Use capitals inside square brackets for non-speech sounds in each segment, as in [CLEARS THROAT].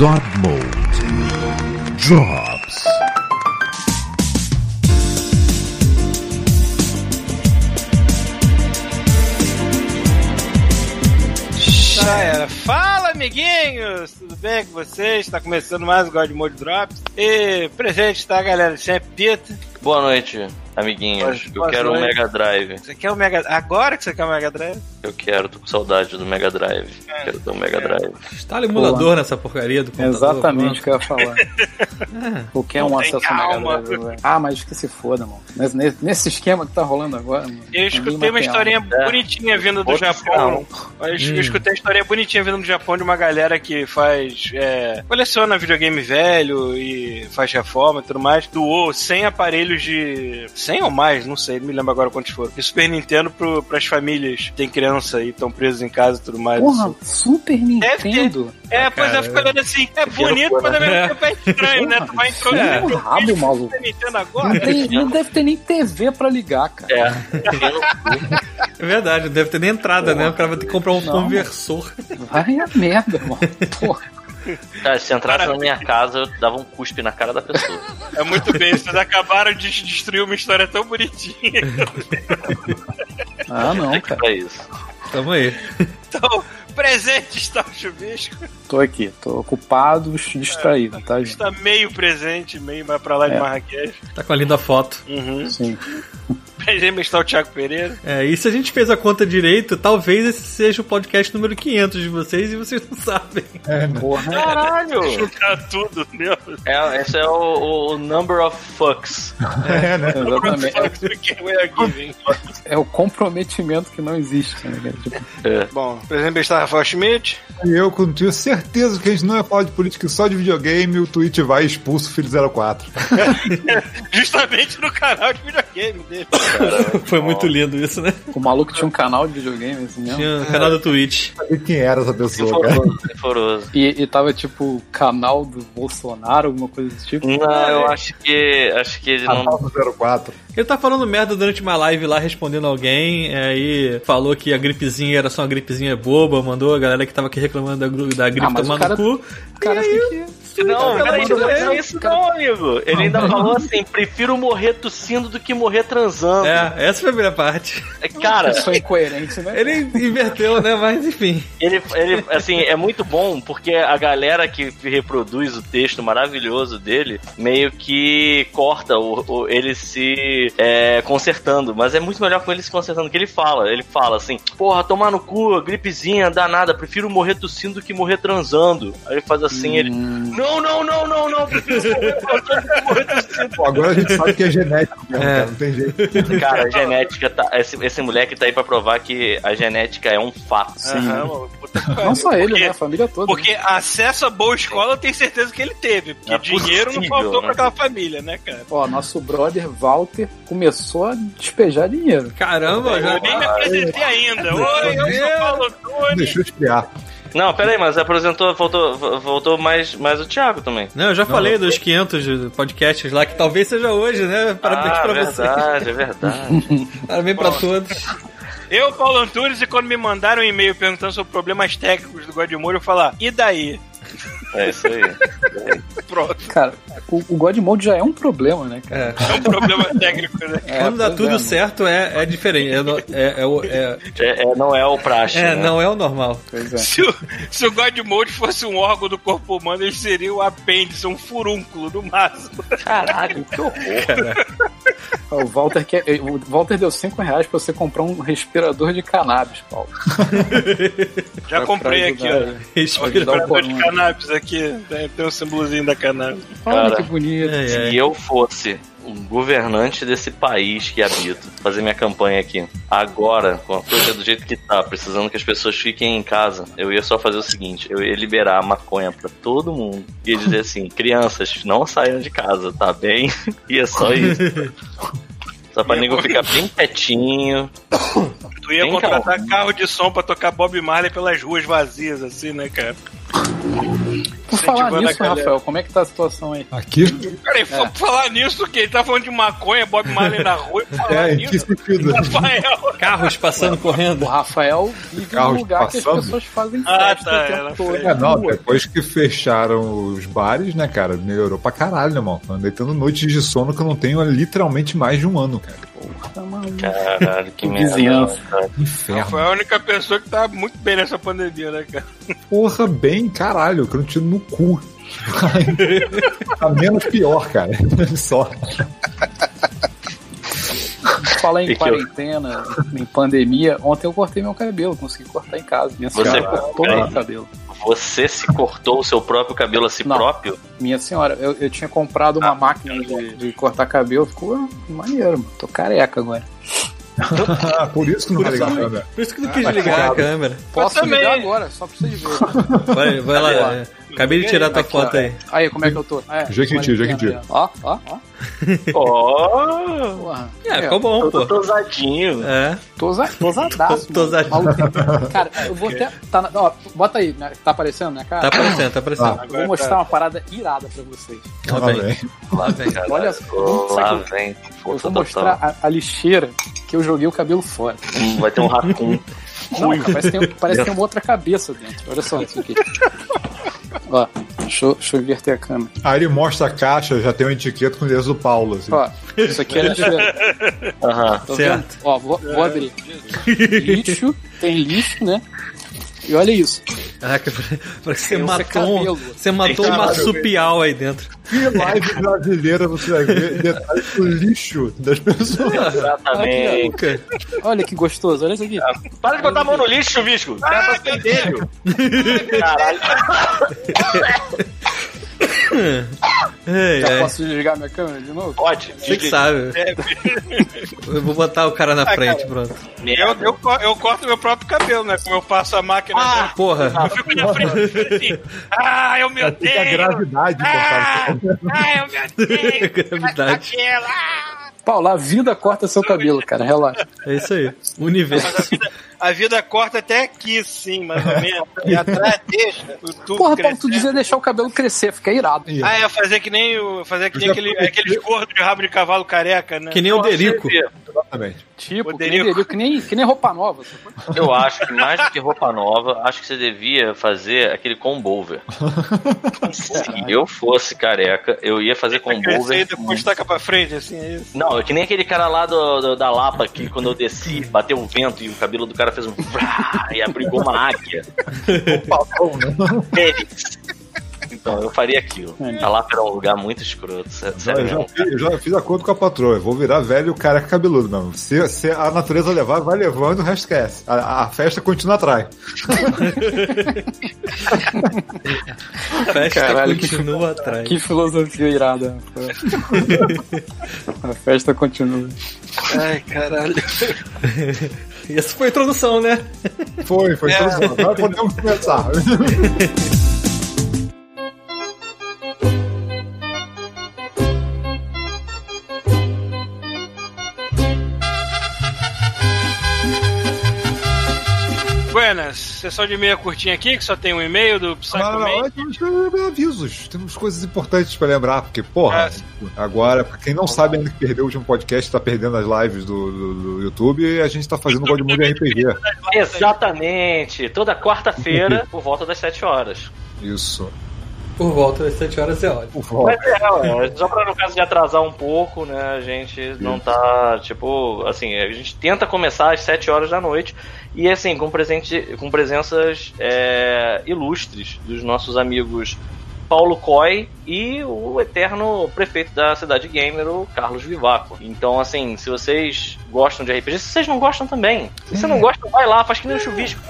God Mode Drops. Já era. Fala, amiguinhos! Tudo bem com vocês? Está começando mais o God Mode Drops. E presente tá, galera? Sempre Pita. Boa noite, amiguinhos. Eu quero um noite. Mega Drive. Você quer o Mega... Agora que você quer o Mega Drive? Eu quero, tô com saudade do Mega Drive. É. Quero ter um Mega Drive. Instala emulador nessa porcaria do computador. Exatamente o que eu ia falar. Qualquer um Não tem acesso ao. Mega Drive. velho. Ah, mas que se foda, mano. Nesse, nesse- nesse esquema que tá rolando agora, mano. Eu escutei uma historinha bonitinha vindo do Outro Japão. Eu, eu Hum. escutei uma historinha bonitinha vindo do Japão de uma galera que faz. É, coleciona videogame velho e faz reforma e tudo mais. Doou 100 aparelhos de. 100 ou mais, não sei, não me lembro agora quantos foram. De Super Nintendo pro, pras famílias que têm criança e estão presas em casa e tudo mais. Porra, Super Deve ter. Nintendo. É, pois é, cara, fico olhando assim, é bonito, mas ao mesmo tempo é estranho, né? Tu vai É, introduzir um rabo, maluco. Super Nintendo Não, agora. tem- não deve ter nem TV pra ligar, cara. É. É verdade, não deve ter nem entrada, né? O cara vai ter que comprar um Não. conversor. Vai a merda, mano. Porra. Cara, se entrasse na minha casa, eu dava um cuspe na cara da pessoa. É muito bem, vocês acabaram de destruir uma história tão bonitinha. Ah, não, cara. Pra isso. Tamo aí. Então, presente está o chuvisco. Tô aqui, tô ocupado, distraído, tá, gente? Está meio presente, meio mais pra lá de É. Marrakech. Tá com a linda foto. Uhum. Sim. Presente está o Thiago Pereira. É, e se a gente fez a conta direito, talvez esse seja o podcast número 500 de vocês e vocês não sabem. Porra. Caralho! [LAUGHS] Juntar tudo, meu. É, esse é o, o number of fucks. É, né? [LAUGHS] Exatamente. É, é o comprometimento que não existe, né? Tipo, É. Bom, presente está Rafael Schmidt. E eu, quando tenho certeza que a gente não é falar de política só de videogame, o Twitch vai e expulsa o Filho 04. [LAUGHS] Justamente no canal de videogame dele. [LAUGHS] Foi muito lindo isso, né? o maluco tinha um canal de videogame, assim mesmo. Tinha o canal do Twitch. Sabia quem era essa pessoa, cara. Sinforoso, sinforoso. E, e tava tipo canal do Bolsonaro, alguma coisa desse tipo. Não, eu acho que. Acho que ele não. Canal do 04. Ele tá falando merda durante uma live lá, respondendo alguém, é, aí falou que a gripezinha era só uma gripezinha boba, mandou a galera que tava aqui reclamando da, da gripe Ah, tomando cara- cu. O cara tem que. Não, Cara, peraí, não é, é isso não, amigo. Ele ainda falou assim: prefiro morrer tossindo do que morrer transando. É, essa foi a primeira parte. Cara, Pessoa incoerente, né? Ele inverteu, né? Mas enfim. Ele, ele, assim, é muito bom porque a galera que reproduz o texto maravilhoso dele meio que corta o, o- ele se é, consertando, mas é muito melhor com ele se consertando, que ele fala, ele fala assim, porra, tomar no cu, gripezinha, danada, prefiro morrer tossindo do que morrer transando. Aí ele faz assim, ele, não, não, não, não, não, prefiro morrer transando do que morrer tossindo. Pô, agora a gente sabe que é genético mesmo, É. cara. Não tem jeito. Cara, a genética tá, esse, esse moleque tá aí pra provar que a genética é um fato. Aham, que pariu. Não só ele, Porque- né? A família toda. Porque acesso a boa escola eu tenho certeza que ele teve. Porque É dinheiro não possível, faltou né? pra aquela família, né, cara? Ó, nosso brother Walter começou a despejar dinheiro. Caramba, já. Eu nem me apresentei ainda. Oi, eu sou Paulo Antônio. Deixou esfriar. Não, pera aí, mas apresentou, voltou, voltou mais, mais o Thiago também. Não, eu já falei dos 500 podcasts lá, que talvez seja hoje, né? Parabéns ah, pra verdade, vocês. é verdade. [LAUGHS] Parabéns pra todos. Eu, Paulo Antunes, e quando me mandaram um e-mail perguntando sobre problemas técnicos do Godmode, eu falar, e daí? É isso aí. Pronto. Cara, o, o God Mode já é um problema, né, cara? É. É um problema técnico, né? É, Quando dá tudo é, certo, é, é diferente. É, é, é, é, É, é, não é o praxe. é, né? não é o normal. Pois é. Se o, se o Godmode fosse um órgão do corpo humano, ele seria o apêndice, um furúnculo, no máximo. Caralho, que horror. Ó, O Walter, quer, o Walter deu 5 reais pra você comprar um respirador de cannabis, Paulo. Já Pra- comprei pra aqui, ajudar- ó. Dá um Respirador de pulmão. Cannabis aqui. Tem, tem um símbolozinho da cannabis. Olha que bonito. É, é. Se eu fosse um governante desse país que habito, fazer minha campanha aqui, agora, com a coisa do jeito que tá, precisando que as pessoas fiquem em casa, eu ia só fazer o seguinte: eu ia liberar a maconha pra todo mundo. Ia dizer assim: [LAUGHS] crianças, não saiam de casa, tá bem? [LAUGHS] E é só isso. [LAUGHS] Só pra nego ficar bem quietinho. Tu ia Bem contratar carro de som pra tocar Bob Marley pelas ruas vazias, assim, né, cara? Por falar nisso. Rafael, como é que tá a situação aí? Aqui? Peraí, fa- falar nisso, que ele tá falando de maconha, Bob Marley na rua e falar É, em que nisso. sentido? [LAUGHS] Rafael. Carros passando correndo. O Rafael vive Carros num lugar que as passando? pessoas fazem Ah, festa tá, o tempo todo. É, não, depois que fecharam os bares, né, cara, melhorou pra caralho, irmão. Andei tendo noites de sono que eu não tenho há literalmente mais de um ano, cara. Porra, mano. Caralho, que. [LAUGHS] Vizinhança. cara. Inferno. Foi a única pessoa que tá muito bem nessa pandemia, né, cara? Porra, bem, caralho, eu quero um tiro no cu. tá menos pior, cara. [LAUGHS] Só. Falar E em que eu- quarentena, em pandemia, ontem eu cortei meu cabelo, consegui cortar em casa. Minha Você senhora cortou meu cabelo. Você se cortou o seu próprio cabelo a si Não. próprio? Minha senhora, eu, eu tinha comprado uma Ah, máquina de, de cortar cabelo, ficou maneiro, mano. Tô careca agora. Ah, por isso que não tá ligado, né? Por isso que não quis ligar a câmera. Posso ligar agora, só pra vocês verem. Vai, vai lá. é. Acabei de tirar tua Aqui, foto ó. aí. Aí, como é que eu tô? É, Jequiti, quarentena Jequiti. mesmo. Ó, ó, ó. Oh, Porra. É, ficou bom, tô pô. tosadinho. É. Tô, tô osadaço. Tô- tô mano. osadinho. Maluco. Cara, eu vou até. Tá na- ó, bota aí, né? tá aparecendo, né, cara? Tá aparecendo, tá aparecendo. Eu vou mostrar uma parada irada pra vocês. Lá Tá vem. Lá vem, cara. Olha só, lá que vem. Eu vou mostrar a, a lixeira que eu joguei o cabelo fora. Hum, Vai ter um raccoon. Não, cara, parece que, tem, parece que tem uma outra cabeça dentro. Olha só isso aqui. Ó, deixa, eu- deixa eu inverter a câmera. Aí ele mostra a caixa, já tem uma etiqueta com o endereço do Paulo, assim. Ó, [LAUGHS] isso aqui é lixeira. Aham. Tá Certo. vendo? Ó, vou, vou abrir. [LAUGHS] Lixo, tem lixo, né? E olha isso. Caraca, parece que você matou, um, você matou um marsupial aí dentro. Que live brasileira você vai ver detalhes do lixo das pessoas. Exatamente. Nunca. Olha que gostoso, olha isso aqui. Para de botar a mão no lixo, pra pendelho. Caralho. [LAUGHS] [LAUGHS] Ei, Já ei. posso desligar minha câmera de novo? Pode. Você que sabe. [LAUGHS] Eu vou botar o cara na frente, pronto. Eu, eu, eu corto meu próprio cabelo, né? Como eu passo a máquina. Ah, porra. eu fico na frente assim. Ah, eu me Tem a odeio! gravidade Ah, ah, eu me odeio! [LAUGHS] Gravidade. Cabelo, ah! Paulo, a vida corta seu cabelo, cara, relaxa. É isso aí. Universo. A vida corta até aqui, sim, mais ou menos. [LAUGHS] E atrás deixa o tubo Porra, Paulo, tu dizia deixar o cabelo crescer, fica irado. Ah, é fazer que nem o. Fazer que nem aquele, aqueles gordos de rabo de cavalo careca, né? Que nem o Derico. Exatamente. Tipo, que Poderia- nem, derico, que, nem, que nem roupa nova. Eu acho que mais do que roupa nova, acho que você devia fazer aquele combover. [LAUGHS] Se eu fosse careca, eu ia fazer e combover. depois taca pra frente, assim, é isso. Não, é que nem aquele cara lá do, do- da Lapa que quando eu desci, bateu um vento e o cabelo do cara fez um e abrigou uma águia. Papão, né? Fênix. Então, eu faria aquilo. A Lapa era um lugar muito escroto. sé- Eu Sério. já, eu já fiz acordo com a patroa. Eu vou virar velho careca cabeludo mesmo. Se, se a natureza levar, vai levando, o resto esquece. A, a festa continua atrás. A [LAUGHS] festa Caralho, que- continua atrás. Que filosofia irada. [LAUGHS] A festa continua. Ai, caralho. [LAUGHS] E essa foi a introdução, né? Foi, foi tudo bom. Agora podemos começar. [LAUGHS] Buenas, sessão de e-mail curtinha aqui, que só tem um e-mail do Não, não, Psycho não, temos temos avisos. Temos coisas importantes pra lembrar, porque, porra, Ah, sim. agora, pra quem não sabe ainda que perdeu o último podcast, tá perdendo as lives do, do, do YouTube e a gente tá fazendo o God Mode RPG. Exatamente. Toda quarta-feira, por volta das 7 horas. Isso. Por volta das 7 horas é ótimo. Mas é, ué, só pra no caso de atrasar um pouco, né? A gente não tá, tipo, assim, a gente tenta começar às 7 horas da noite e assim, com, presente, com presenças é, ilustres dos nossos amigos Paulo Coy e o eterno prefeito da cidade gamer, o Carlos Vivaco. Então, assim, se vocês gostam de RPG, se vocês não gostam também. Se você não gosta, vai lá, faz que nem o chuvisco.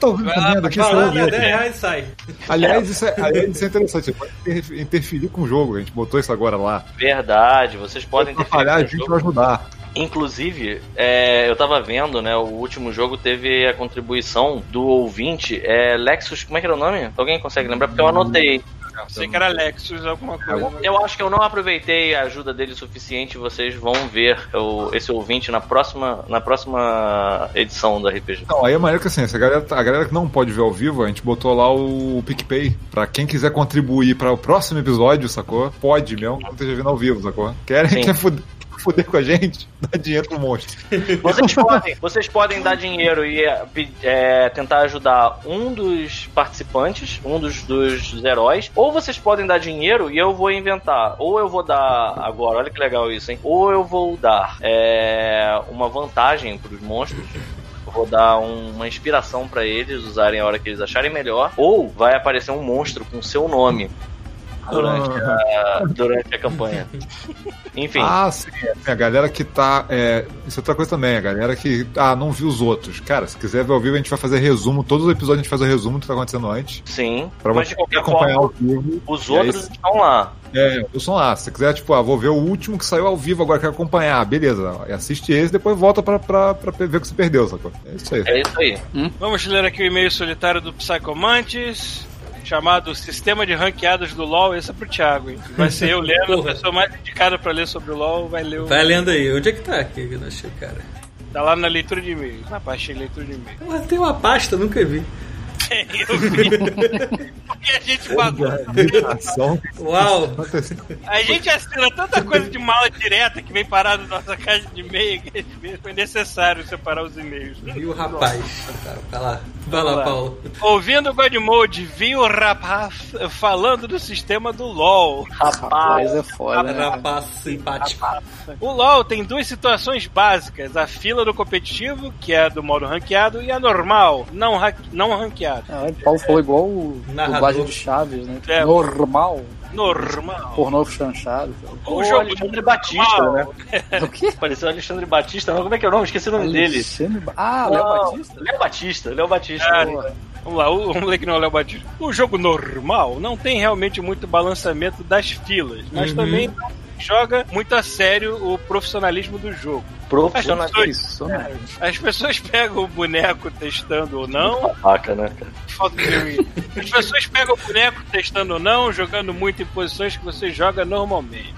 Vai lá, comendo aqui? vai Você lá, ouve Fala, aqui. 10 reais sai. Aliás, isso é, aliás, isso é interessante. Você pode inter- interferir com o jogo. A gente botou isso agora lá. Verdade, vocês podem Pode interferir atrapalhar, a gente jogo. vai ajudar. Inclusive, é, eu tava vendo, né? O último jogo teve a contribuição do ouvinte, é Lexus, como é que era o nome? Alguém consegue lembrar? Porque eu anotei. Sei que era Lexus alguma coisa. Eu acho que eu não aproveitei a ajuda dele o suficiente. Vocês vão ver o- esse ouvinte na próxima, na próxima edição do RPG. Não, aí é maneiro que assim, essa galera, a galera que não pode ver ao vivo, a gente botou lá o PicPay. Pra quem quiser contribuir para o próximo episódio, sacou? Pode mesmo, que não esteja vendo ao vivo, sacou? Querem quer fuder, fuder com a gente? [LAUGHS] Dá dinheiro pro monstro. Vocês podem, vocês podem dar dinheiro e é, tentar ajudar um dos participantes, um dos, dos heróis, ou vocês podem dar dinheiro e eu vou inventar. Ou eu vou dar agora, olha que legal isso, hein? Ou eu vou dar é, uma vantagem pros monstros. Vou dar um- uma inspiração pra eles usarem a hora que eles acharem melhor. Ou vai aparecer um monstro com seu nome durante, a, durante a campanha. Enfim. Ah, sim. é, A galera que tá. É, isso é outra coisa também, a galera que. Ah, não viu os outros. Cara, se quiser ver ao vivo, a gente vai fazer resumo. Todos os episódios a gente faz o resumo do que tá acontecendo antes. Sim, Pra mas você de qualquer acompanhar forma, ao vivo. os E aí, outros estão lá. É, eu sou lá. Se você quiser, tipo, ah, vou ver o último que saiu ao vivo agora, quero acompanhar. Beleza, assiste esse, depois volta pra, pra, pra ver o que você perdeu, sacou? É isso aí. É isso aí. Vamos ler aqui o e-mail solitário do Psychomantis, chamado Sistema de Ranqueadas do LoL. Esse é pro Thiago, hein? Vai ser eu lendo, a pessoa mais indicada pra ler sobre o LoL vai ler o... Vai lendo aí. Onde é que tá aqui que eu não achei, cara? Tá lá na leitura de e-mail, na parte de leitura de e-mail. Tem uma pasta, nunca vi. [LAUGHS] eu vi. [LAUGHS] Porque a gente pagou. Ação. Uau! A gente assina tanta coisa de mala direta que vem parado na nossa caixa de e-mail que foi necessário separar os e-mails. E o rapaz? Tá, vai lá. Vai lá. Paulo. Ouvindo o Godmode, vi o rapaz falando do sistema do LoL. Rapaz, é foda, né? Rapaz simpático. O LoL tem duas situações básicas: a fila do competitivo, que é do modo ranqueado, e a normal, não, ra- não ranqueado. Ah, o Paulo falou igual o Narrador. Dublagem de Chaves, né? É. Normal. Normal. Pornô chanchado. O O jogo Alexandre Batista, né? O quê? Pareceu o Alexandre Batista, não? Como é que é o nome? Esqueci o nome dele. Alexandre Ba- Ah, Léo Batista? Léo Batista, Léo Batista. Ah, Porra. Vamos lá, o- vamos ler que não é o Léo Batista. O jogo normal não tem realmente muito balanceamento das filas, mas Uhum. também não joga muito a sério o profissionalismo do jogo. Profissional. Isso, né? As pessoas pegam o boneco testando ou não, Babaca, né? cara? Falta de mim. As pessoas pegam o boneco testando ou não, jogando muito em posições que você joga normalmente.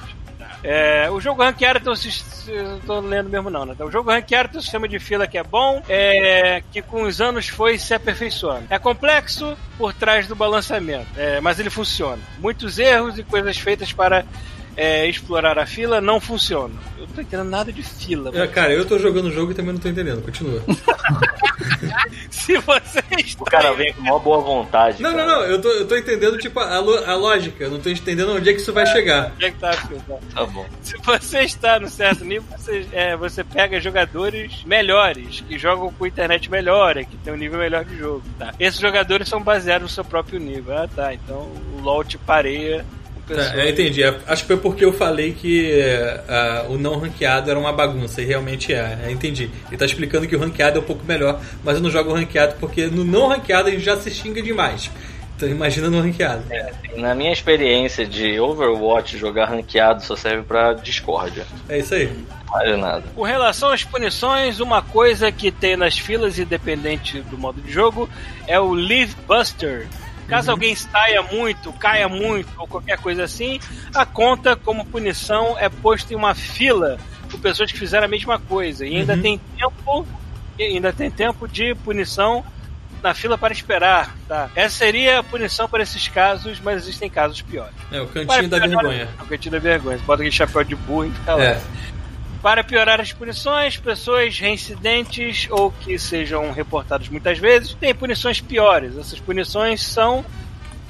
É, o jogo ranqueado tem um sis- eu tô lendo mesmo não, né? Então, o jogo ranqueado tem um sistema de fila que é bom, é, que com os anos foi se aperfeiçoando. É complexo por trás do balanceamento, é, mas ele funciona. Muitos erros e coisas feitas para é, explorar a fila não funcionam. Eu não tô entendendo nada de fila. É, cara, eu tô jogando o jogo e também não tô entendendo. Continua. [LAUGHS] Se você O cara vem com uma boa vontade. Não, não, cara. não. Eu tô, eu tô entendendo, tipo, a, a lógica. Eu não tô entendendo onde é que isso vai chegar. Onde é que tá a fila? Tá. Tá bom. Se você está no certo nível, você, é, você pega jogadores melhores, que jogam com internet melhor, é, que tem um nível melhor de jogo, tá? Esses jogadores são baseados no seu próprio nível. Ah, tá. Então o LoL te pareia Tá, pessoas. eu entendi. É, Acho que foi porque eu falei que é, ah, o não ranqueado era uma bagunça, e realmente é. Eu entendi. Ele tá explicando que o ranqueado é um pouco melhor, mas eu não jogo ranqueado porque no não ranqueado a gente já se xinga demais. Então imagina no ranqueado. Na minha experiência de Overwatch, jogar ranqueado só serve pra discórdia. É isso aí. Não nada. Com relação às punições, uma coisa que tem nas filas, independente do modo de jogo, é o Leave Buster. Caso alguém saia muito, caia muito ou qualquer coisa assim, a conta como punição é posta em uma fila com pessoas que fizeram a mesma coisa. E ainda Uhum. tem tempo, ainda tem tempo de punição na fila para esperar, tá? Essa seria a punição para esses casos, mas existem casos piores. É o cantinho da vergonha. O cantinho da vergonha. Você bota aquele chapéu de burro e fica lá. Para piorar as punições, pessoas reincidentes ou que sejam reportadas muitas vezes têm punições piores. Essas punições são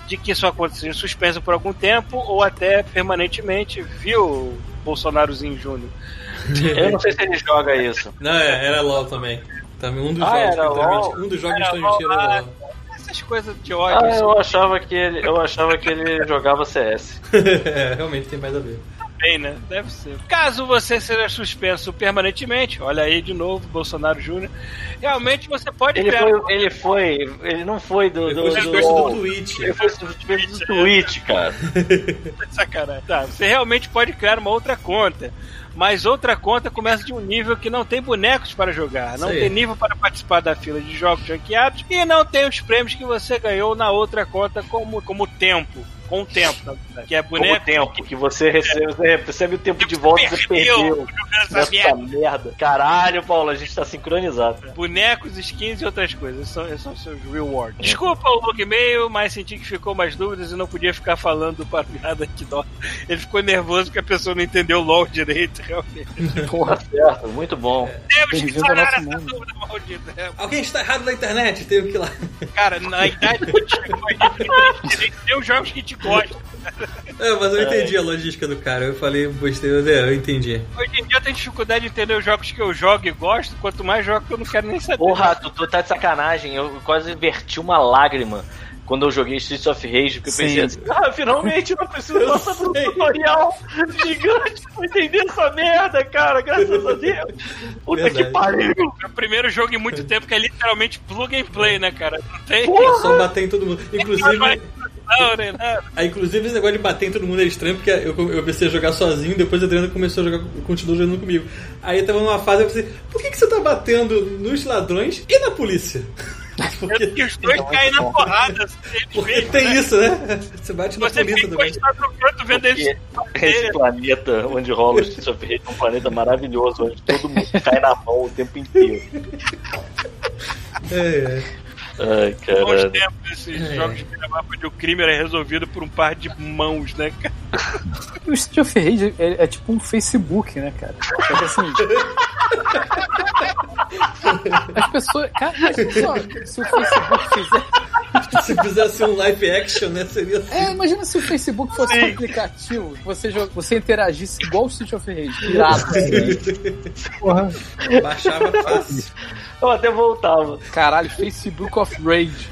de que sua conta seja suspensa por algum tempo ou até permanentemente, viu, Bolsonarozinho Júnior? [LAUGHS] Eu não sei se ele joga isso. Não, é, era LOL também. Também um dos Ah, jogos era LOL? Um dos jogos Era que eu transmiti era LOL, LOL. Essas coisas de ódio. Ah, assim, eu achava que ele, eu achava que ele jogava CS. [LAUGHS] é, realmente tem mais a ver. Bem, né? Deve ser. Caso você seja suspenso permanentemente, olha aí de novo, Bolsonaro Júnior, realmente você pode Ele criar- foi, ele foi, ele não foi do, Ele do, foi do, do LoL. Twitch. Ele foi suspenso do Twitch, cara. [LAUGHS] Sacanagem. Tá, você realmente pode criar uma outra conta. Mas outra conta começa de um nível que não tem bonecos para jogar, não aí. tem nível para participar da fila de jogos ranqueados e não tem os prêmios que você ganhou na outra conta como, como tempo. Com o tempo, na verdade. Que é Com o boneco. tempo que você recebe, você recebe o tempo de volta e você Perdeu essa merda. merda. Caralho, Paulo, a gente tá sincronizado. Bonecos, skins e outras coisas. Esses são, esses são seus rewards. Desculpa o log e-mail, mas senti que ficou mais dúvidas e não podia ficar falando para nada que dó. Ele ficou nervoso porque a pessoa não entendeu o LOL direito, realmente. [LAUGHS] Porra, Certo, muito bom. Temos que sanar essa mundo. dúvida maldita. É, Alguém está errado na internet, teve que ir lá. Cara, na idade que a gente chegou, a gente tem que ter os jogos que gente gosta. É, mas eu entendi a logística do cara. Eu falei, gostei, eu, eu entendi. Hoje em dia eu tenho dificuldade de entender os jogos que eu jogo e gosto, quanto mais jogo que eu não quero nem saber. Porra, tu, tu tá de sacanagem. Eu quase verti uma lágrima quando eu joguei Streets of Rage, porque eu Sim. pensei assim, ah, finalmente não preciso passar por um tutorial gigante pra entender essa merda, cara, graças a Deus. Puta Verdade. que pariu. É o primeiro jogo em muito tempo que é literalmente plug and play, né, cara? Não tem. É só bater em todo mundo. Inclusive, Não, nem nada. Ah, inclusive esse negócio de bater em todo mundo é estranho, porque eu, eu comecei a jogar sozinho, depois a Adriana começou a jogar, continuou jogando comigo. Aí eu tava numa fase, eu pensei, por que, que você tá batendo nos ladrões e na polícia? [LAUGHS] Porque que os dois caem na porrada. [LAUGHS] Eles Porque mesmos, tem né? isso, né? Você bate na Você polícia fica também. encostado no canto vendo eles. Porque esse planeta onde rola o Streets of Rage é um planeta maravilhoso, onde todo mundo cai na mão o tempo inteiro. É, é. Ai, Bons caralho. tempos esses É. jogos de mapa onde o crime era resolvido por um par de mãos, né, cara? [LAUGHS] o Street of Rage é, é tipo um Facebook, né, cara? Só que assim. [LAUGHS] As pessoas. Cara, mas só, se o Facebook fizer. Se fizesse um live action, né? Seria assim. É, imagina se o Facebook fosse um aplicativo você, jo- você interagisse igual o Street of Rage, pirata. assim. Baixava fácil. Eu até voltava. Caralho, Facebook of Rage.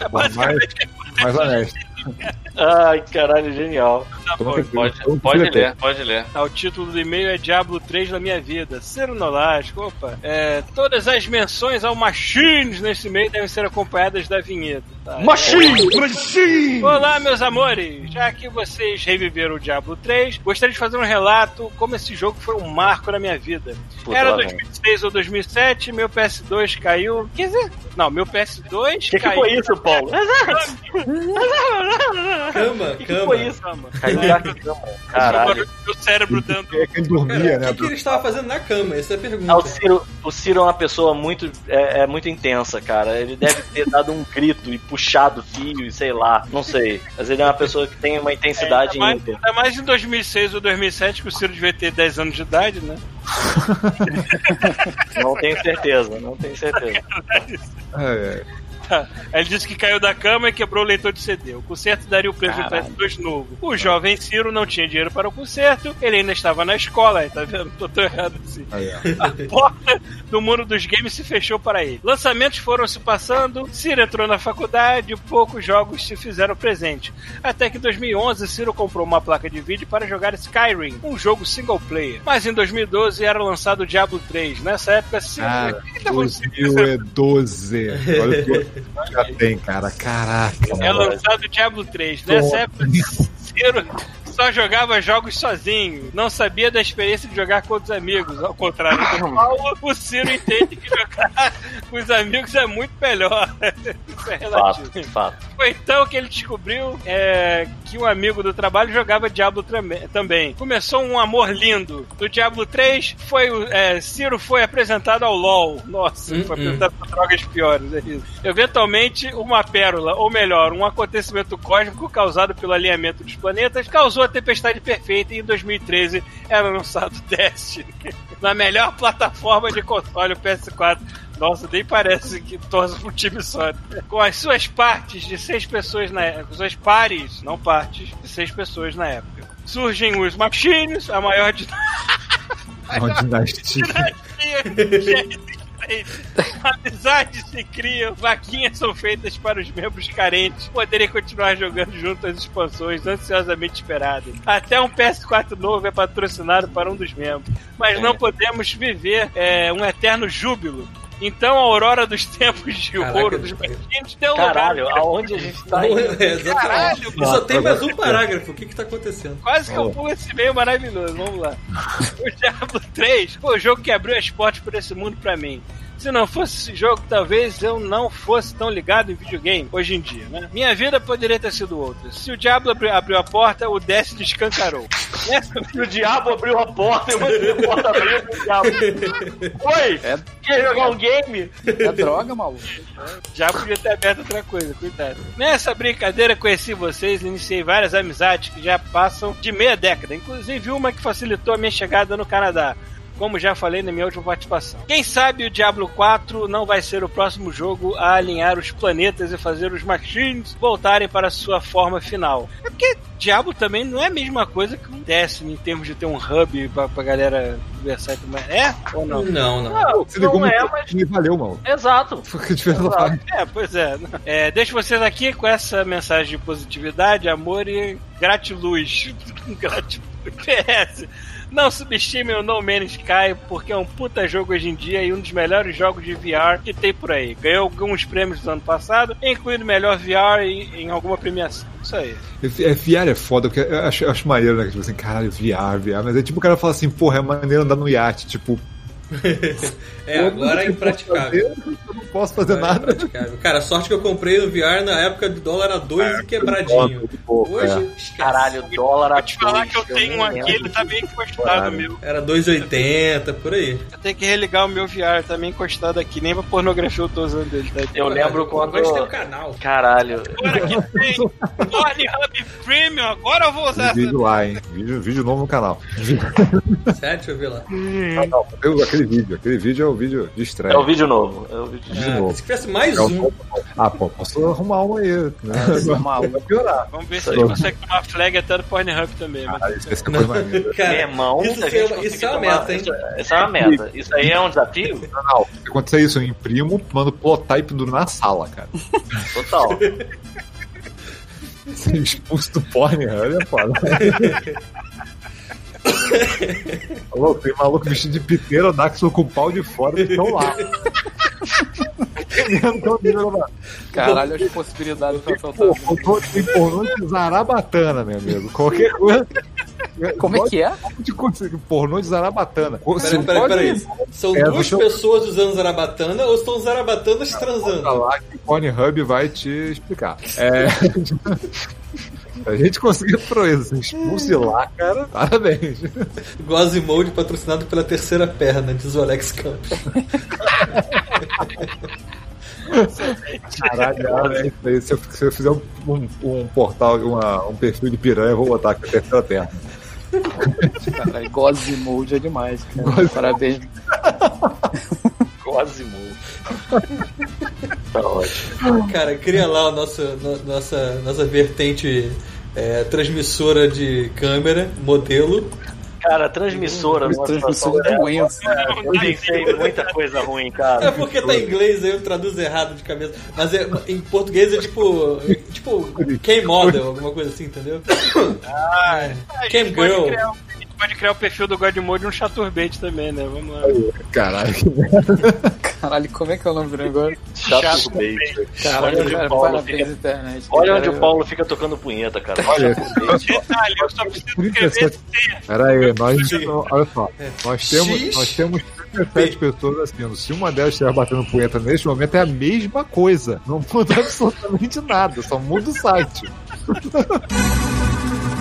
É basicamente Mais honesto. [LAUGHS] Ai, caralho, genial. tá bom. Pode, pode ler, pode ler. Ah, o título do e-mail é Diablo 3 na minha vida. Ciro Nolasco, opa. É, todas as menções ao Machines nesse e-mail devem ser acompanhadas da vinheta. Tá? Machine! Machine! Olá, meus amores! Já que vocês reviveram o Diablo 3, gostaria de fazer um relato como esse jogo foi um marco na minha vida. Puta, Era lá vem. 2006 ou 2007, meu PS2 caiu. Quer dizer, não, meu PS2 O que, que caiu. foi isso, Paulo? Cama, [LAUGHS] que cama. foi isso? Cama. Caiu da cama. Caralho. Meu cérebro dando. É quem dormia, né? o que, que ele estava fazendo na cama? Essa é a pergunta. Ah, o, Ciro, o Ciro é uma pessoa muito, é, é muito intensa, cara. Ele deve ter dado um grito e puxado o fio e sei lá, não sei. Mas ele é uma pessoa que tem uma intensidade Ainda mais, ímpar. ainda mais em 2006 ou 2007, que o Ciro devia ter 10 anos de idade, né? [LAUGHS] Não tenho certeza, não tenho certeza. [LAUGHS] É, Aí [LAUGHS] ele disse que caiu da cama e quebrou o leitor de CD. O conserto daria o preço Caralho. do PS2 novo. O jovem Ciro não tinha dinheiro para o conserto, ele ainda estava na escola, tá vendo? Tô, tô errado assim. aí, ó. A porta do mundo dos games se fechou para ele. Lançamentos foram se passando, Ciro entrou na faculdade poucos jogos se fizeram presente. Até que em 2011, Ciro comprou uma placa de vídeo para jogar Skyrim, um jogo single player. Mas em 2012 era lançado o Diablo 3. Nessa época, Ciro... Acontecendo? 2012. Olha o que já tem, cara. Caraca. É lançado o Diablo 3. Nessa época, Ciro só jogava jogos sozinho. Não sabia da experiência de jogar com outros amigos. Ao contrário [LAUGHS] do Paulo, o Ciro entende que jogar com os amigos é muito melhor. [LAUGHS] Isso é relativo. Fato, fato. Foi então que ele descobriu é, que um amigo do trabalho jogava Diablo também. Começou um amor lindo. No Diablo 3, foi, o- é, Ciro foi apresentado ao LoL. Nossa, Hum, foi hum. apresentado para drogas piores. É isso. Eventualmente, uma pérola, ou melhor, um acontecimento cósmico causado pelo alinhamento dos planetas, causou a tempestade perfeita e em 2013 era lançado [LAUGHS] Destiny. Na melhor plataforma de console, o PS4. Nossa, nem parece que torce pro time só. Com as suas partes de seis pessoas na época, suas pares, não partes, de seis pessoas na época. Surgem os Machines, a maior de [LAUGHS] Uma dinastia. [LAUGHS] [LAUGHS] Amizades se criam, vaquinhas são feitas para os membros carentes poderem continuar jogando junto às expansões ansiosamente esperadas. Até um PS4 novo é patrocinado para um dos membros. Mas não podemos viver é, um eterno júbilo. Então a aurora dos tempos de Caraca, ouro dos cara. meninos deu Caralho, lugar. aonde a gente tá indo? É, exatamente. Caralho, E só tem mais um parágrafo. O que que tá acontecendo? Quase que eu pulo esse meio maravilhoso. Vamos lá. [LAUGHS] O Diablo 3 foi o jogo que abriu as portas por esse mundo pra mim. Se não fosse esse jogo, talvez eu não fosse tão ligado em videogame hoje em dia, né? Minha vida poderia ter sido outra. Se o Diablo abri- abriu a porta, o Destiny escancarou. Nessa E o diabo abriu a porta e eu mandei a porta abrir o diabo. Oi! É, Quer jogar um game? é droga, maluco. Já podia ter aberto outra coisa, cuidado. Nessa brincadeira conheci vocês e iniciei várias amizades que já passam de meia década, inclusive uma que facilitou a minha chegada no Canadá. Como já falei na minha última participação. Quem sabe o Diablo 4 não vai ser o próximo jogo a alinhar os planetas e fazer os machines voltarem para a sua forma final. É porque Diablo também não é a mesma coisa que um Destiny em termos de ter um hub pra, pra galera conversar e tudo mais. É ou não? Não, não. Não, Se ligou não é, muito mas... e valeu, mano. Exato. [LAUGHS] Foi que a diferença faz. É, pois é. é. Deixo vocês aqui com essa mensagem de positividade, amor e gratiluz. [LAUGHS] gratiluz. [LAUGHS] PS. Não subestime o No Man's Sky, porque é um puta jogo hoje em dia e um dos melhores jogos de VR que tem por aí. Ganhou alguns prêmios do ano passado, incluindo melhor VR em, em alguma premiação. Isso aí. É, VR é foda, porque eu acho, eu acho maneiro, né? Tipo assim, caralho, VR, VR. Mas é tipo o cara fala assim, porra, é maneiro andar no iate. Tipo, É, agora é impraticável. fazer, Eu não posso fazer Agora é nada. impraticável. Cara, a sorte que eu comprei no VR na época do dólar era 2 e quebradinho. de pouco, Hoje, é. Caralho, dólar a Vou te falar que eu tenho um aqui, ele tá bem encostado Caralho. meu. Era 2,80, por aí. Eu tenho que religar o meu VR também encostado aqui. Nem pra pornografia eu tô usando ele, tá? Eu lembro quando... Agora tem um canal. Caralho. Agora que tem Pornhub Premium, agora eu vou usar essa Vídeo lá, hein? Vídeo, vídeo novo no canal. Sério, deixa eu ver lá. Não, não, eu- aquele vídeo. Aquele vídeo é o vídeo de estreia. É o vídeo novo. É o vídeo De Ah, novo. se tivesse mais É um. Ah, pô, posso arrumar uma aí. Né? [LAUGHS] maluco. Vai piorar. Vamos ver se a gente consegue tomar flag até do Pornhub também. mas- Ah, isso. [LAUGHS] Cara, Meu irmão, isso, é- isso é uma meta, hein? Isso, é uma meta. Isso aí é um desafio? Não, se acontecer isso, eu imprimo, mando plotar e penduro na sala, cara. Total. [LAUGHS] Ser expulso do porn, olha foda. [LAUGHS] Alô, tem maluco vestido de piteiro, Daxon com o pau de fora e estão lá. Que é um nível lá. Caralho, as possibilidades pra faltar. pornô- Tem pornô de Zarabatana, meu amigo. Qualquer coisa. Como é que é? De conseguir pornô de Zarabatana. Peraí, peraí, peraí. São É, duas pessoas usando zarabatana ou são zarabatanas transando? falar que o Pornhub vai te explicar. É. [LAUGHS] A gente conseguiu proeza, assim, expulse lá, cara. Parabéns. Mode patrocinado pela terceira perna, diz o Alex Campos. Caralho, aí. Se eu, se eu fizer um, um- um portal, uma- um perfil de piranha, eu vou botar aqui a terceira perna. Caralho, Gozi Mode é demais, cara. Parabéns. [LAUGHS] Quase morro. [LAUGHS] Tá ótimo. Cara, cria lá a nossa, no- nossa, nossa vertente é, transmissora de câmera, modelo. Cara, transmissora. de doença. dessa, Eu pensei muita coisa ruim, É cara. porque tá em inglês, aí eu traduzo errado de cabeça. Mas é- em português é tipo. é tipo Cam Model, alguma coisa assim, entendeu? Ah, Cam Girl. Um- pode criar o perfil do Godmode no Chaturbate também, né? Vamos lá. Caralho, que merda. Caralho, como é que é o nome do negócio? Chato bait. Caralho, Olha onde cara, o Paulo parabéns, fica- internet. Olha onde o Paulo fica tocando punheta, cara. Olha, Detalhe, eu só preciso escrever 37. Pera aí, nós. Olha só. É. Nós temos, nós temos 37 pessoas assistindo. Se uma delas estiver batendo punheta neste momento, é a mesma coisa. Não muda [LAUGHS] absolutamente nada, só muda o site. [LAUGHS]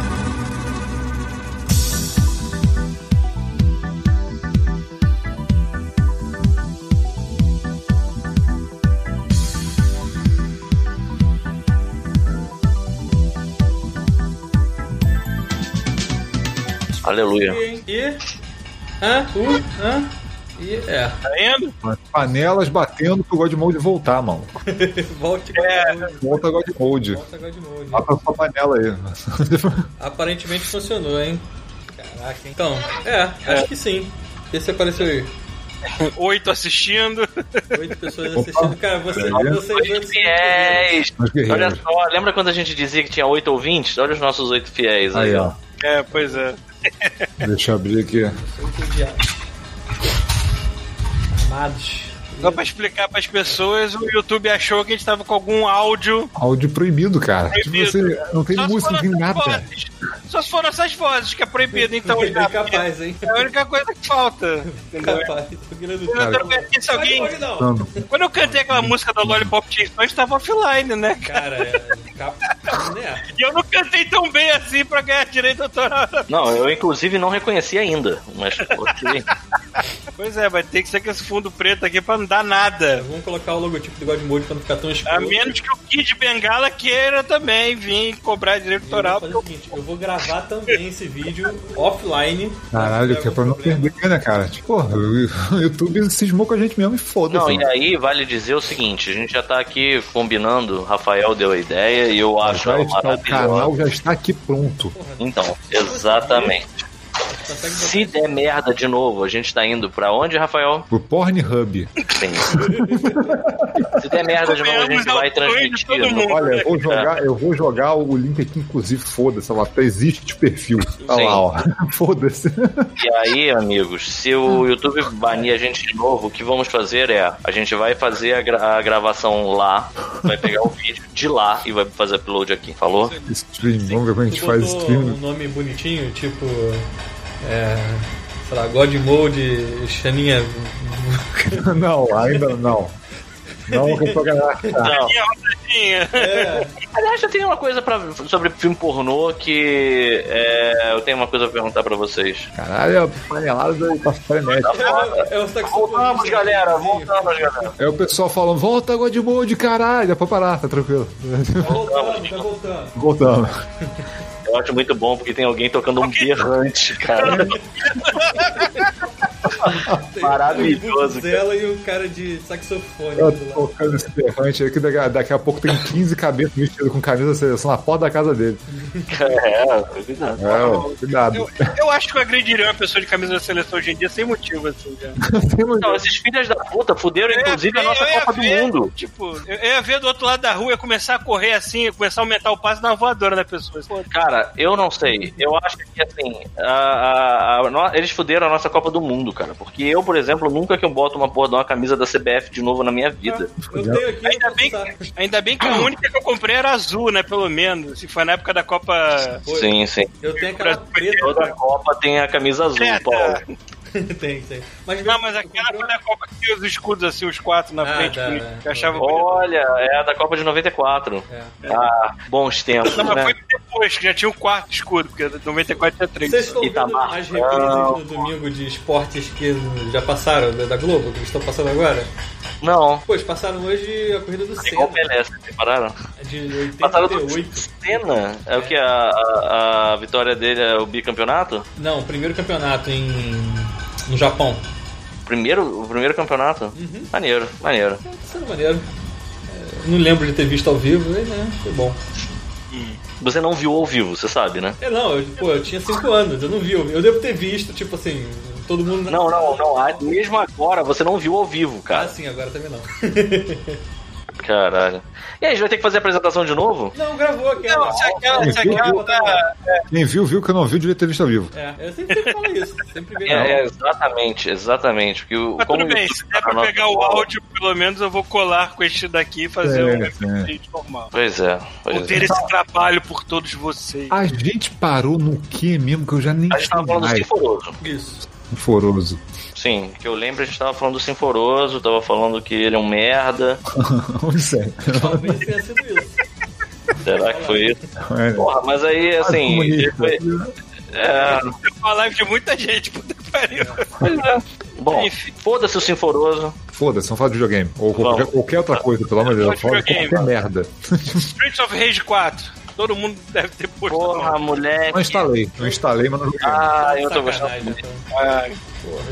Aleluia. E. e hã? U, hã? E. É. Tá indo? As panelas batendo pro God Mode voltar, mano. [LAUGHS] Volte Volta Mode. Volta agora de novo. Bota sua panela aí. Aparentemente funcionou, hein? Caraca, hein? Então, é, acho que sim. Esse apareceu aí. [LAUGHS] Oito assistindo. Oito pessoas assistindo. Cara, você, vocês Fiéis. Olha só, lembra quando a gente dizia que tinha oito ouvintes? Olha os nossos oito fiéis aí, Aí, ó. É, pois é. Deixa eu abrir aqui. Amados. Só pra explicar pras pessoas, o YouTube achou que a gente tava com algum áudio. Áudio proibido, cara. Tipo, Proibido. você não tem Só música, não tem nada. fotos. Só se foram essas vozes, que é proibido, então. Já, capaz, hein? É a única coisa que falta. [LAUGHS] Entendeu? Capaz. Tô querendo Eu Cara, quero ver aqui se alguém. Vai, não. Não, Quando eu cantei aquela música da Lollipop Chainsaw, tava offline, né? Cara, é. Cap... né? E eu não cantei tão bem assim pra ganhar direito autoral. Não, eu inclusive não reconheci ainda, mas ok. Pois é, vai ter que ser com esse fundo preto aqui pra não dar nada. Vamos colocar o logotipo do God Mode pra não ficar tão escuro. A menos que o Kid Bengala queira também vir cobrar direito Eu vou autoral. seguinte, eu vou gravar também esse vídeo offline. Caralho, que é pra não perder, né, cara? Tipo, porra, o [LAUGHS] YouTube cismou com a gente mesmo e Não, foda-se. e aí vale dizer o seguinte, a gente já tá aqui combinando, Rafael deu a ideia e eu acho Já ela está, o canal já está aqui pronto. Então, exatamente. Consegue Se der merda de novo, a gente tá indo pra onde, Rafael? Pro Pornhub. Sim. Se der merda de novo, a gente vai transmitir. Olha, eu vou jogar, eu vou jogar o link aqui, inclusive, foda-se, lá tá, existe perfil. Olha lá, ó. [LAUGHS] Foda-se. E aí, amigos, se o YouTube banir a gente de novo, o que vamos fazer é, a gente vai fazer a, gra- a gravação lá, vai pegar o vídeo de lá e vai fazer upload aqui. Falou? Stream, vamos ver como a gente faz stream. um nome bonitinho, tipo. É. Sei lá, God Mode, Xaninha. [LAUGHS] Não, ainda não. Não. Minha rodadinha. É, Aliás, eu tenho uma coisa pra, sobre filme pornô que é, eu tenho uma coisa pra perguntar pra vocês. Caralho, é panelada e passa frenética. é, é. Voltamos, galera, voltamos, galera. É o pessoal falando, volta God Mode, caralho. É pra parar, tá tranquilo. Voltando, tá voltando. Voltando. Eu acho muito bom porque tem alguém tocando um berrante, cara. [LAUGHS] Maravilhoso, o dela e o cara de saxofone Eu do tô lado. tocando esse berrante aí que daqui, daqui a pouco tem 15 cabeças vestidas com camisa da seleção na porta da casa dele. É, cuidado. É, ó, cuidado. Eu, eu acho que eu agrediria uma pessoa de camisa da seleção hoje em dia sem motivo, assim, já. Não, esses filhos da puta fuderam inclusive a nossa Copa do ver, Mundo. Tipo, eu ia ver do outro lado da rua, ia começar a correr assim, começar a aumentar o passo da voadora da pessoa. Pô, Cara, eu não sei. Eu acho que assim, a- a- a- eles fuderam a nossa Copa do Mundo, cara. Porque eu, por exemplo, nunca que eu boto uma porra de uma camisa da CBF de novo na minha vida. Eu tenho aqui, Ainda bem, usar. ainda bem que a única que eu comprei era azul, né? Pelo menos. Se foi na época da Copa. Sim, sim. Eu tenho aquela preta. Toda Copa tem a camisa azul, Paulo. [LAUGHS] tem, tem. Mas, Não, mas aquela foi da Copa que tinha os escudos assim, os quatro na Ah, frente. tá, bonito, é. achava bonito. Olha, é a da Copa de 94. É. Ah, bons tempos, Não, mas né? foi depois, que já tinha o quarto escudo, porque 94 tinha três. Vocês estão vendo as reprises no domingo de esportes que já passaram da Globo, que estão passando agora? Não. Pois, passaram hoje a corrida do Igual o Senna, Pelé, vocês separaram? de Passaram do 88. Senna? É o que? A, a, a vitória dele é o bicampeonato? Não, primeiro campeonato em no Japão. Primeiro, o primeiro campeonato? Uhum. Maneiro, maneiro. É maneiro. É, não lembro de ter visto ao vivo, mas, né, foi bom. Você não viu ao vivo, você sabe, né? É, não, eu, pô, eu tinha 5 anos, eu não vi. Eu devo ter visto, tipo assim, todo mundo... Não, não, não. ah, Mesmo agora, você não viu ao vivo, Ah, cara. sim, agora também não. [LAUGHS] Caralho. E aí, a gente vai ter que fazer a apresentação de novo? não, gravou aquela. Não, se aquela, se aquela tá- Quem viu, viu. Quem não viu, devia ter visto ao vivo. É, eu sempre, sempre falo isso. Sempre vem É, é, exatamente, exatamente. Porque o, Mas como tudo bem, se der pra pegar o áudio, pelo menos eu vou colar com este daqui e fazer É, um é. vídeo normal. Pois é, Vou pois ter é. esse trabalho por todos vocês. A gente parou no que mesmo que eu já nem A gente tava falando do mais. Sinforoso. Isso. Foroso. Sim, que eu lembro, a gente tava falando do Sinforoso, tava falando que ele é um merda. [LAUGHS] É? Talvez tenha sido isso. Será que foi isso? É. Porra, mas aí, assim. foi- É, Uma live de muita gente, puta que pariu. bom, Enfim. foda-se o Sinforoso. Foda-se, vamos falar de videogame. Ou qualquer, qualquer outra coisa, pelo amor de Deus. Fala qualquer merda. Streets of Rage 4. Todo mundo deve ter posto. Porra, moleque. Não instalei. Não instalei, mas não joguei. Ah, eu tô gostando. Sacanagem,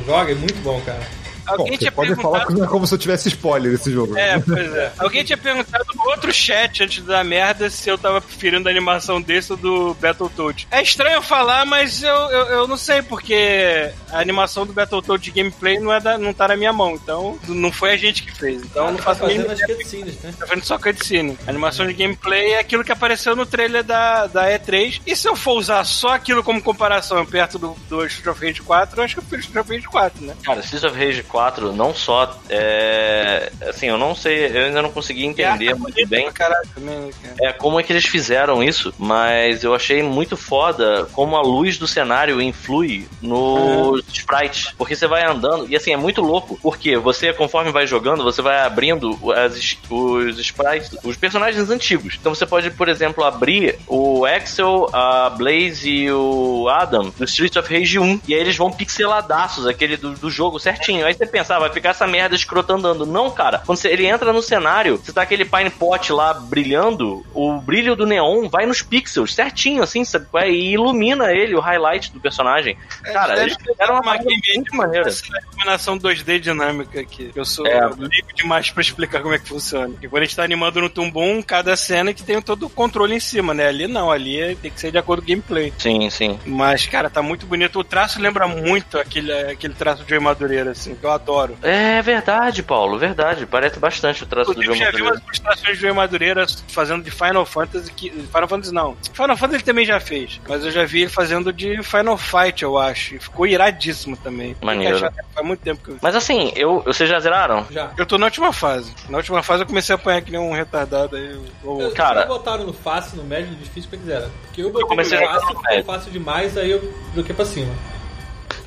joga, é muito bom, cara. Bom, Alguém você tinha pode falar perguntado. não é como se eu tivesse spoiler desse jogo. É, pois é. Alguém tinha perguntado no outro chat antes da merda se eu tava preferindo a animação desse ou do Battletoads. É estranho falar, mas eu, eu, eu não sei, porque a animação do Battletoads de gameplay não, é da, não tá na minha mão, então não foi a gente que fez. Então eu não tá faço nem fazendo as cutscenes, né? Tá vendo só cutscene. A animação de gameplay é aquilo que apareceu no trailer da, da E3. E se eu for usar só aquilo como comparação perto do, do Street of Rage 4, eu acho que eu prefiro Street of Rage 4, né? Cara, Streets of Rage 4 não só é, assim, eu não sei, eu ainda não consegui entender muito bem Caraca, né, é como é que eles fizeram isso, mas eu achei muito foda como a luz do cenário influi nos sprites, porque você vai andando e assim é muito louco, porque você conforme vai jogando, você vai abrindo as, os sprites, os personagens antigos. Então você pode, por exemplo, abrir o Axel, a Blaze e o Adam do Streets of Rage 1 e aí eles vão pixeladaços, aquele do, do jogo certinho. Aí você pensa, ah, vai ficar essa merda escrota andando. Não, cara. Quando você- ele entra no cenário, você tá aquele Pine Pot lá brilhando, o brilho do neon vai nos pixels certinho, assim, sabe? é? E ilumina ele, o highlight do personagem. Cara, deve eles fizeram uma parada game muito maneira. Essa iluminação 2D dinâmica aqui. Eu sou É. ligo demais pra explicar como é que funciona. E quando a gente tá animando no Tumbum, cada cena que tem todo o controle em cima, né? Ali não, ali é- tem que ser de acordo com o gameplay. Sim, sim. Mas, cara, tá muito bonito. O traço lembra muito aquele, aquele traço de Madureira, assim, eu adoro. É verdade, Paulo, verdade. Parece bastante o traço do Eu jogo. já vi umas ilustrações de Joey Madureira fazendo de Final Fantasy. Que, Final Fantasy não. Final Fantasy ele também já fez. Mas eu já vi ele fazendo de Final Fight, eu acho. E ficou iradíssimo também. Maneiro. achar- Faz muito tempo que eu Mas assim, eu, vocês já zeraram? Já. Eu tô na última fase. Na última fase eu comecei a apanhar que nem um retardado aí. eu- eu- Cara- Vocês botaram no fácil, no médio, no difícil, pra quiser. Porque eu botei comecei no fácil, ficou fácil demais, aí eu joguei pra cima.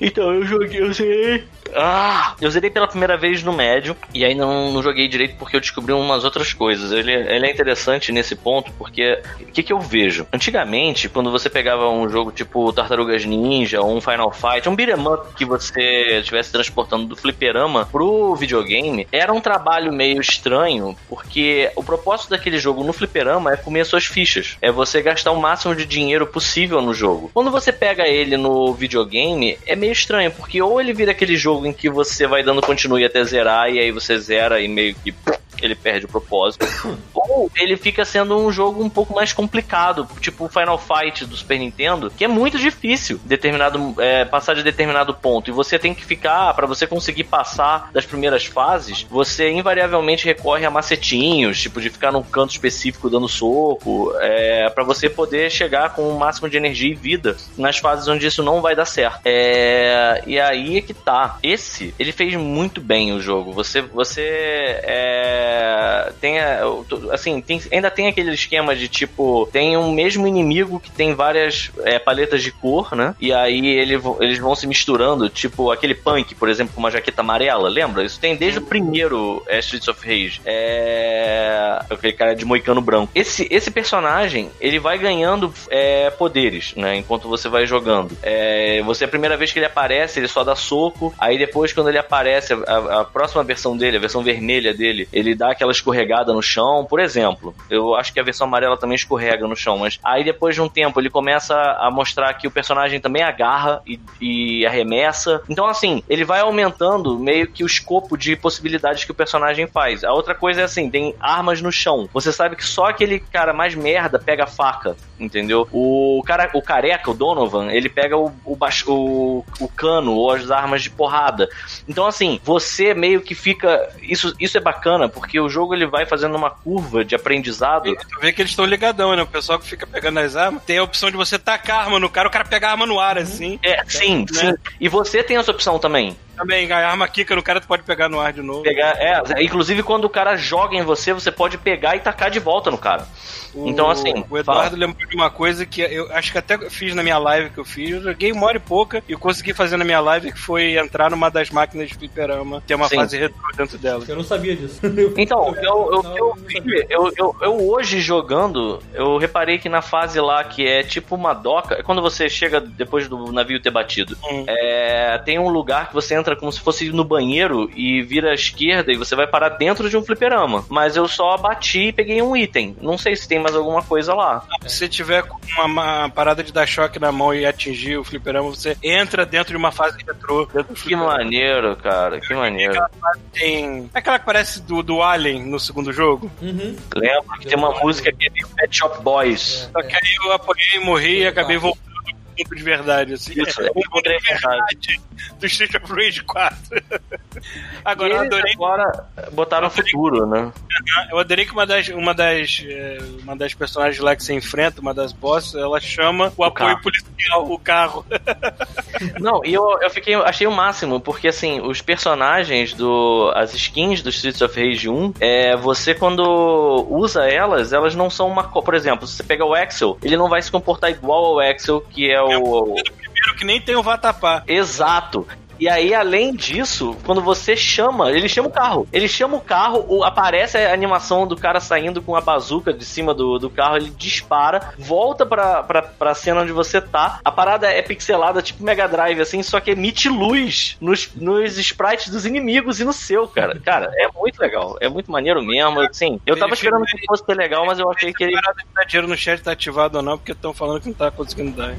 Então, eu joguei, eu zerei. Ah, eu zerei pela primeira vez no médio e aí não, não joguei direito porque eu descobri umas outras coisas. Ele, ele é interessante nesse ponto porque o que, que eu vejo? Antigamente, quando você pegava um jogo tipo Tartarugas Ninja ou um Final Fight, um beat'em up que você estivesse transportando do fliperama pro videogame, era um trabalho meio estranho porque o propósito daquele jogo no fliperama é comer suas fichas, é você gastar o máximo de dinheiro possível no jogo. Quando você pega ele no videogame, é meio estranho porque ou ele vira aquele jogo em que você vai dando continue até zerar e aí você zera e meio que ele perde o propósito. [COUGHS] Ou ele fica sendo um jogo um pouco mais complicado, tipo o Final Fight do Super Nintendo, que é muito difícil determinado, é, passar de determinado ponto. E você tem que ficar, para você conseguir passar das primeiras fases, você invariavelmente recorre a macetinhos, tipo de ficar num canto específico dando soco, é, para você poder chegar com o máximo de energia e vida nas fases onde isso não vai dar certo. É, e aí é que tá. Esse, ele fez muito bem o jogo. Você, você é, tem, assim, tem- ainda tem aquele esquema de tipo, tem um mesmo inimigo que tem várias é, paletas de cor, né? E aí ele, eles vão se misturando, tipo aquele punk, por exemplo, com uma jaqueta amarela, lembra? Isso tem desde o primeiro é, Streets of Rage. É. Aquele cara de moicano branco. Esse, esse personagem, ele vai ganhando é, poderes, né? Enquanto você vai jogando. É, você, a primeira vez que ele aparece, ele só dá soco. Aí depois, quando ele aparece, a, a próxima versão dele, a versão vermelha dele, ele dá aquela escorregada no chão. Por exemplo, eu acho que a versão amarela também escorrega no chão, mas aí depois de um tempo ele começa a mostrar que o personagem também agarra e, e arremessa. Então, assim, ele vai aumentando meio que o escopo de possibilidades que o personagem faz. A outra coisa é assim, tem armas no chão. Você sabe que só aquele cara mais merda pega faca, entendeu? O cara, o careca, o Donovan, ele pega o, o, o, o cano ou as armas de porrada. Então, assim, você meio que fica. Isso, isso é bacana, porque o jogo ele vai fazendo uma curva de aprendizado. E Tu vê que eles estão ligadão, né? O pessoal que fica pegando as armas tem a opção de você tacar a arma no cara, o cara pega a arma no ar, assim. É, sim, sim. E você tem essa opção também. Também, a arma quica no cara, tu pode pegar no ar de novo. Pegar, é, inclusive quando o cara joga em você, você pode pegar e tacar de volta no cara. Então, assim, O Eduardo lembrou de uma coisa que eu acho que até fiz na minha live que eu fiz. Eu joguei uma hora e pouca e eu consegui fazer na minha live que foi entrar numa das máquinas de fliperama, ter uma Sim. fase retrô dentro dela. Eu não sabia disso. [LAUGHS] Então, eu, eu, eu hoje jogando, eu reparei que na fase lá que é tipo uma doca, é quando você chega depois do navio ter batido, Hum. é, tem um lugar que você entra como se fosse no banheiro e vira à esquerda e você vai parar dentro de um fliperama. Mas eu só bati e peguei um item. Não sei se tem mais alguma coisa lá. Se você tiver com uma, uma parada de dar choque na mão e atingir o fliperama, você entra dentro de uma fase retrô. Dentro do Que maneiro, cara, que maneiro. Tem. É aquela que parece do, do Alien no segundo jogo. Uhum. Lembra que tem uma música que é meio Pet Shop Boys. Só que aí eu apoiei, morri e acabei voltando ponto de verdade. Assim. Isso, é um encontrei a verdade. do Street of Rage 4. [LAUGHS] Agora, eu adorei, agora botaram o futuro, né? eu adorei que uma das, uma, das, eh, uma das personagens lá que você enfrenta, uma das bosses, ela chama o apoio carro. policial, o carro. [LAUGHS] Não, e eu, eu fiquei, achei o máximo, porque assim, os personagens do. as skins do Streets of Rage 1, é, você quando usa elas, elas não são uma. Por exemplo, se você pega o Axel, ele não vai se comportar igual ao Axel, que é o. Primeiro que nem tem o Vatapá. Exato. E aí, além disso, quando você chama, ele chama o carro. Ele chama o carro, aparece a animação do cara saindo com a bazuca de cima do, do carro, ele dispara, volta pra, pra, pra cena onde você tá. A parada é pixelada, tipo Mega Drive, assim, só que emite luz nos, nos sprites dos inimigos e no seu, cara. Cara, é muito legal. É muito maneiro mesmo. Assim, eu tava esperando que fosse ter legal, mas eu achei que ele. Dinheiro no chat tá ativado ou não, porque estão falando que não tá conseguindo dar.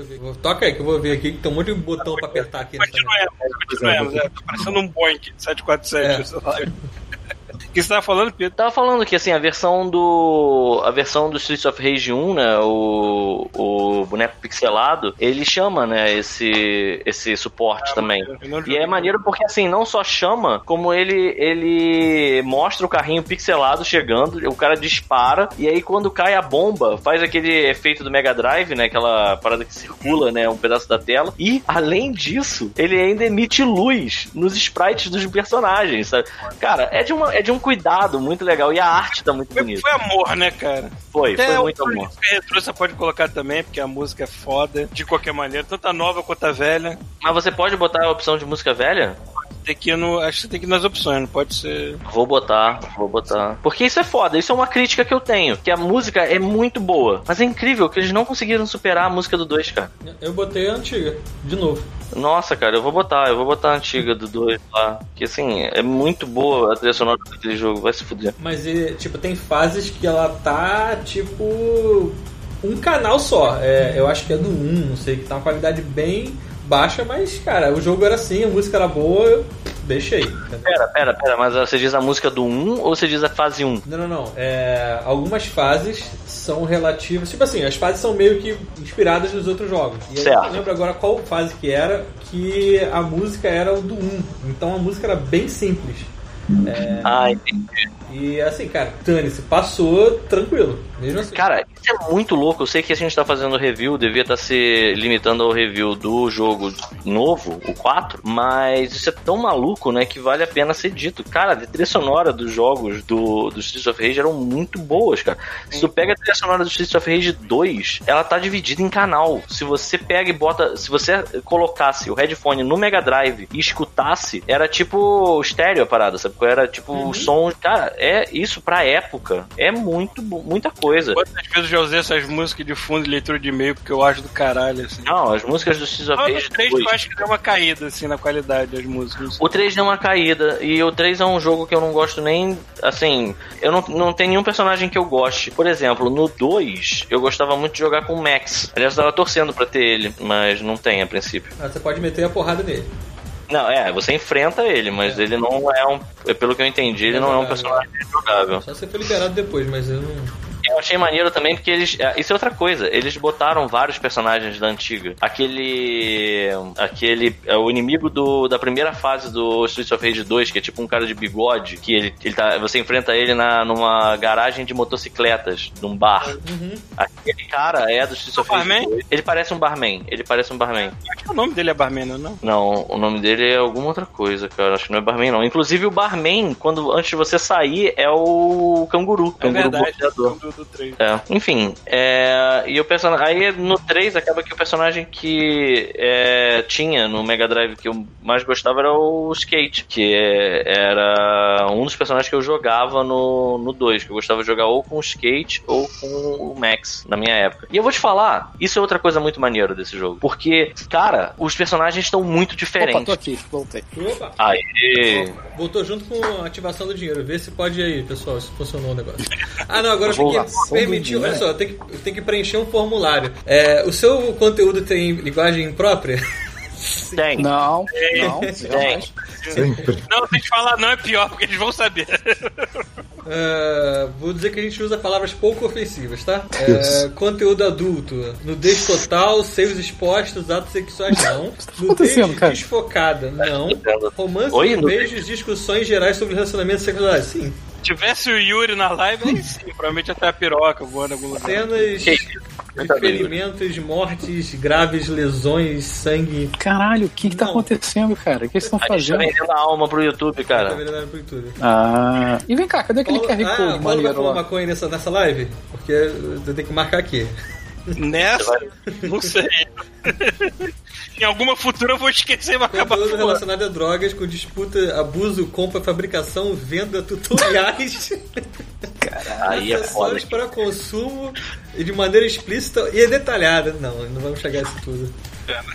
Deixa eu ver. Vou- Toca aí que eu vou ver aqui que tem um monte de botão pra apertar aqui. Continuemos, continuemos. É, tá parecendo um Boeing 747. É. que você tava falando, Pedro? Tava falando que assim, a versão do. A versão do Streets of Rage 1, né? O, o boneco pixelado, ele chama, né, esse, esse suporte também. Eu não E é maneiro porque assim, não só chama, como ele ele mostra o carrinho pixelado chegando, o cara dispara, e aí quando cai a bomba, faz aquele efeito do Mega Drive, né? Aquela parada que circula, né? Um pedaço da tela. E, além disso, ele ainda emite luz nos sprites dos personagens, sabe? Cara, é de, uma, é de um cuidado muito legal. E a arte tá muito Foi, bonita. foi amor, né, cara? Foi, Até foi muito amor. retrô você pode colocar também, porque a música é foda, de qualquer maneira, tanto a nova quanto a velha. Mas você pode botar a opção de música velha? Tem que ir no, acho que você tem que ir nas opções, não pode ser. Vou botar, vou botar. Porque isso é foda, isso é uma crítica que eu tenho. Que a música é muito boa. Mas é incrível que eles não conseguiram superar a música do 2, cara. Eu botei a antiga, de novo. Nossa, cara, eu vou botar, eu vou botar a antiga do 2 lá. Que assim, é muito boa a trilha sonora daquele jogo, vai se fuder. Mas, tipo, tem fases que ela tá, tipo, um canal só. É, eu acho que é do 1, não sei, que tá uma qualidade bem baixa, mas, cara, o jogo era assim, a música era boa, eu deixei. Pera, pera, pera, mas você diz a música do 1 ou você diz a fase 1? Não, não, não. É, algumas fases são relativas. Tipo assim, as fases são meio que inspiradas nos outros jogos. E aí eu Certo. não lembro agora qual fase que era, que a música era o do 1. Então a música era bem simples. Ah, entendi. E assim, cara, Tane-se, passou tranquilo. Mesmo assim. Cara, isso é muito louco. Eu sei que a gente tá fazendo review, devia estar se limitando ao review do jogo novo, o 4, mas isso é tão maluco, né, que vale a pena ser dito. Cara, a trilha sonora dos jogos do, do Streets of Rage eram muito boas, cara. Se tu pega a trilha sonora do Streets of Rage 2, ela tá dividida em canal. Se você pega e bota, se você colocasse o headphone no Mega Drive e escutasse, era tipo estéreo a parada, sabe? Era tipo o som, cara, é isso pra época. É muito, muita coisa. Quantas vezes eu já usei essas músicas de fundo de leitura de e-mail porque eu acho do caralho, assim. Não, as músicas do Streets of Rage 3 2. eu acho que deu uma caída, assim, na qualidade das músicas. O 3 deu uma caída, e o 3 é um jogo que eu não gosto nem. Assim, eu não, não tem nenhum personagem que eu goste. Por exemplo, no 2, eu gostava muito de jogar com o Max. Aliás, eu tava torcendo pra ter ele, mas não tem a princípio. Ah, Você pode meter a porrada nele. Não, é, você enfrenta ele, mas ele não é um. Pelo que eu entendi, ele não é um personagem jogável. Só se for liberado depois, mas eu não. Eu achei maneiro também porque eles. é, Isso é outra coisa. Eles botaram vários personagens da antiga. Aquele. Aquele. é, O inimigo do, da primeira fase do Streets of Rage 2, que é tipo um cara de bigode, que ele, ele tá, você enfrenta ele na, numa garagem de motocicletas, num bar. Aquele cara é do Streets of Rage barman? 2. Ele parece um barman. Ele parece um barman. Acho que o nome dele é Barman, não? não? Não, o nome dele é alguma outra coisa, cara. Acho que não é barman, não. Inclusive, o barman, quando antes de você sair, é o canguru. É canguru verdade, boxeador. do, do 3. É, enfim, é, e o personagem. Aí no 3 acaba que o personagem que é, tinha no Mega Drive que eu mais gostava era o Skate, que é- era um dos personagens que eu jogava no, no 2, que eu gostava de jogar ou com o Skate ou com o Max na minha época. E eu vou te falar, isso é outra coisa muito maneira desse jogo, porque, cara, os personagens estão muito Opa, diferentes. tô aqui, voltei. Opa! Aí, Voltou junto com a ativação do dinheiro. Vê se pode aí, pessoal, se funcionou o negócio. Ah, não, agora tem que permitir. Olha só, tem que, tem que preencher um formulário. É, o seu conteúdo tem linguagem própria? Tem. Não, não, Tem. Sempre. Não, se a gente falar não é pior, porque eles vão saber. É, vou dizer que a gente usa palavras pouco ofensivas, tá? É, conteúdo adulto, nudez total, seios expostos, atos sexuais não. [LAUGHS] Nudez cara? desfocada, não. Romance, Oi, beijos, discussões gerais sobre relacionamentos sexuais, sim. Se tivesse o Yuri na live, aí sim, provavelmente até a piroca voando algum lugar. Cenas de ferimentos, mortes, graves, lesões, sangue. Caralho, o que que tá Não. acontecendo, cara? O que eles estão tá fazendo? vendendo a alma pro YouTube, Tá cara. vendendo pro YouTube. Ah. E vem cá, cadê aquele Paulo, QR ah, Code Paulo vai lá? maconha nessa, nessa live? Porque eu tenho que marcar aqui. Nessa, não sei. em alguma futura eu vou esquecer e vai acabar Conteúdo falando. relacionado a drogas com disputa, abuso, compra, fabricação, venda, tutoriais, Aí é acessórios para consumo e de maneira explícita e detalhada. Não, não vamos chegar a isso tudo.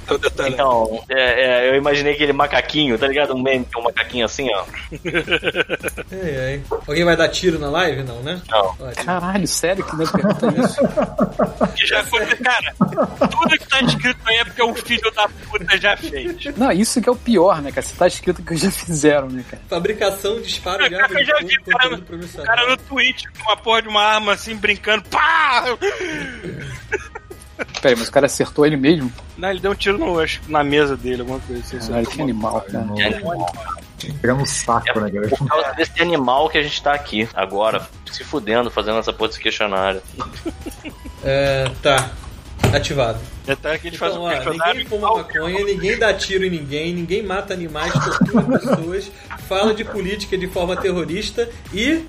Tô detalhando. Então, é, é, eu imaginei aquele macaquinho, tá ligado? Um meme com um macaquinho assim, ó. [LAUGHS] Ai, ai. Alguém vai dar tiro na live? Não, né? Não. Ótimo. Caralho, sério que não pergunta isso? Que [LAUGHS] já foi, cara, tudo que tá escrito aí é porque o filho da puta já fez. Não, isso que é o pior, né, cara? Você tá escrito que já fizeram, né, cara? Fabricação, disparo de arma Eu já vi o cara, o cara no Twitch com uma porra de uma arma assim, brincando. Pá! [LAUGHS] Peraí, mas o cara acertou ele mesmo? Não, ele deu um tiro no, acho, que na mesa dele, alguma coisa assim. Caralho, que animal, cara. Pegar no saco, né, cara? Por causa desse animal que a gente tá aqui, agora, se fudendo, fazendo essa porra desse questionário. É, tá. Ativado. Até que ele faz Então, um ó, questionário. ninguém fuma maconha, ninguém dá tiro em ninguém, ninguém mata animais, tortura pessoas, fala de política de forma terrorista e,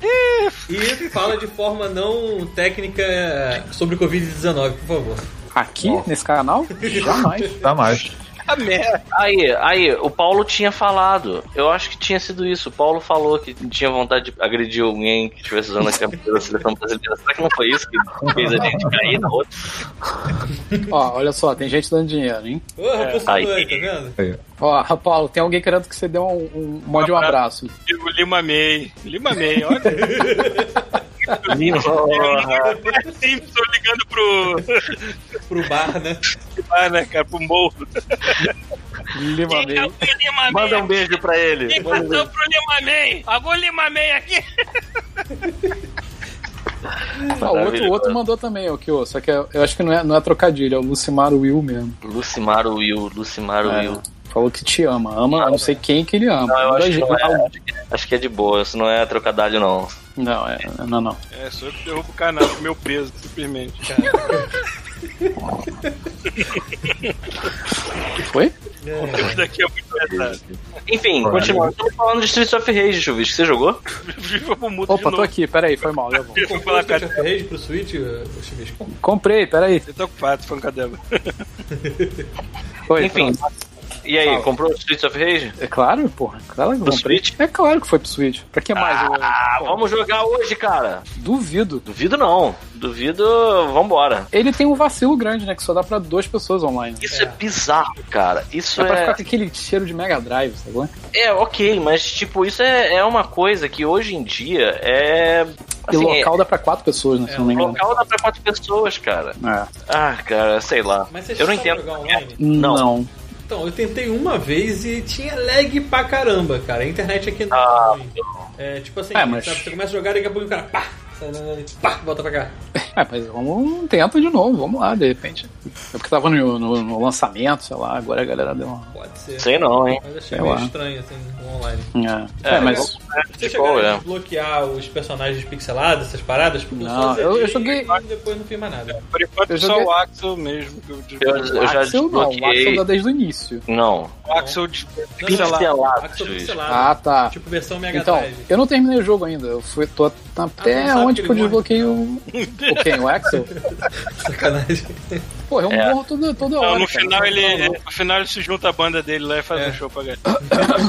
e fala de forma não técnica sobre Covid-19, por favor. Aqui, nesse canal? [LAUGHS] Jamais. Mais. Merda. [LAUGHS] Aí, aí, o Paulo tinha falado. Eu acho que tinha sido isso. O Paulo falou que tinha vontade de agredir alguém que estivesse usando a camisa da seleção brasileira. Será que não foi isso que fez a gente cair na outra? Ó, olha só, tem gente dando dinheiro, hein? Ô, raposo Aí. tá vendo? Aí. Ó, Paulo, tem alguém querendo que você dê um, um, mande um abraço. O Lima May. Lima May, olha. [LAUGHS] Simpson ligando pro. Pro bar, né? Ah, né, cara, pro morro. Lima Quem é Lima May? Manda um beijo pra ele. Quem Manda um passou beijo. pro Lima May? Algum Lima May aqui? Ah, o outro, outro mandou também, o que ô, só que eu, eu acho que não é, não é trocadilho, é o Lucimar Will mesmo. Lucimar Will, Lucimar É, Will. Falou que te ama. Ama, eu não sei quem que ele ama. Não, acho que não é. Acho que é de boa, isso não é trocadilho, não. Não, é, não, não. É, sou eu que derrubo o canal com meu peso, simplesmente. Foi? [LAUGHS] Isso daqui é muito pesado. Enfim, continuando. Estamos falando de Streets of Rage, Chuvis. Você jogou? [LAUGHS] Viva pro mundo de Opa, tô aqui, peraí, foi mal. Eu vou Comprou falar o com a... Street of Rage pro Switch, ô, Chivisco? Comprei, peraí. Eu tô ocupado, foi um cadela. Foi, Enfim. pronto. E aí, Fala. comprou o Streets of Rage? É claro, porra. Claro que eu Pro comprei. Switch? É claro que foi pro Switch. Pra que mais? eu- Ah, pô, vamos jogar hoje, cara. Duvido. Duvido não. Duvido, vambora. Ele tem um vacilo grande, né? Que só dá pra duas pessoas online. Isso é, bizarro, cara. Isso Dá pra é. ficar com aquele cheiro de Mega Drive, sabe? É, ok, mas tipo, isso é, é uma coisa que hoje em dia é. E Assim, local dá pra quatro pessoas, né? Se não me é, engano. local dá pra quatro pessoas, cara. É. Ah, cara, sei lá. Mas você Eu não entendo. jogar online? Não. Não. Então, eu tentei uma vez e tinha lag pra caramba, cara. A internet aqui não Ah, é ruim. É tipo assim, É, mas- sabe, você começa a jogar e daqui a pouco o cara pá, pá, volta pra cá. É, mas vamos, tenta de novo, vamos lá, de repente. É porque tava no, no- no lançamento, sei lá, agora a galera deu uma. Pode ser. Sei não, hein? Mas achei Sei meio lá. estranho, assim, online. É, é, É, mas. Você chegaram a é. desbloquear os personagens pixelados, essas paradas? Porque Não, eu- eu joguei- e depois não fiz mais nada. Por enquanto, Eu só joguei- o Axel mesmo. Que eu, Eu, eu já Axel não, o desbloqueei. Axel dá desde o início. Não. o Axel de Não, pixelado. Pixelado, Axel pixelado. Ah, tá. Tipo versão Mega Então, Drive. eu não terminei o jogo ainda. Eu fui, tô até sabe onde que que eu ele desbloqueei o. O quem? O Axel? [LAUGHS] Sacanagem. Pô, É. morro toda, toda hora. Não, no cara. final, ele, no final ele se junta à banda dele lá e faz É. um show pra galera.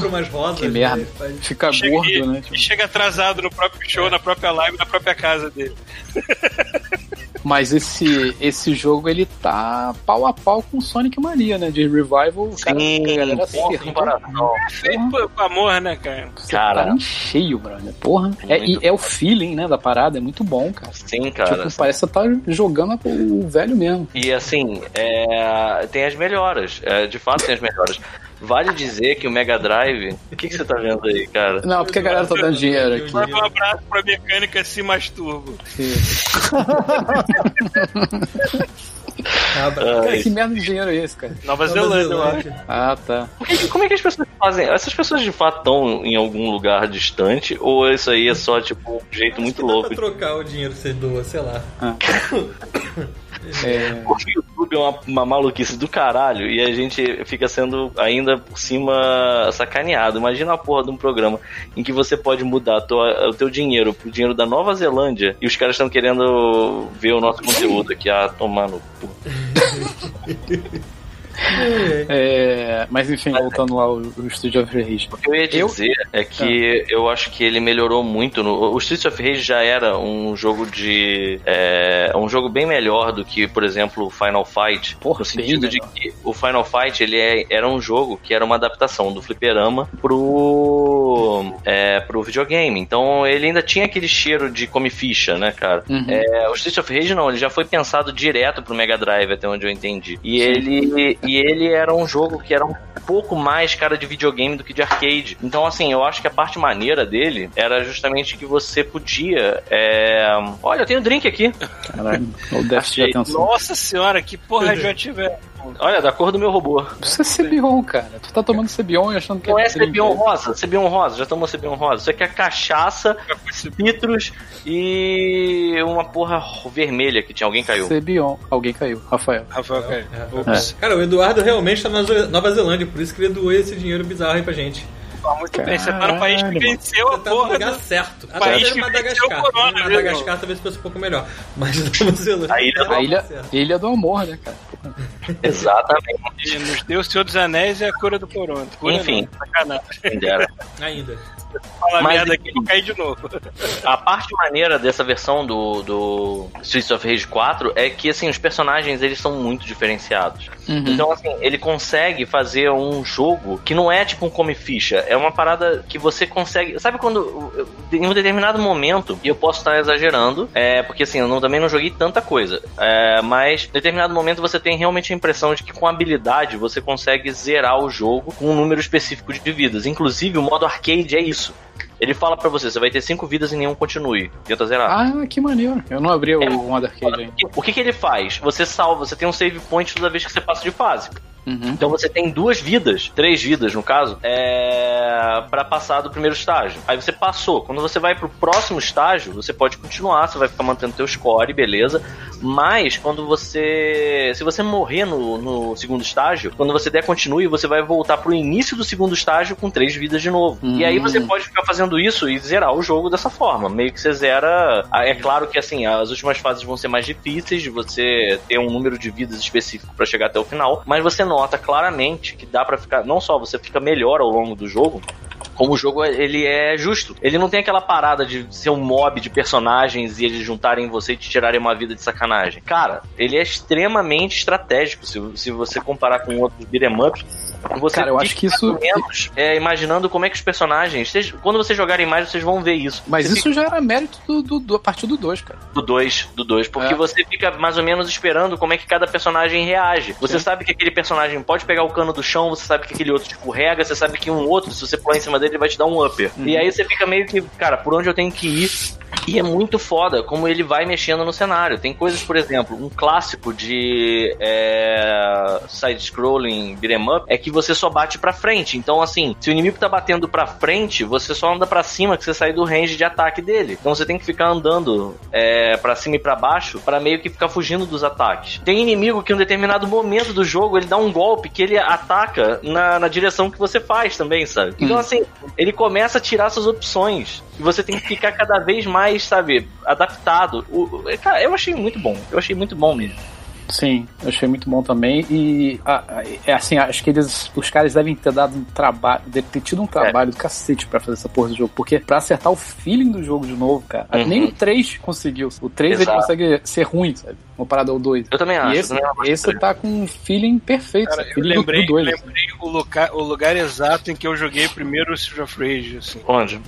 Umas rosas. Que merda. né, faz- Fica Chega- gordo, e, né? e Tipo, chega atrasado no próprio show, na própria live, na própria casa dele. Mas esse, esse jogo, ele tá pau a pau com Sonic Mania, né? De Revival, o cara, Sim, a galera acertou. comparação. Feito por, amor, né, cara? Você Cara. tá em cheio, brother. Porra. É, e é o feeling, né, da parada. É muito bom, cara. Sim, cara. tipo, parece que você tá jogando o velho mesmo. E assim, é, tem as melhoras. É, de fato, tem as melhoras. Vale dizer que o Mega Drive. O que, que você tá vendo aí, cara? Não, porque a galera tá dando dinheiro aqui. Manda um abraço pra mecânica se masturbo. Ah, [LAUGHS] Cara, que merda de dinheiro é esse, cara? Nova Zelândia, eu acho. Ah, tá. como é que as pessoas fazem? Essas pessoas de fato estão em algum lugar distante? Ou isso aí é só, tipo, um jeito muito Dá pra louco? trocar o dinheiro que você doa, sei lá. [COUGHS] É, O YouTube é uma, uma maluquice do caralho e a gente fica sendo ainda por cima sacaneado. Imagina a porra de um programa em que você pode mudar tua- o teu dinheiro pro dinheiro da Nova Zelândia e os caras estão querendo ver o nosso conteúdo aqui, ah, tomar no cu. [LAUGHS] é, mas enfim, voltando lá ao Studio of Rage. O que eu ia Eu- dizer é que eu acho que ele melhorou muito. No, o Streets of Rage já era um jogo de. É, um jogo bem melhor do que, por exemplo, o Final Fight. Porra, no sentido de que o Final Fight ele é- era um jogo que era uma adaptação do fliperama pro. É, pro videogame. Então ele ainda tinha aquele cheiro de come ficha, né, cara? Uhum. É, o Streets of Rage não, ele já foi pensado direto pro Mega Drive, até onde eu entendi. E ele, e ele era um jogo que era um pouco mais cara de videogame do que de arcade. Então, assim, eu acho que a parte maneira dele era justamente que você podia. é, Olha, eu tenho um drink aqui. Caralho, o déficit de atenção. Nossa senhora, que porra [LAUGHS] de ativo Olha, da cor do meu robô. Isso é Cebion, cara. Tu tá tomando Cebion e achando que Não é. Cebion rosa, Cebion rosa, já tomou Cebion rosa. Isso aqui é cachaça, citros e uma porra vermelha que tinha. Alguém caiu. Cebion. Alguém caiu. Rafael. Rafael, cara. É. Cara, o Eduardo realmente tá na Nova Zelândia, por isso que ele doou esse dinheiro bizarro aí pra gente. Ah, muito bem, você tá no país que Caralho, venceu a tá no porra lugar do... certo. país Até que Madagascar. venceu o corona, né, Madagascar talvez fosse um pouco melhor. Mas [LAUGHS] Nova Zelândia. A ilha- tá A ilha, certo. ilha do amor, né, cara? [LAUGHS] Exatamente. E nos deu o Senhor dos Anéis e a cura do corona. Cura Enfim. Não. Ainda. Fala Mas merda aqui e cair de novo. A parte maneira dessa versão do, do Streets of Rage 4 é que, assim, os personagens, eles são muito diferenciados. Uhum. Então, assim, ele consegue fazer um jogo que não é tipo um come ficha, é uma parada que você consegue... Sabe quando, em um determinado momento, e eu posso estar exagerando, é, porque, assim, eu não- também não joguei tanta coisa, é, mas em determinado momento você tem realmente a impressão de que com habilidade você consegue zerar o jogo com um número específico de vidas. Inclusive, o modo arcade é isso. Ele fala pra você, você vai ter cinco vidas e nenhum continue. Tenta zerar. Ah, que maneiro. Eu não abri o É. Wonder Arcade ainda. O que, que ele faz? Você salva, você tem um save point toda vez que você passa de fase. Uhum. Então você tem duas vidas, três vidas no caso, é... para passar do primeiro estágio. Aí você passou. Quando você vai pro próximo estágio, você pode continuar, você vai ficar mantendo teu score, beleza. Mas quando você. Se você morrer no, no segundo estágio, quando você der continue, você vai voltar pro início do segundo estágio com três vidas de novo. E aí você pode ficar fazendo isso e zerar o jogo dessa forma. Meio que você zera. Ah, É claro que assim, as últimas fases vão ser mais difíceis de você ter um número de vidas específico para chegar até o final, mas você nota claramente que dá pra ficar. Não só você fica melhor ao longo do jogo, como o jogo ele é justo. Ele não tem aquela parada de ser um mob de personagens e eles juntarem em você e te tirarem uma vida de sacanagem. Cara, ele é extremamente estratégico se, se você comparar com outros beat'em ups. Você Cara, eu acho fica que isso- é, imaginando como é que os personagens. vocês- quando vocês jogarem mais, vocês vão ver isso. Mas Você isso já era mérito do, do, do- a partir do 2, cara. do 2, do 2, porque É. você fica mais ou menos esperando como é que cada personagem reage. Você sabe que aquele personagem pode pegar o cano do chão, você sabe que aquele outro escorrega, você sabe que um outro, se você pular em cima dele, ele vai te dar um upper. Uhum. E aí você fica meio que, cara, por onde eu tenho que ir? E é muito foda como ele vai mexendo no cenário. Tem coisas, por exemplo, um clássico de é, side-scrolling beat'em up é que você só bate pra frente. Então, assim, se o inimigo tá batendo pra frente, você só anda pra cima que você sai do range de ataque dele. Então você tem que ficar andando é, para cima e pra baixo pra meio que ficar fugindo dos ataques. Tem inimigo que em um determinado momento do jogo ele dá um golpe que ele ataca na, na direção que você faz também, sabe? Então, Hum. assim, ele começa a tirar suas opções. E você tem que ficar cada vez mais, sabe, adaptado. O, cara, eu achei muito bom. Eu achei muito bom mesmo. Sim, eu achei muito bom também. E é assim, acho que eles, os caras devem ter dado um trabalho, devem ter tido um trabalho do cacete pra fazer essa porra do jogo. Porque pra acertar o feeling do jogo de novo, cara, Uhum. nem o 3 conseguiu. O 3 ele Exato. consegue ser ruim, sabe? Comparado ao 2. Eu também acho. E esse, eu esse tá com um feeling perfeito, Cara, eu Feeling do- lembrei, do 2. lembrei o, lugar, o lugar exato em que eu joguei primeiro o Street of Rage, assim. Onde?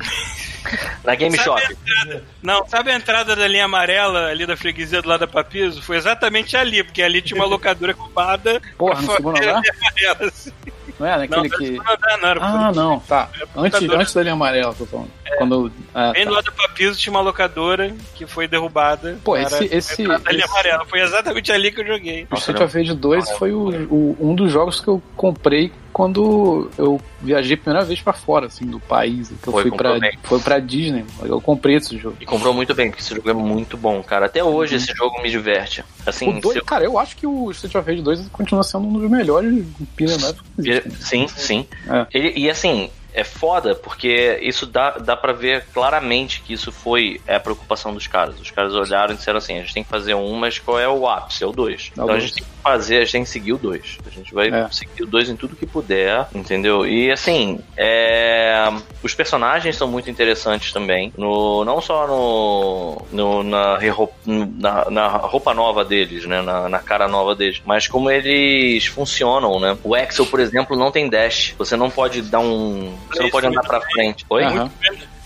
Na Game Sabe Shop. entrada- Não, sabe a entrada da linha amarela ali da freguesia do lado da Papiso? Foi exatamente ali, porque ali tinha uma locadora ocupada Porra, no a segundo andar? [LAUGHS] amarela, assim. Não é? Naquele não, que. Não, era Ah, não, tá. Antes, antes da linha amarela, tô falando. Quando. Ah, Bem tá. do lado do Papiso tinha uma locadora que foi derrubada. Pô, Era esse- esse- a linha esse- amarela. Foi exatamente ali que eu joguei. O Street of Rage 2 foi o, o- um dos jogos que eu comprei quando eu viajei a primeira vez pra fora, assim, do país. Que eu Foi, fui pra, bem. foi pra Disney. Eu comprei esse jogo. E comprou muito bem, porque esse jogo é muito bom, cara. Até hoje esse jogo me diverte. Assim, O dois, Cara, eu acho que o Street of Rage 2 continua sendo um dos melhores que existem. Sim, sim. É. Ele- e assim, é foda porque isso dá, dá pra ver claramente que isso foi é, a preocupação dos caras. Os caras olharam e disseram assim: a gente tem que fazer um, mas qual é o ápice? É o 2. É o Então a dois. gente tem que fazer, a gente tem que seguir o 2. A gente vai É. seguir o 2 em tudo que puder, entendeu? E assim, é, os personagens são muito interessantes também. No, não só no, no- na, na, na roupa nova deles, né? Na, na cara nova deles, mas como eles funcionam, né? O Axel, por exemplo, não tem dash. Você não pode dar um. Você não pode andar pra frente. Oi? Aham.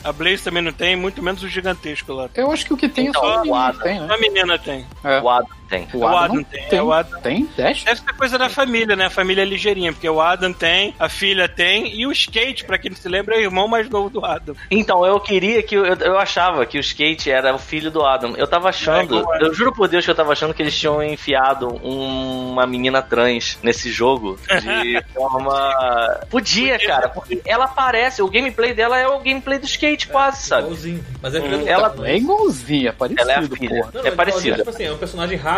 A Blaze também não tem, muito menos o gigantesco lá. Eu acho que o que tem Então, é só o o que tem, né? A menina tem. É. O Adam tem. O O Adam, Adam não tem, tem. é o Adam. Tem? Dash? Deve ser coisa da família, né? A família é ligeirinha, porque o Adam tem, a filha tem, e o Skate, pra quem não se lembra, é o irmão mais novo do Adam. Então, eu queria que. Eu, eu achava que o Skate era o filho do Adam. Eu tava achando. É, eu juro por Deus que eu tava achando que eles tinham enfiado uma menina trans nesse jogo. De [LAUGHS] forma. Podia, cara, porque ela aparece. O gameplay dela é o gameplay do Skate, quase, sabe? Igualzinho. Mas é do Ela- É igualzinho, é parecido, Ela é a filha. porra. Não, É mas parecida. Tipo assim, é um personagem rápido,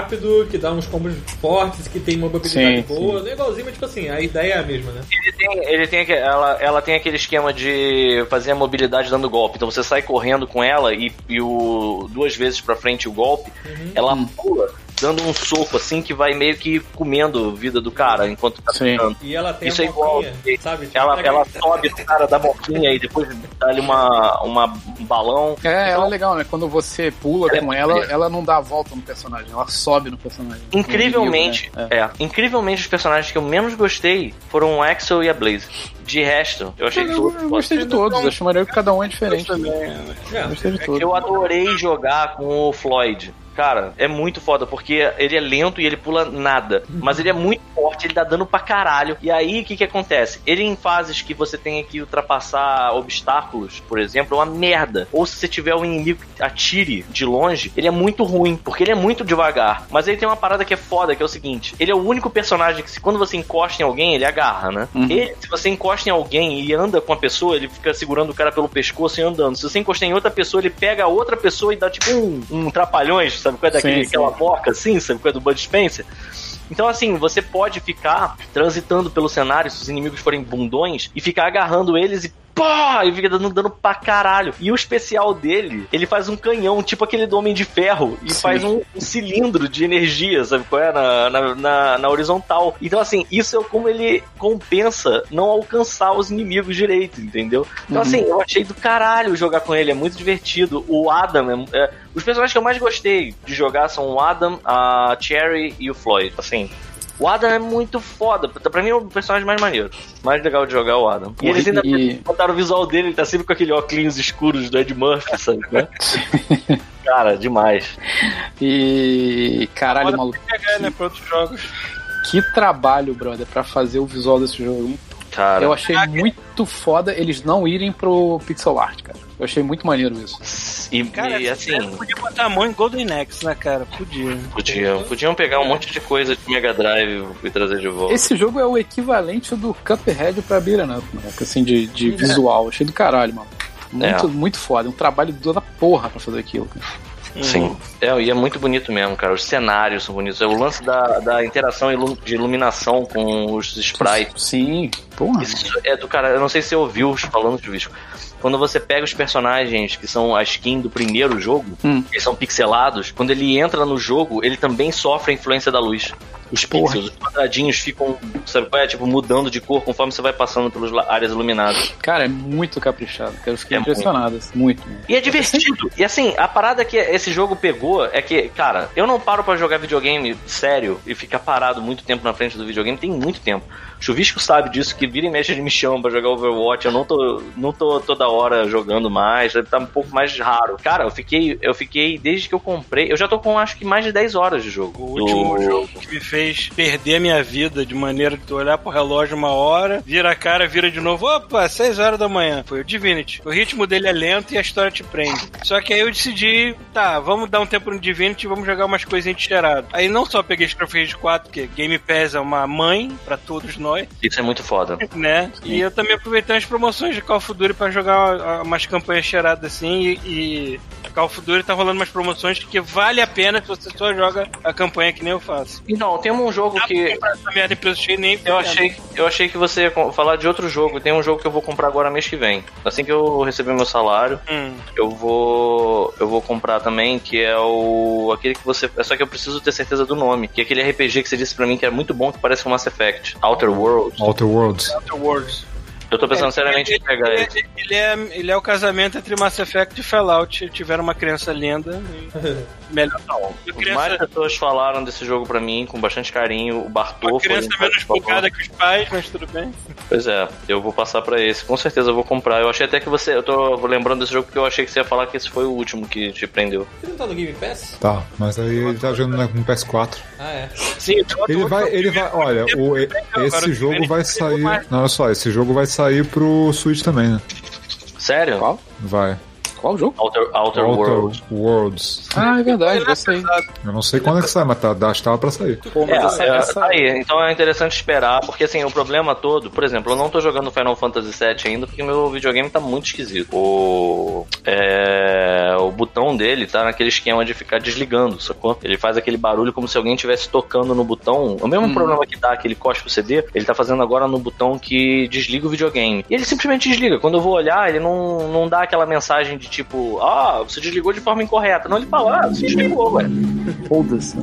que dá uns combos fortes, que tem uma mobilidade Sim, boa. Não é igualzinho, mas tipo assim, a ideia é a mesma, né? Ele tem, ele tem, ela, ela tem aquele esquema de fazer a mobilidade dando golpe. Então você sai correndo com ela e, e o, duas vezes pra frente o golpe, ela pula dando um soco assim que vai meio que comendo a vida do cara enquanto tá ficando. E ela tem Isso a é igual. boquinha, sabe? Tipo, Ela, ela sobe no cara da boquinha e depois dá ali uma, uma, um balão. É, Então, ela é legal, né? Quando você pula Ela é com muito ela, ela não dá a volta no personagem, ela sobe no personagem. Incrivelmente, No né? é. Incrivelmente, os personagens que eu menos gostei foram o Axel e a Blaze. De resto, eu achei É. Eu, tudo. eu gostei de todos, acho maneiro que cada um é diferente. É, Gostei de todos. Eu adorei jogar com o Floyd. Cara, é muito foda, porque ele é lento e ele pula nada. Mas ele é muito forte, ele dá dano pra caralho. E aí, o que que acontece? Ele em fases que você tenha que ultrapassar obstáculos, por exemplo, é uma merda. Ou se você tiver um inimigo que atire de longe, ele é muito ruim, porque ele é muito devagar. Mas ele tem uma parada que é foda, que é o seguinte. Ele é o único personagem que, se quando você encosta em alguém, ele agarra, né? Ele, se você encosta em alguém e anda com a pessoa, ele fica segurando o cara pelo pescoço e andando. Se você encosta em outra pessoa, ele pega a outra pessoa e dá tipo um, um trapalhões, sabe qual é daquele, Sim, aquela moca assim, sabe qual é do Bud Spencer? Então, assim, você pode ficar transitando pelo cenário se os inimigos forem bundões e ficar agarrando eles e pá! E fica dando dano pra caralho. E o especial dele, ele faz um canhão, tipo aquele do Homem de Ferro, e Sim. faz um, um cilindro de energia, sabe qual é? Na, na, na- na horizontal. Então, assim, isso é como ele compensa não alcançar os inimigos direito, entendeu? Então, assim, eu achei do caralho jogar com ele, é muito divertido. O Adam, é, é- os personagens que eu mais gostei de jogar são o Adam, a Cherry e o Floyd. Assim, o Adam é muito foda. Pra mim é o personagem mais maneiro. Mais legal de jogar é o Adam. E eles ainda e- botaram o visual dele, ele tá sempre com aquele óculos escuros do Ed Murphy, sabe? [LAUGHS] né? Cara, demais. E. Caralho, maluco. pegar, né, pra outros jogos. Que trabalho, brother, pra fazer o visual desse jogo. Cara, Eu achei muito foda eles não irem pro pixel art, cara. Eu achei muito maneiro isso. e, Cara, e assim, podia botar a mão em Golden Axe, né, cara? Podia. podiam, podiam pegar um monte de coisa de Mega Drive e trazer de volta. Esse jogo é o equivalente do Cuphead pra Beat'em Up, moleque, assim, de, de visual. Achei do caralho, mano. Muito, É. muito foda. É um trabalho da porra pra fazer aquilo. cara. Sim. É, e é muito bonito mesmo, cara. Os cenários são bonitos. É o lance da, da interação de iluminação com os sprites. Sim, porra. Isso é do cara. Eu não sei se você ouviu os falando de vídeo. Quando você pega os personagens que são a skin do primeiro jogo, Hum. eles são pixelados, quando ele entra no jogo, ele também sofre a influência da luz. Os pixels, os quadradinhos ficam, sabe qual é? Tipo, mudando de cor conforme você vai passando pelas la- áreas iluminadas. Cara, é muito caprichado. Eu fiquei É impressionado. assim, Muito. muito. E é divertido. E assim, a parada que esse jogo pegou é que, cara, eu não paro pra jogar videogame sério e ficar parado muito tempo na frente do videogame, tem muito tempo. Chuvisco sabe disso, que vira e mexe ele me chama pra jogar Overwatch, eu não tô, não tô toda hora jogando mais, tá um pouco mais raro. Cara, eu fiquei, eu fiquei, desde que eu comprei, eu já tô com acho que mais de 10 horas de jogo. O último Do- jogo que me fez perder a minha vida de maneira de tu olhar pro relógio uma hora, vira a cara, vira de novo, opa, 6 horas da manhã. Foi o Divinity. O ritmo dele é lento e a história te prende. Só que aí eu decidi, tá, vamos dar um tempo no Divinity e vamos jogar umas coisinhas de cheirado. Aí não só peguei Starfield 4, porque Game Pass é uma mãe pra todos nós, Isso é muito foda. né? E eu também aproveitei as promoções de Call of Duty pra jogar uma- umas campanhas cheiradas assim e, e Call of Duty tá rolando umas promoções que vale a pena se você só joga a campanha que nem eu faço. Então, tem um jogo Dá pra que. essa merda em preço cheio nem Eu achei, eu achei que você ia falar de outro jogo. Tem um jogo que eu vou comprar agora mês que vem. Assim que eu receber meu salário, Hum. eu vou eu vou comprar também, que é o aquele que você, é só que eu preciso ter certeza do nome, que é aquele RPG que você disse pra mim que é muito bom, que parece um Mass Effect, Outer Worlds. Outer Worlds. Outer Worlds. Eu tô pensando seriamente em pegar ele, ele. ele é, ele é o casamento entre Mass Effect e Fallout. Tiveram uma criança linda. E [LAUGHS] melhor não. Criança, pessoas falaram desse jogo pra mim com bastante carinho. O Bartô uma foi criança um menos bugada que os pais, mas tudo bem. Pois é, eu vou passar pra esse. Com certeza eu vou comprar. Eu achei até que você. Eu tô lembrando desse jogo porque eu achei que você ia falar que esse foi o último que te prendeu. Você não tá no Game Pass? Tá, mas aí ele tá jogando no PS4. Ah, é. Sim, então, Ele vai, ele vai, olha, o, esse jogo vai sair. Não, olha só, esse jogo vai sair pro Switch também, né? Sério? Qual? Vai. Qual jogo? Outer, Outer, Worlds. Worlds. Ah, é verdade, vai sair. Eu não sei quando é que sai, mas tá, tava pra sair. Pô, mas É, essa, é, essa- tá aí. Então é interessante esperar, porque assim, o problema todo, por exemplo, eu não tô jogando Final Fantasy VII ainda porque meu videogame tá muito esquisito. O, é, o botão dele tá naquele esquema de ficar desligando, sacou? Ele faz aquele barulho como se alguém estivesse tocando no botão. O mesmo problema que dá que ele cospe o CD, ele tá fazendo agora no botão que desliga o videogame. E ele simplesmente desliga. Quando eu vou olhar, ele não, não dá aquela mensagem de tipo, ah, você desligou de forma incorreta. Não, ele fala, ah, você desligou, ué. Foda-se.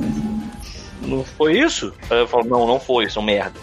não foi isso? Aí eu falo, não, não foi, isso é um merda.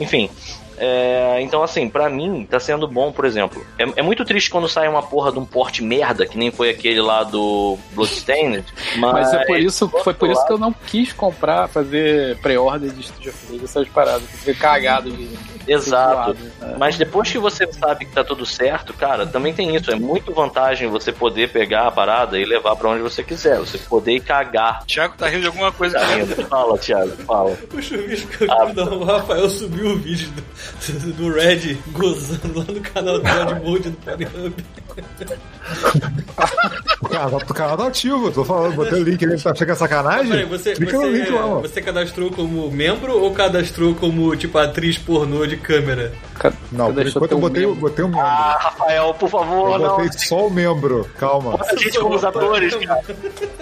Enfim. É, então, assim, pra mim, tá sendo bom, por exemplo. É, é muito triste quando sai uma porra de um porte merda, que nem foi aquele lá do Bloodstained. [LAUGHS] Mas, Mas é por isso, do foi por isso que eu não quis comprar, fazer pré-order de Studio Free, essas paradas. Eu fiquei cagado de. Exato. né? Mas depois que você sabe que tá tudo certo, cara, também tem isso. É muito vantagem você poder pegar a parada e levar pra onde você quiser. Você poder ir cagar. Thiago tá rindo de alguma coisa. Tá rindo? Fala, Thiago, fala. O chuvisco do Rafael subiu o vídeo do, do Red gozando lá no canal do God Mode do Pornhub. O canal, o canal tá ativo, tô falando, botei o link ali, tá achando que é sacanagem? Peraí, você, Clica no link lá, você, mano. você cadastrou como membro ou cadastrou como, tipo, atriz pornô de câmera? Ca- Não, por deixa enquanto eu um botei, membro. botei um membro. Ah, Rafael, por favor, Eu não. botei só o membro, calma. A gente como os atores, cara.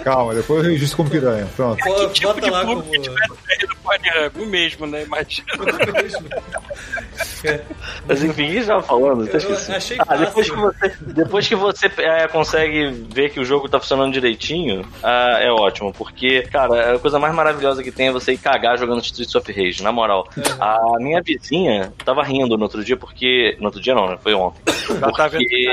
Calma, depois eu registro como piranha. Pronto. Bo- Tipo Bota de lá como. que tiver do Pornhub, o mesmo, né? Imagina. [LAUGHS] Mas enfim, o que já falando? Até Eu esqueci. achei Ah, depois que você, depois que você é, consegue ver que o jogo tá funcionando direitinho, ah, é ótimo. Porque, cara, a coisa mais maravilhosa que tem é você ir cagar jogando Streets of Rage, na moral. A minha vizinha tava rindo no outro dia, porque. No outro dia não, né? Foi ontem. Ela tá vendo Porque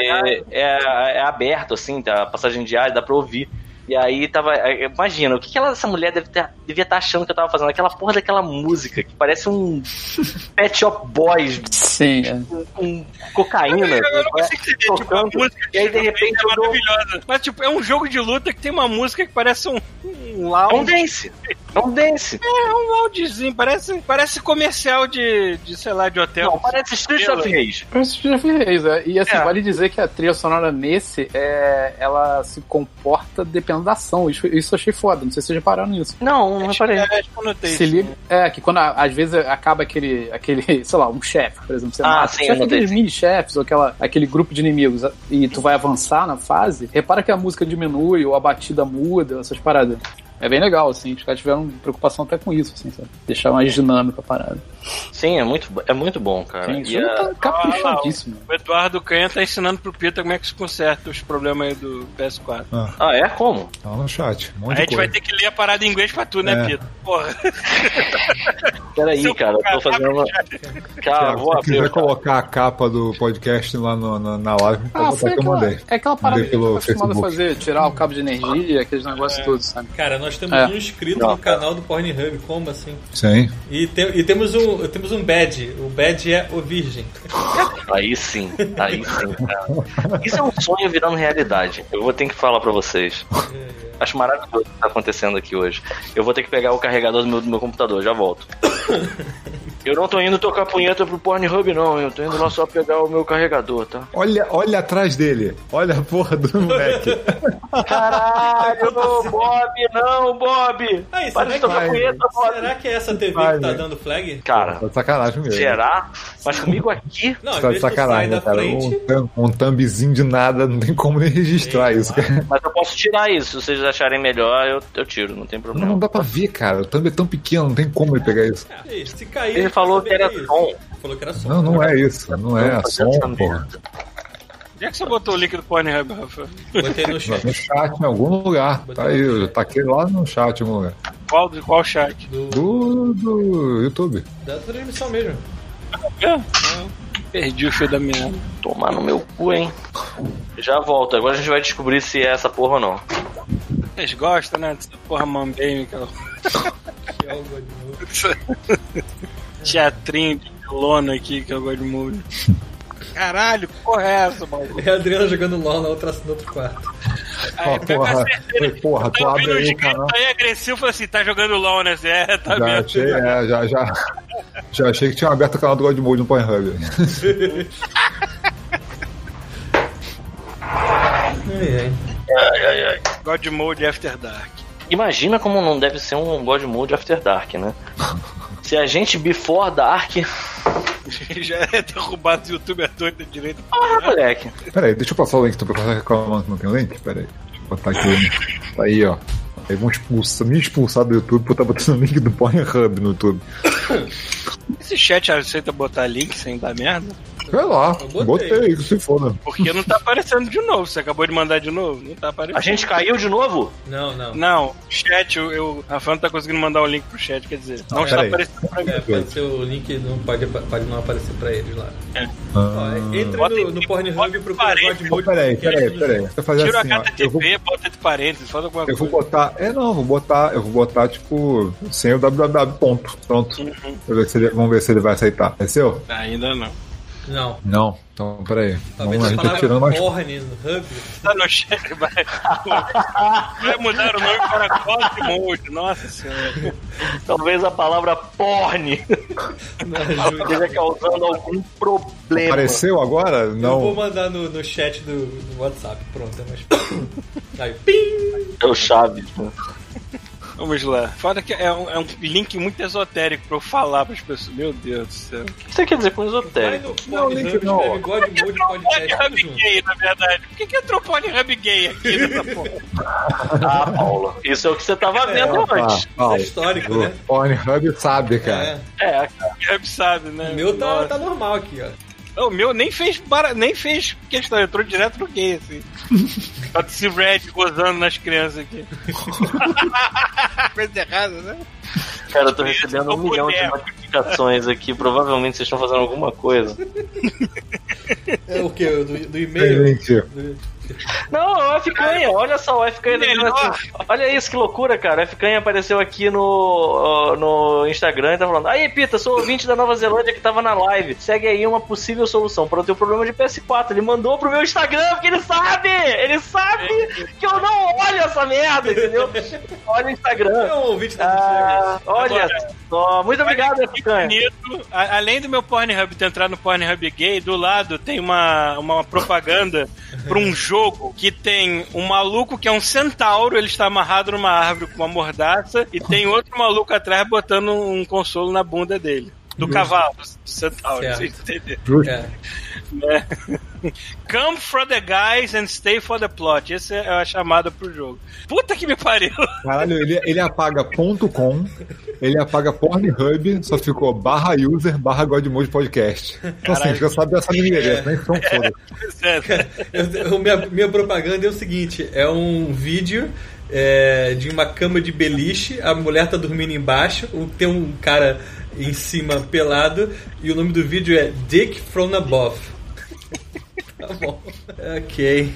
é, é aberto, assim, tá? A passagem de ar, dá pra ouvir. E aí tava. é, Imagina, o que, que ela, essa mulher deve ter, devia estar achando que eu tava fazendo? Aquela porra daquela música que parece um [LAUGHS] Pet Shop Boys Sim, é. com, com cocaína. Eu não né? consigo entender, tipo, a Tocando. música E aí, de repente, é eu dou- maravilhosa. Mas, tipo, é um jogo de luta que tem uma música que parece um, um É um lounge. dance. É um dance. É um loungezinho, parece, parece comercial de, de, sei lá, de hotel. Não, parece Street of Rage. Parece que já fez, é. E assim, É. vale dizer que a trilha sonora nesse, é, ela se comporta dependendo da ação. Isso, isso eu achei foda, não sei se vocês repararam nisso. Não, não reparei. É, acho que eu notei Se isso. liga, é, que quando a- às vezes acaba aquele, aquele, [LAUGHS] sei lá, um chefe, por exemplo, você Ah, mata, sim, chefe aqueles mini-chefes ou aquela, aquele grupo de inimigos e tu vai avançar na fase, repara que a música diminui ou a batida muda, essas paradas. É bem legal, assim, os caras tiveram preocupação até com isso, assim, sabe? Deixar mais dinâmica a parada. Sim, é muito, é muito bom, cara. Sim, isso E a- tá caprichadíssimo. O Eduardo Canha tá ensinando pro Pita como é que se conserta os problemas aí do PS4. Ah, é? Como? Tá no chat. Um A gente vai coisa. ter que ler a parada em inglês pra tu, né, É. Pita? Porra. [LAUGHS] Peraí, cara, eu tô fazendo. Cara, Tiago, vou se abrir. quiser cara. colocar a capa do podcast lá no- na- na live, pode Ah, botar foi que eu mandei. é aquela parada que eu tô pelo acostumado a fazer, tirar o cabo de energia, aqueles negócios todos, sabe? Cara, nós temos É. um inscrito Não, no canal do Pornhub, como assim? Sim. E, te- e temos, um, temos um badge. O badge é o Virgem. Aí sim, aí sim, cara. Isso é um sonho virando realidade. Eu vou ter que falar pra vocês. Acho maravilhoso o que tá acontecendo aqui hoje. Eu vou ter que pegar o carregador do meu, do meu computador, já volto. Eu não tô indo tocar punheta pro Pornhub, não. Eu tô indo lá só pegar o meu carregador, tá? Olha, olha atrás dele. Olha a porra do [LAUGHS] moleque. Caralho, Bob, não, Bob! Aí, Para de tocar que- punheta, Bob! Será que é essa TV Vai, que tá velho. dando flag? Cara, Tá de sacanagem mesmo. será? Mas comigo aqui? Não, Tá de sai sacanagem, né, cara. frente. Um, um thumbzinho de nada, não tem como nem registrar isso, cara. Mas eu posso tirar isso. Se vocês acharem melhor, eu, eu tiro, não tem Não, problema. não dá pra ver, cara. O thumb é tão pequeno, não tem como ele pegar isso. E se cair, falou que era isso. som. Falou que era som. Não, não é isso. Não é. Fazer som, porra. Onde é que você botou o link do Pornhub, Rafa? Botei no No chat. chat, em algum lugar. Tá aí, tá aqui lá no chat em algum lugar. Qual, de qual chat? Do, Do, do YouTube. da transmissão mesmo. É? Perdi o fio da minha. Tomar no meu cu, hein? Já volto. Agora a gente vai descobrir se é essa porra ou não. Vocês gostam, né? Dessa porra mambêmica. [LAUGHS] Que é o God Mode. Teatrinho de lona aqui que eu gosto muito. [LAUGHS] Caralho, que porra é essa, mano? É a Adriana jogando LOL na outra, no outro quarto. Ó, porra, porra, tu Tá abre ouvindo aí o canal. gritos aí agressivo, falei assim, tá jogando LOL, né? É, [LAUGHS] tá Já mesmo. achei, é, já, já, já achei que tinha aberto o canal do God Mode no Pornhub. [LAUGHS] Ai, ai. God Mode After Dark. Imagina como não deve ser um God Mode After Dark, né? Se a gente Before Dark. [LAUGHS] Já é derrubado o YouTube à torta direito. Ah, moleque. Pera aí, deixa eu passar o link, tu tá reclamando que não tem link? Pera aí, deixa eu botar aqui. o link. Tá aí, ó. Aí vão expulsar, me expulsar do YouTube por estar botando o link do Pornhub no YouTube. Esse chat aceita botar link sem dar merda? Sei lá, Eu botei, botei. se foda. Porque não tá aparecendo de novo. Você acabou de mandar de novo? Não tá aparecendo. A gente caiu de novo? Não, não. Não, chat, eu, eu, a não tá conseguindo mandar o link pro chat, quer dizer, não, Não, está aparecendo pra mim. É, pode ser o link, não pode, pode não aparecer pra eles lá. Ó, Ah, entra Bota no, no Pornhub e procura peraí, peraí, peraí. eu Tira assim, a ó. Eu vou, bota de parênteses, faz alguma eu vou coisa. Botar. É, não, vou botar. Eu vou botar, tipo, sem o www. Ponto. Pronto. Uhum. Ver se ele- vamos ver se ele vai aceitar. Desceu? Ainda não. Não. Não. Então, peraí. Talvez Vamos, a gente tá palavra tirando mais. porn no hub. Tá no chat, vai. Vai mudar o nome para God Mode, nossa senhora. Talvez a palavra porn Não ajuda. esteja causando algum problema. Apareceu agora? Eu vou Não. mandar no, no chat do, do WhatsApp. Pronto, é mais fácil. Aí, pim! É o Chaves, né? Vamos lá. Foda que é um, é um link muito esotérico pra eu falar pras pessoas. Meu Deus do céu. O que você quer dizer com Vai esotérico? no Não, Pornhub, link não. escreve God Mode Podcast junto. gay, na verdade. Por que, que entrou Pornhub gay aqui nessa [LAUGHS] porra? Ah, Paula. Isso é o que você tava vendo Ah, antes. Isso Paulo, é histórico, o né? Pornhub sabe, cara. É. É, Pornhub sabe, né? O meu tá, Nossa. tá normal aqui, ó. Não, O meu nem fez, bara... nem fez questão, entrou direto no gay, assim. [LAUGHS] Tá se red gozando nas crianças aqui. [LAUGHS] Coisa errada, né? cara, eu tô recebendo um milhão de notificações aqui. Provavelmente vocês estão fazendo alguma coisa. É o que? Do, do e-mail? Do- Não, o F Canha, olha só, o F Canha Olha isso, que loucura, cara. O F Canha apareceu aqui no, no Instagram e tá falando: Aí, Pita, sou ouvinte da Nova Zelândia que tava na live. Segue aí uma possível solução para o teu problema de PS4. Ele mandou pro meu Instagram porque ele sabe! Ele sabe que eu não olho essa merda, entendeu? Olha o Instagram. É um ouvinte da Ah, olha só. Muito obrigado, F Canha. além do meu Pornhub ter entrado no Pornhub gay, do lado tem uma, uma propaganda pra um jogo que tem um maluco que é um centauro, ele está amarrado numa árvore com uma mordaça, e tem outro maluco atrás botando um consolo na bunda dele. Do cavalo, do centauro, Certo. [LAUGHS] entenderam? Justo. É. É. [LAUGHS] Come for the guys and stay for the plot. Essa é a chamada pro jogo. Puta que me pariu. [LAUGHS] Caralho, ele, ele apaga ponto .com, ele apaga Pornhub, só ficou barra user, barra Godmode Podcast. Então assim, já sabe dessa mineira, nem são foda. Eu- eu- minha, minha propaganda é o seguinte: é um vídeo é, de uma cama de beliche, a mulher tá dormindo embaixo, tem um cara em cima pelado, e o nome do vídeo é Dick from Above. [LAUGHS] tá bom. Ok.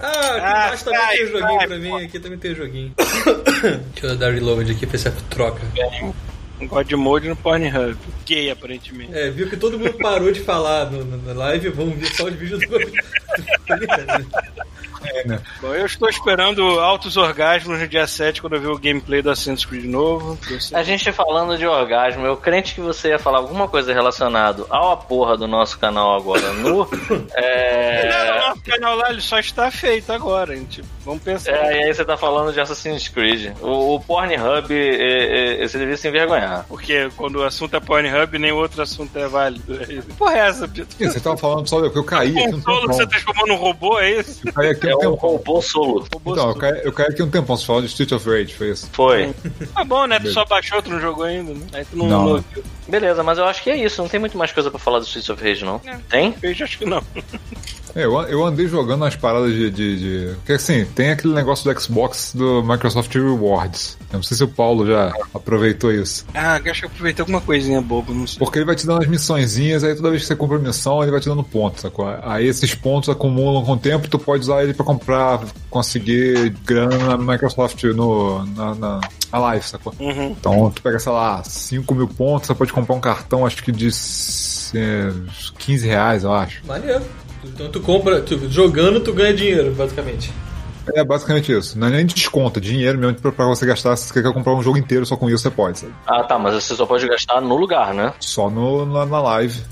Ah, aqui Ah, embaixo também sai, tem um joguinho sai, pra mim, pô. aqui também tem um joguinho. [COUGHS] Deixa eu dar reload aqui pra ver se troca. Um God Mode no Pornhub. Gay, aparentemente. É, viu que todo mundo parou de falar no, no- na live, vamos ver só os vídeos do. [LAUGHS] É, né? Bom, eu estou esperando altos orgasmos no dia 7 quando eu ver o gameplay do Assassin's Creed novo. A gente falando de orgasmo, eu crente que você ia falar alguma coisa relacionada ao porra do nosso canal agora no. [LAUGHS] É, Não, não, o canal lá ele só está feito agora, gente. Vamos pensar. é, e aí você tá falando de Assassin's Creed. O, o Pornhub, é, é, você devia se envergonhar. Porque quando o assunto é Pornhub, nem outro assunto é válido. [LAUGHS] Porra, é essa, Pito? Você tava falando só que eu caí um Consolo que você transformou num robô, é isso? Eu caí aqui É um um tempão. robô solo. Então, eu caí, eu caí aqui um tempão. Você falou de Street of Rage, foi isso? Foi. Tá bom, né? Tu só baixou, tu não jogou ainda, né? Aí tu não, Não. não ouviu. Beleza, mas eu acho que é isso. Não tem muito mais coisa pra falar do Streets of Rage, não. É. Tem? Eu acho que não. É, eu, eu andei jogando umas paradas de, de, de- Porque assim, tem aquele negócio do Xbox do Microsoft Rewards. Eu não sei se o Paulo já aproveitou isso. Ah, acho que eu aproveitei alguma coisinha boba, não sei. Porque ele vai te dando as missõezinhas, aí toda vez que você compra missão, ele vai te dando pontos, sacou? Aí esses pontos acumulam com o tempo, tu pode usar ele pra comprar, conseguir grana na Microsoft no, na, na, na Live, sacou? Uhum. Então tu pega, sei lá, 5 mil pontos, você pode comprar um cartão, acho que de é, 15 reais, eu acho. Maneiro. Então tu compra, tu- jogando tu ganha dinheiro, basicamente. É basicamente isso. Não é nem de desconto, é dinheiro mesmo pra, pra você gastar. Se você quer comprar um jogo inteiro só com isso, você pode, sabe? Ah, tá, mas você só pode gastar no lugar, né? Só no, na, na live.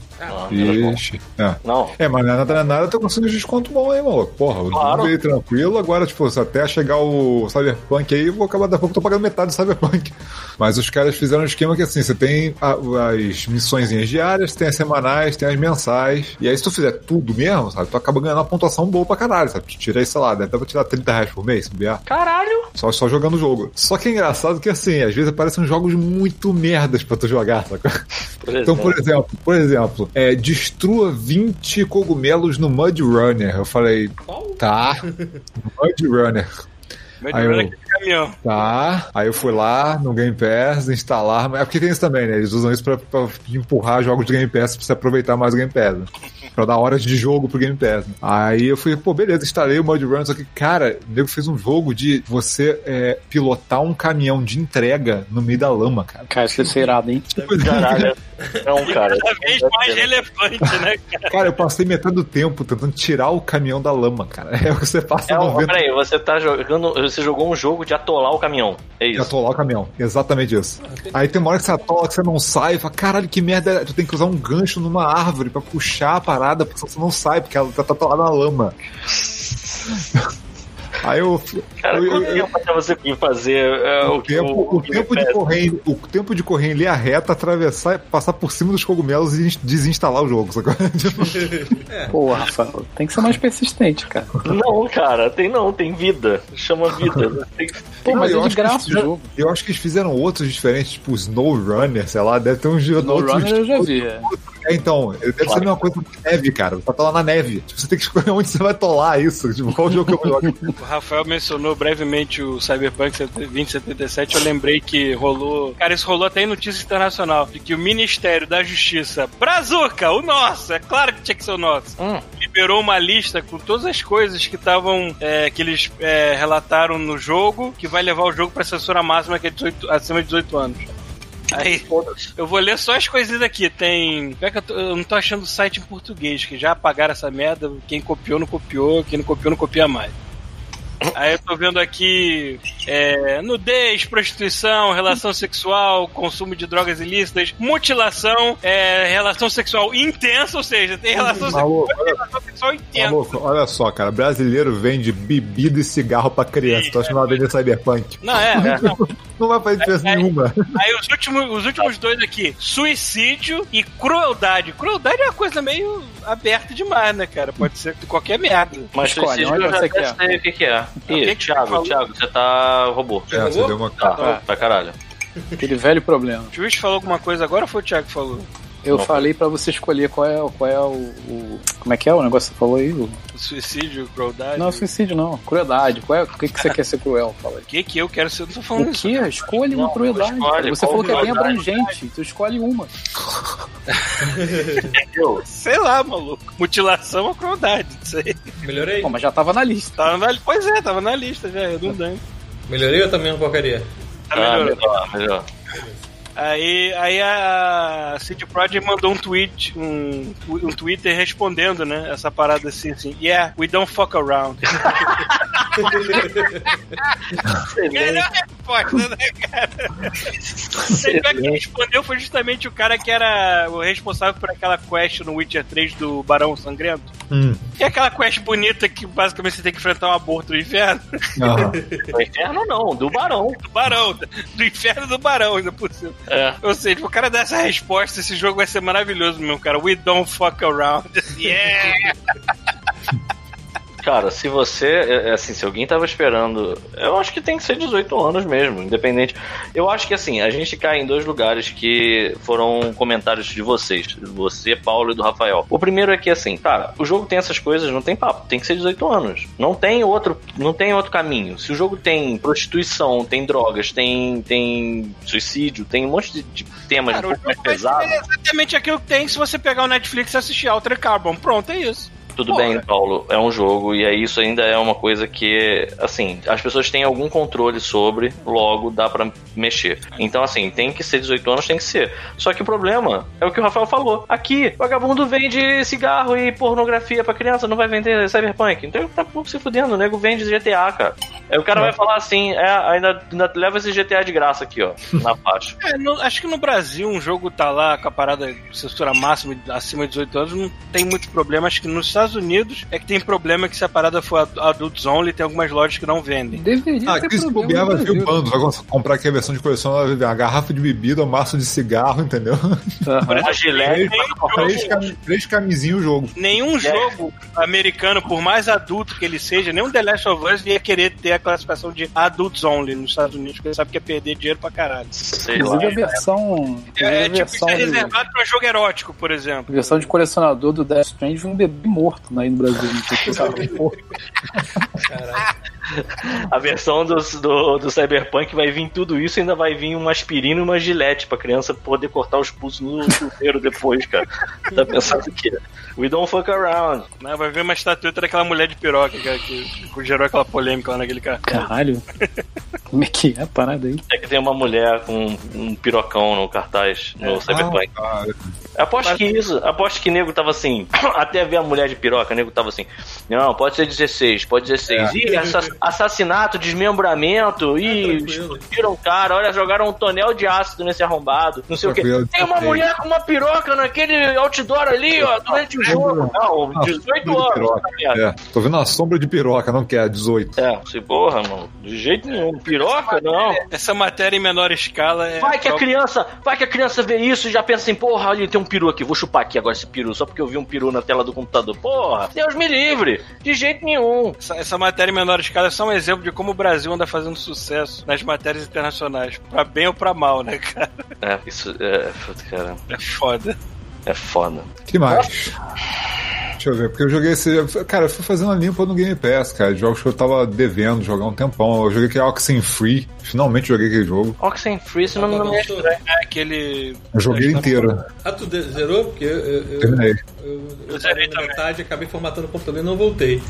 Menos mal. Ixi. É. Não. É, mas nada, nada, nada, tá conseguindo desconto bom aí, maluco. Porra, o Claro. jogo veio tranquilo, agora, tipo, até chegar o Cyberpunk aí, eu vou acabar daqui a pouco, eu tô pagando metade do Cyberpunk. Mas os caras fizeram um esquema que, assim, você tem a- as missõezinhas diárias, tem as semanais, tem as mensais, e aí se tu fizer tudo mesmo, sabe, tu acaba ganhando uma pontuação boa pra caralho, sabe? Tu tira aí, sei lá, deve dar pra tirar 30 reais por mês, bobear. Caralho! Só, só jogando o jogo. Só que é engraçado que, assim, às vezes aparecem jogos muito merdas pra tu jogar, sacou? Por Então, por exemplo, por exemplo, é, destrua 20 cogumelos no Mud Runner. Eu falei, tá. Mud Runner. Aí de eu- aquele caminhão. Tá. Aí eu fui lá no Game Pass, instalar. É porque tem isso também, né? Eles usam isso pra, pra empurrar jogos do Game Pass pra você aproveitar mais o Game Pass. Né? Pra dar horas de jogo pro Game Pass. Né? Aí eu fui, pô, beleza, instalei o Mud Runner. Só que, cara, o nego fez um jogo de você é, pilotar um caminhão de entrega no meio da lama, cara. Cara, isso é irado, hein? Caralho. [LAUGHS] Não, cara. Cada vez mais relevante, né, [LAUGHS] cara? Cara, eu passei metade do tempo tentando tirar o caminhão da lama, cara. [LAUGHS] É o que você passa É, um- 90 peraí, você tá jogando. Você jogou um jogo de atolar o caminhão. É isso. atolar o caminhão. Exatamente isso. Aí tem uma hora que você atola, que você não sai, e fala, caralho, que merda, é? tu tem que usar um gancho numa árvore pra puxar a parada, porque você não sai, porque ela tá atolada na lama. [LAUGHS] Aí eu. Cara, eu- eu- quanto eu- tempo até você conseguir fazer é, o, o tempo, o, tempo de correr, em- o tempo de correr em linha reta, atravessar, passar por cima dos cogumelos e desinstalar o jogo. Sacou? [LAUGHS] Tipo, Pô, Rafael, tem que ser mais persistente, cara. Não, cara, tem não, tem vida. Chama vida. Tem que- Pô, mas eu é de acho que graça eles o fizeram- jogo. Eu acho que eles fizeram outros diferentes, tipo Snow Runner, sei lá, deve ter uns No outros. Runner eu já vi. é. É, então, deve ser a mesma coisa que neve, cara. Você tá lá na neve. Tipo, você tem que escolher [LAUGHS] onde você vai tolar isso. Tipo, qual jogo que eu vou jogar? O Rafael mencionou brevemente o Cyberpunk 2077. Eu lembrei que rolou. Cara, isso rolou até em notícia internacional. De que o Ministério da Justiça, Brazuca, o nosso, é claro que tinha que ser o nosso, Hum. liberou uma lista com todas as coisas que estavam. é, que eles é, relataram no jogo, que vai levar o jogo pra censura máxima, que é 18 acima de 18 anos. Aí, eu vou ler só as coisinhas aqui. Tem. É eu, tô- eu não tô achando o site em português, que já apagaram essa merda. Quem copiou, não copiou. Quem não copiou, não copia mais. Aí eu tô vendo aqui é, nudez, prostituição, relação sexual, consumo de drogas ilícitas, mutilação, é, relação sexual intensa, ou seja, tem relação sexual, tem relação sexual intensa. Maluco, olha só, cara. Brasileiro vende bebida e cigarro pra criança. Tu acha que não vai vender Cyberpunk? Não, é, é, não. [LAUGHS] Não vai fazer diferença é. nenhuma. Aí os últimos, os últimos dois aqui: suicídio e crueldade. Crueldade é uma coisa meio aberta demais, né, cara? Pode ser qualquer merda. Mas Escolhe, onde você quer? sei o que, que é. Ih, que que Thiago? Thiago, você tá robô. É, você deu uma. Tá, pra caralho. Aquele velho problema. O juiz falou alguma coisa agora ou foi o Thiago que falou? Eu Não. falei pra você escolher qual é, qual é o, o- Como é que é o negócio que você falou aí? O- O suicídio, crueldade? Não, suicídio não. Crueldade. Qual é, o que, que você [LAUGHS] quer ser cruel? Fala aí. O que que eu quero ser? Eu não tô falando O isso. que? Escolhe uma crueldade. escolhe. Você falou que é bem abrangente. Tu escolhe uma. Eu, [LAUGHS] Sei lá, maluco. Mutilação ou crueldade, não sei. Melhorei? Pô, mas já tava na lista. Tava na, pois é, tava na lista já, redundante. Melhorei ou tá mesmo porcaria? Tá ah, melhorando. melhor, melhor. Aí, aí a City Project mandou um tweet, um, um Twitter respondendo, né? Essa parada assim, assim. Yeah, we don't fuck around. [LAUGHS] Melhor resposta, né, cara? Você vê que respondeu foi justamente o cara que era o responsável por aquela quest no Witcher 3 do Barão Sangrento. Hum. E aquela quest bonita que basicamente você tem que enfrentar um aborto do inferno. Do inferno não, do barão. Do Barão. Do inferno do Barão, ainda por cima. É. Ou seja, o cara dá essa resposta, esse jogo vai ser maravilhoso, meu cara. We don't fuck around. [LAUGHS] Yeah! Cara, se você. é, é Assim, se alguém tava esperando. Eu acho que tem que ser 18 anos mesmo, independente. Eu acho que assim, a gente cai em dois lugares que foram comentários de vocês. Você, Paulo e do Rafael. O primeiro é que assim, cara, o jogo tem essas coisas, não tem papo, tem que ser 18 anos. Não tem outro, não tem outro caminho. Se o jogo tem prostituição, tem drogas, tem, tem suicídio, tem um monte de, de temas Cara, um pouco mais pesados. ser exatamente aquilo que tem se você pegar o Netflix e assistir Alter Carbon. Pronto, é isso. Tudo Porra. bem, Paulo, é um jogo e aí isso ainda é uma coisa que, assim, as pessoas têm algum controle sobre, logo dá pra mexer. Então, assim, tem que ser 18 anos, tem que ser. Só que o problema é o que o Rafael falou. Aqui, vagabundo vende cigarro e pornografia pra criança, não vai vender Cyberpunk. Então tá pouco se fudendo, o nego vende GTA, cara. Aí o cara vai falar assim, é, ainda, ainda leva esse GTA de graça aqui, ó, na faixa. É, no- acho que no Brasil um jogo tá lá com a parada censura máxima acima de 18 anos, não tem muito problema. Acho que nos Estados Unidos é que tem problema que se a parada for ad- adults only, tem algumas lojas que não vendem. Deveria Ah, ter que se problema bobear vai vir o bando. Vai comprar aqui a versão de coleção, uma garrafa de bebida, um maço de cigarro, entendeu? Aham. Uma gilete três, cami três camisinhas o jogo. Nenhum jogo americano, por mais adulto que ele seja, nenhum The Last of Us ia querer ter a classificação de adults only nos Estados Unidos, porque ele sabe que é perder dinheiro pra caralho. sei lá. Inclusive a versão. É, é inclusive a tipo, isso versão, é de, reservado pra jogo erótico, por exemplo. a versão de colecionador do Death Stranding um bebê morto aí no Brasil. A versão do, do, do Cyberpunk vai vir tudo isso, ainda vai vir uma aspirina e uma gilete pra criança poder cortar os pulsos no chuveiro depois, cara. Tá pensando que we don't fuck around. Né? Vai ver uma estatueta daquela mulher de piroca cara, que, que gerou aquela polêmica lá naquele cara. Caralho. [LAUGHS] Como é que é a parada aí? É que tem uma mulher com um pirocão no cartaz no Cyberpunk. Ah, Aposto que isso, aposto que nego tava assim, [CLEARS THROAT] até ver a mulher de piroca, nego tava assim, não, pode ser 16, pode 16. Ih, assa- assassinato, desmembramento, ih, tranquilo. explodiram o cara, olha, jogaram um tonel de ácido nesse arrombado, não sei o quê. Tem uma 16. mulher com uma piroca naquele outdoor ali, ó, durante o jogo. Não, 18 sombra de anos, piroca. tá. É, tô vendo uma sombra de piroca, não quer, 18. É, se porra, mano, de jeito nenhum. Piroca, não. Essa matéria em menor escala é. Vai que a criança, vai que a criança vê isso e já pensa assim, porra, ali tem um peru aqui, vou chupar aqui agora esse peru, só porque eu vi um peru na tela do computador. Porra, Deus me livre, de jeito nenhum. Essa, essa matéria em menor escala é só um exemplo de como o Brasil anda fazendo sucesso nas matérias internacionais. Pra bem ou pra mal, né, cara? É, isso é, cara, É foda. é foda. que mais? Deixa eu ver, porque eu joguei esse. Cara, eu fui fazendo uma limpa no Game Pass, cara. Jogos que eu tava devendo jogar um tempão. Eu joguei aquele Oxenfree. Finalmente joguei aquele jogo. Oxenfree, esse nome não me é Avançou. estranho. É aquele. Eu joguei inteiro. Ah, tu zerou? Porque eu, eu, eu, Terminei. eu, eu Eu zerei tava na também. metade, acabei formatando o computador e não voltei.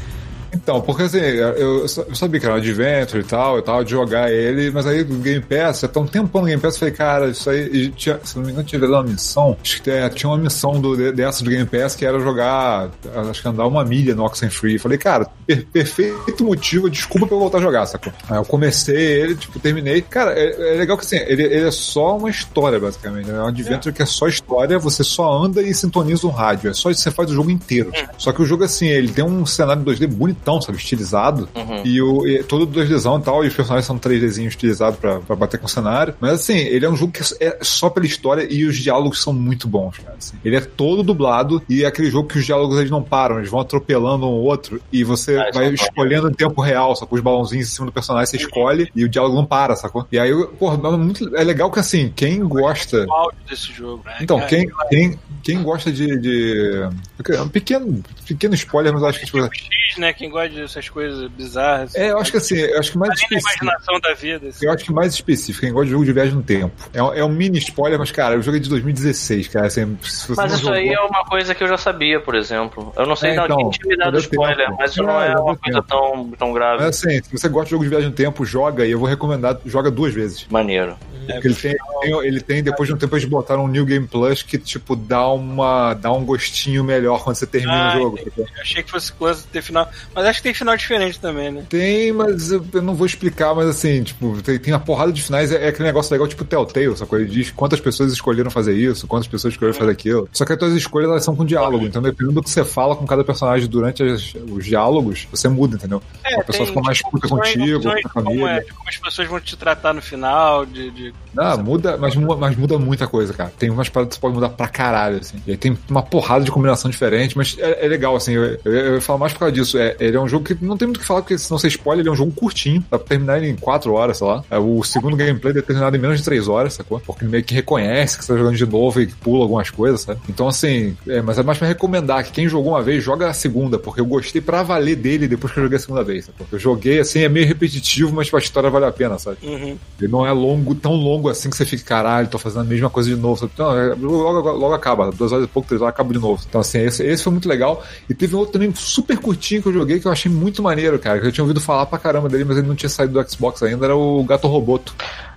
Então, porque assim, eu, eu sabia que era um adventure e tal, e tal, de jogar ele, mas aí o Game Pass, já tá um tempão no Game Pass, eu falei, cara, isso aí, e tinha, se não me engano, tinha uma missão, acho que é, tinha uma missão do, de- dessa do Game Pass que era jogar, acho que andar uma milha no Oxenfree. Falei, cara, per- perfeito motivo, desculpa pra eu voltar a jogar, sacou? Aí eu comecei ele, tipo, terminei. Cara, é, é legal que assim, ele, ele é só uma história, basicamente. né? É um adventure que é só história, você só anda e sintoniza um rádio. É só isso que você faz o jogo inteiro. Só que o jogo, assim, ele tem um cenário 2D bonitão, sabe? Estilizado. E, o, e todo 2Dzão e tal, e os personagens são 3Dzinhos estilizados pra, pra bater com o cenário. Mas assim, ele é um jogo que é só pela história e os diálogos são muito bons, cara. assim. Ele é todo dublado e é aquele jogo que os diálogos eles não param, eles vão atropelando um outro e você Ah, vai é escolhendo em tempo real, sacou? Os balãozinhos em cima do personagem, você escolhe e o diálogo não para, sacou? E aí, pô, é, muito, é legal que assim, quem gosta. Áudio desse jogo. né, Então, quem, quem, quem gosta de. de... É um pequeno, pequeno spoiler, mas acho que tipo, X, né? Quem gosta dessas coisas bizarras. É, eu acho que assim, eu acho que mais específico. imaginação da vida. assim. Eu acho que mais específico, quem gosta de jogo de viagem no tempo. É, um- é um mini spoiler, mas, cara, o jogo é de 2016, cara. Assim, Mas não isso aí jogou- é uma coisa que eu já sabia, por exemplo. Eu não sei É, então, tinha me dado spoiler, tempo. mas isso É, não é já uma coisa tempo. tão, tão grave. Mas assim, se você gosta de jogo de viagem no tempo, joga e eu vou recomendar, joga duas vezes. Maneiro. Porque ele tem, tem- ele tem, depois de um tempo, eles botaram um New Game Plus que, tipo, dá, uma, dá um gostinho melhor quando você termina Ah, o jogo. entendi. Achei que fosse coisa de ter final. Mas acho que tem final diferente também, né? Tem, mas eu, eu não vou explicar, mas assim, tipo, tem, tem uma porrada de finais, é, é aquele negócio legal, tipo Telltale, sacou? Ele diz quantas pessoas escolheram fazer isso, quantas pessoas escolheram fazer aquilo. Só que as tuas escolhas, elas são com diálogo, então dependendo do que você fala com cada personagem durante as- os diálogos, você muda, entendeu? a pessoa fica mais puta opções- contigo, com a família. é, de como as pessoas vão te tratar no final, de... de... Ah, muda, mas, mas muda muita coisa, cara. Tem umas paradas que você pode mudar pra caralho, assim. E aí tem uma porrada de combinação diferente, mas é, é legal, assim. Eu, eu, eu falo mais por causa disso. É, ele é um jogo que não tem muito o que falar, porque senão você spoiler, ele é um jogo curtinho. Dá pra terminar ele em 4 horas, sei lá. É, o segundo gameplay é terminado em menos de 3 horas, sacou? Porque ele meio que reconhece que você tá jogando de novo e que pula algumas coisas, sabe? Então, assim, é, mas é mais pra recomendar que quem jogou uma vez, joga a segunda, porque eu gostei pra valer dele depois que eu joguei a segunda vez, sacou? Eu joguei, assim, é meio repetitivo, mas tipo, a história vale a pena, sabe? Uhum. Ele não é longo, tão longo assim que você fica, caralho, tô fazendo a mesma coisa de novo. Não, é- logo, logo acaba, duas horas e pouco, três horas, acaba de novo. Então, assim, esse, esse foi muito legal. E teve um outro também super curtinho que eu joguei que eu achei muito maneiro, cara. Que eu tinha ouvido falar pra caramba dele, mas ele não tinha saído do Xbox ainda, era o Gato Roboto.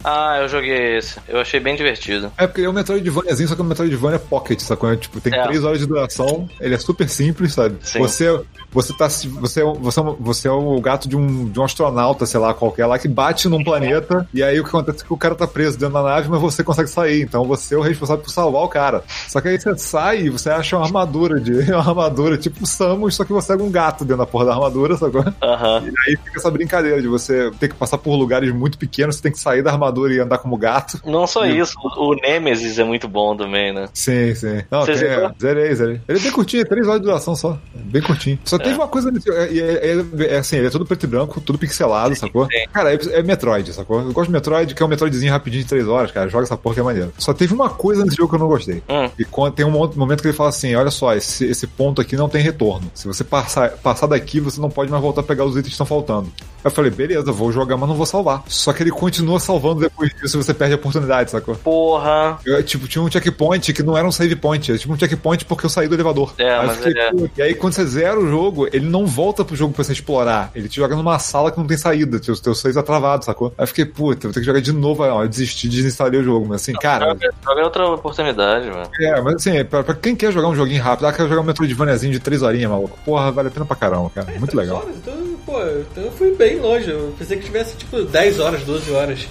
Ah, eu joguei esse. Eu achei bem divertido. É porque ele é um Metroidvaniazinho, só que é um Metroidvania Pocket, sacou? É, Tipo, tem É. três horas de duração, ele é super simples, sabe? Sim. Você, você tá. Você, é você, é você é o gato de um, de um astronauta, sei lá, qualquer lá, que bate num planeta, e aí o que acontece é que o cara tá preso dentro da nave, mas você consegue sair. Então você é o responsável por salvar o cara. Só que aí você sai e você acha uma armadura de. [LAUGHS] Uma armadura tipo Samus, só que você é um gato dentro da porra da armadura, sacou? Aham. E aí fica essa brincadeira de você ter que passar por lugares muito pequenos, você tem que sair da armadura e andar como gato. Não só isso, o Nemesis é muito bom também, né? Sim, sim. Não, Você tem, é, zerei, zerei. Ele é bem curtinho, é 3 horas de duração só. É Bem curtinho. Só teve uma coisa. nesse- É, é- é- é assim, ele é todo preto e branco, tudo pixelado, sacou? sim. Cara, é, é Metroid, sacou? Eu gosto de Metroid, que é um Metroidzinho rapidinho de 3 horas, cara. Joga essa porra que é maneiro. Só teve uma coisa nesse jogo que eu não gostei. Hum. E quando, tem um mo- momento que ele fala assim: olha só, esse, esse ponto aqui não tem retorno. Se você passar, passar daqui, você não pode mais voltar a pegar os itens que estão faltando. Eu falei, beleza, vou jogar, mas não vou salvar. Só que ele continua salvando depois disso, você perde a oportunidade, sacou? Porra. Eu, tipo, tinha um checkpoint que não era um save point, era tipo um checkpoint porque eu saí do elevador. É, Aí mas fiquei, é. E aí, quando você zera o jogo, ele não volta pro jogo pra você explorar. Ele te joga numa sala que não tem saída. Teu, teu save tá travado, sacou? Aí eu fiquei, puta, vou ter que jogar de novo. Aí, ó, eu desisti, desinstalei o jogo. Mas assim, cara. Joga, joga outra oportunidade, mano. É, mas assim, pra, pra quem quer jogar um joguinho rápido, ah, quer jogar um Metroidvaniazinho de 3 horinhas, maluco. Porra, vale a pena pra caramba, cara. Muito legal. Só, Então, pô, então eu fui bem longe. Eu pensei que tivesse tipo 10 horas, 12 horas.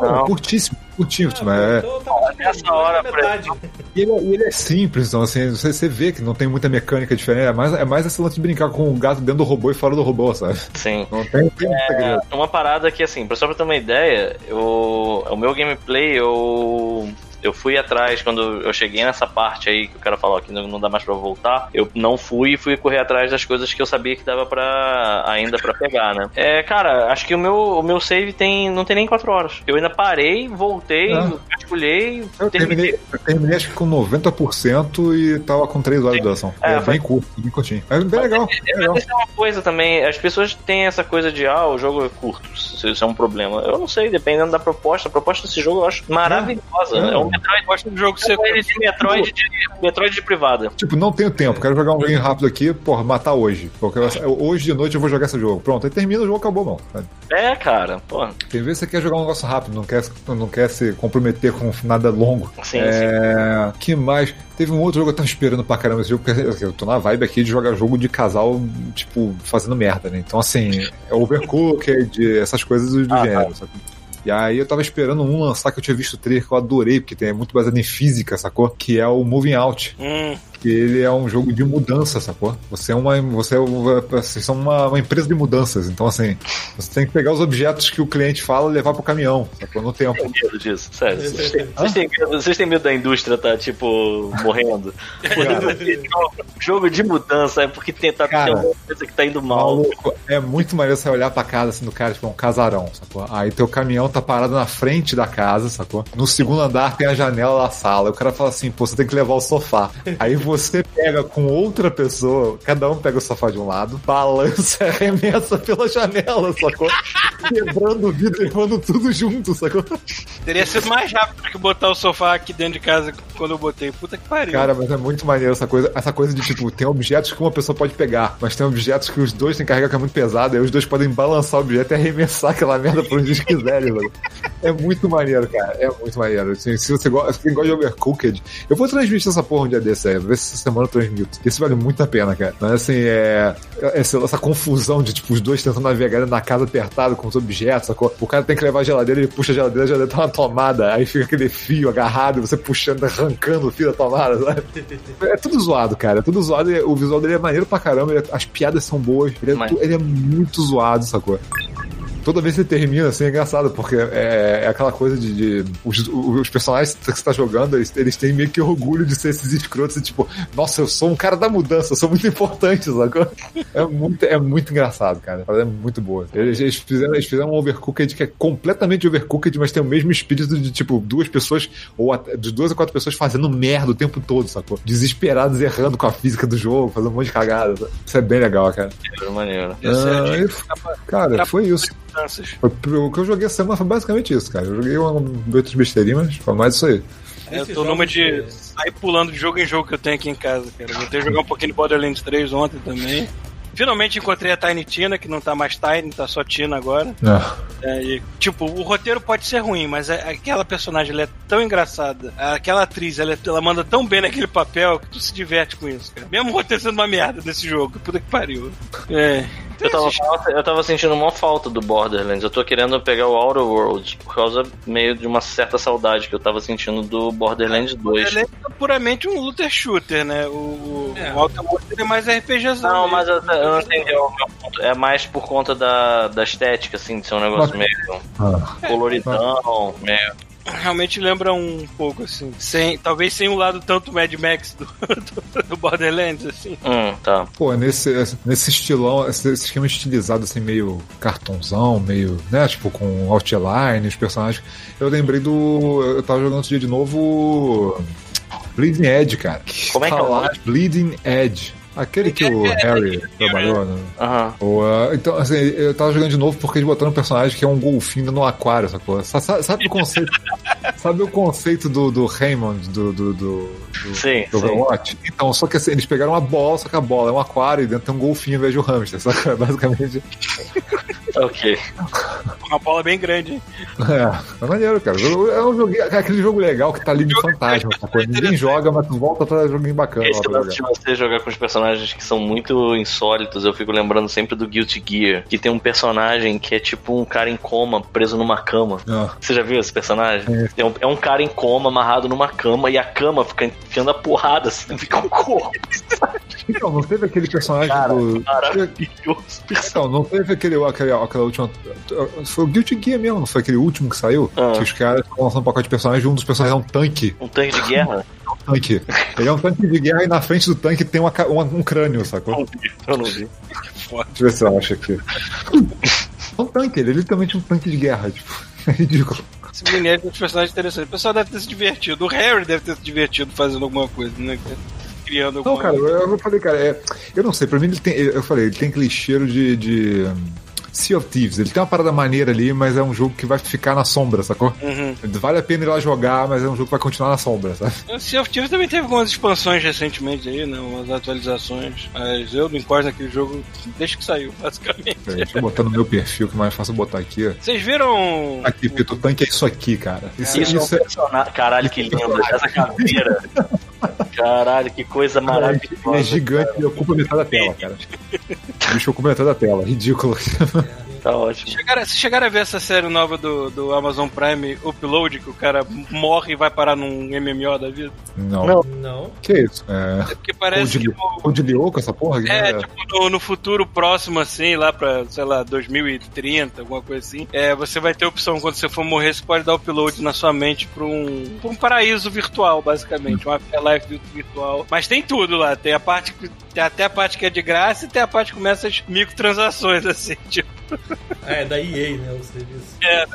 Não, curtíssimo, curtinho, Ah, mas é. então tava tipo, nessa hora, metade. E ele, é- ele é simples, então assim, você, você vê que não tem muita mecânica diferente. É mais, é mais esse lance de brincar com o gato dentro do robô e fora do robô, sabe? Sim. Não tem, tem. É, uma parada que, assim, só pra ter uma ideia, eu, o meu gameplay, eu, eu fui atrás, quando eu cheguei nessa parte aí que o cara falou que não, dá mais pra voltar, eu não fui e fui correr atrás das coisas que eu sabia que dava pra ainda pra pegar, né? É, cara, acho que o meu, o meu save tem, não tem nem 4 horas. Eu ainda parei, voltei, Ah. vasculhei, Eu terminei, eu terminei acho que com 90% e tava com 3 horas de duração. É, É, foi- bem curto, bem curtinho. Mas bem legal, bem É, legal. mas isso é uma coisa também, as pessoas têm essa coisa de, ah, o jogo é curto, se isso é um problema. Eu não sei, dependendo da proposta, a proposta desse jogo eu acho maravilhosa. É. É, um Metroid, Gosto do jogo ser é ele de Metroid de, Metroid de privada. Tipo, não tenho tempo, quero jogar um joguinho rápido aqui, porra, matar hoje. Porque eu- hoje de noite eu vou jogar esse jogo. Pronto, aí termina o jogo, acabou, mano. sabe? É, cara, pô. Tem vezes que você quer jogar um negócio rápido, não quer, não quer se comprometer com nada longo. Sim, é... que mais? Teve um outro jogo que eu tava esperando pra caramba esse jogo, porque eu tô na vibe aqui de jogar jogo de casal, tipo, fazendo merda, né? Então, assim, é Overcooked, [LAUGHS] essas coisas do, do Ah, gênero, sabe? E aí eu tava esperando um lançar que eu tinha visto o trailer que eu adorei, porque tem, é muito baseado em física, sacou? Que é o Moving Out. Hum, Que ele é um jogo de mudança, sacou? Você é uma. Você é uma, vocês são uma, uma empresa de mudanças. Então, assim, você tem que pegar os objetos que o cliente fala e levar pro caminhão, sacou? No tempo. Tem medo disso, sério. Vocês têm, vocês têm medo, vocês têm medo da indústria tá, tipo, morrendo? [LAUGHS] Jogo de mudança é porque tem, tá, tem Cara, alguma coisa que tá indo mal. Maluco, é muito maneiro você olhar pra casa assim do cara, tipo, é um casarão, sacou? Aí teu caminhão tá parado na frente da casa, sacou? No segundo andar tem a janela da sala. O cara fala assim, pô, você tem que levar o sofá. Aí você pega com outra pessoa, cada um pega o sofá de um lado, balança e [LAUGHS] arremessa pela janela, sacou? Quebrando o vidro e levando tudo junto, sacou? Teria sido mais rápido que botar o sofá aqui dentro de casa quando eu botei. Puta que pariu. Cara, mas é muito maneiro essa coisa, essa coisa de tipo, tem objetos que uma pessoa pode pegar, mas tem objetos que os dois têm que carregar que é muito pesado, aí os dois podem balançar o objeto e arremessar aquela merda pra onde eles quiserem, mano. É muito maneiro, cara. É muito maneiro. Assim, se você gosta, se você gosta de Overcooked, eu vou transmitir essa porra um dia desse aí, ver essa semana eu transmito. Isso vale muito a pena, cara. Mas assim, é. Essa, essa confusão de tipo, os dois tentando navegar na casa apertado com os objetos, sacou? O cara tem que levar a geladeira, ele puxa a geladeira, a geladeira tá uma tomada, aí fica aquele fio agarrado, você puxando, arrancando o fio da tomada, sabe? É tudo zoado, cara. É tudo zoado. O visual dele é maneiro pra caramba, ele é- as piadas são boas. Ele é, Mas- ele é muito zoado, sacou? Toda vez que ele termina, assim, é engraçado, porque é, é aquela coisa de. de- os, os personagens que você tá jogando, eles, eles têm meio que orgulho de ser esses escrotos, e tipo, nossa, eu sou um cara da mudança, eu sou muito importante, sacou? É muito, é muito engraçado, cara. É muito boa. Eles, eles fizeram, eles fizeram um overcooked que é completamente overcooked, mas tem o mesmo espírito de, tipo, duas pessoas, ou até, de duas a quatro pessoas fazendo merda o tempo todo, sacou? Desesperados, errando com a física do jogo, fazendo um monte de cagada. sabe? Isso é bem legal, cara. Maneiro, maneiro. É Ah, e- cara, foi isso. O que eu joguei essa semana foi basicamente isso, cara. Eu joguei um, outros besteirinhas, mas foi mais isso aí. Eu Esses tô numa de sair pulando de jogo em jogo que eu tenho aqui em casa, cara. Eu a jogar um pouquinho de Borderlands 3 ontem também. Finalmente encontrei a Tiny Tina, que não tá mais Tiny, tá só Tina agora. Ah, É, e, tipo, o roteiro pode ser ruim, mas é- aquela personagem ela é tão engraçada. Aquela atriz, ela, é- ela manda tão bem naquele papel que tu se diverte com isso, cara. Mesmo o roteiro sendo uma merda nesse jogo. Puta que pariu. É. Eu tava, eu tava sentindo uma falta do Borderlands. Eu tô querendo pegar o Outer Worlds por causa meio de uma certa saudade que eu tava sentindo do Borderlands 2. Ele é puramente um looter shooter, né? O, o, É. o Outer Worlds é mais RPGzão. Não, mesmo. mas eu, eu não entendi o meu ponto. É mais por conta da, da estética, assim, de ser um negócio meio ah. coloridão, meio. Realmente lembra um pouco, assim. Sem, talvez sem um lado tanto Mad Max do, [LAUGHS] do, do Borderlands, assim. Hum, tá. Pô, nesse, nesse estilão, esse, esse esquema estilizado, assim, meio cartãozão, meio, né, tipo, com outline, os personagens. Eu lembrei do. Eu tava jogando outro dia de novo. Bleeding Edge, cara. Como é que é o nome? Bleeding Edge. Aquele que o Harry trabalhou, né? Aham. Ou, ah, então, assim, eu tava jogando de novo porque eles botaram um personagem que é um golfinho no aquário, sacou? Sa- sa- Sabe, o conceito? [LAUGHS] sabe o conceito do, do Raymond, do, do, do, do, Sim, do sim. Overwatch? Então, só que assim, eles pegaram uma bola, só que a bola é um aquário e dentro tem um golfinho em vez de um hamster, sacou? [LAUGHS] Basicamente. Ok. Uma bola bem grande, hein? É, é maneiro, cara. É um joguinho, é aquele jogo legal que tá ali de fantasma, sacou? Ninguém joga, mas tu volta pra joguinho bacana lá Esse pra lance de você jogar com os personagens que são muito insólitos, eu fico lembrando sempre do Guilty Gear, que tem um personagem que é tipo um cara em coma, preso numa cama. Ah, Você já viu esse personagem? É. Um, é um cara em coma, amarrado numa cama, e a cama fica enfiando a porrada, assim, [LAUGHS] fica um corpo. Então, não teve aquele personagem Cara, do. Maravilhoso. Então, não teve aquele, aquele, aquela última. Foi o Guilty Gear mesmo, não foi aquele último que saiu? Ah. Que os caras estão lançando um pacote de personagens e um dos personagens é um tanque. Um tanque de guerra? Tanque. Ele é um tanque de guerra e na frente do tanque tem uma, uma- um crânio, sacou? Não vi, eu não vi. Deixa eu ver se eu acho aqui. É um tanque, ele é literalmente um tanque de guerra, tipo. [LAUGHS] É ridículo. Esse Vinete é um personagem interessante. O pessoal deve ter se divertido. O Harry deve ter se divertido fazendo alguma coisa, né? Criando alguma Não, cara, eu, eu falei, cara, é, eu não sei, pra mim ele tem. Eu falei, ele tem aquele cheiro de. de sea of Thieves. Ele tem uma parada maneira ali, mas é um jogo que vai ficar na sombra, sacou? Uhum. Vale a pena ir lá jogar, mas é um jogo que vai continuar na sombra, sabe? O Sea of Thieves também teve algumas expansões recentemente aí, né? Umas atualizações. Mas eu não encosto naquele jogo desde que saiu, basicamente. Peraí, Deixa eu botar no meu perfil, que é mais fácil botar aqui. ó. Vocês viram. Aqui, Pito, o tanque é isso aqui, cara. Isso, Isso, isso é é. um personagem. Caralho, que lindo. Essa caveira. [LAUGHS] Caralho, que coisa Ele é maravilhosa. gigante e ocupa metade da tela, cara. O bicho ocupa metade da tela, ridículo. [LAUGHS] Tá ótimo. Chegaram, vocês chegaram a ver essa série nova do, do Amazon Prime Upload, que o cara morre e vai parar num MMO da vida? Não. Não. Não. Que isso? É. É porque parece que. o- Code Lyoko, essa porra? É, né? tipo, no, no futuro próximo, assim, lá pra, sei lá, 2030, alguma coisa assim, é, você vai ter a opção, quando você for morrer, você pode dar upload na sua mente pra um, pra um paraíso virtual, basicamente, uma afterlife virtual. Mas tem tudo lá, tem a parte que, tem até a parte que é de graça e tem a parte que começa as microtransações, [LAUGHS] assim, tipo. É, da EA, né? O serviço. É,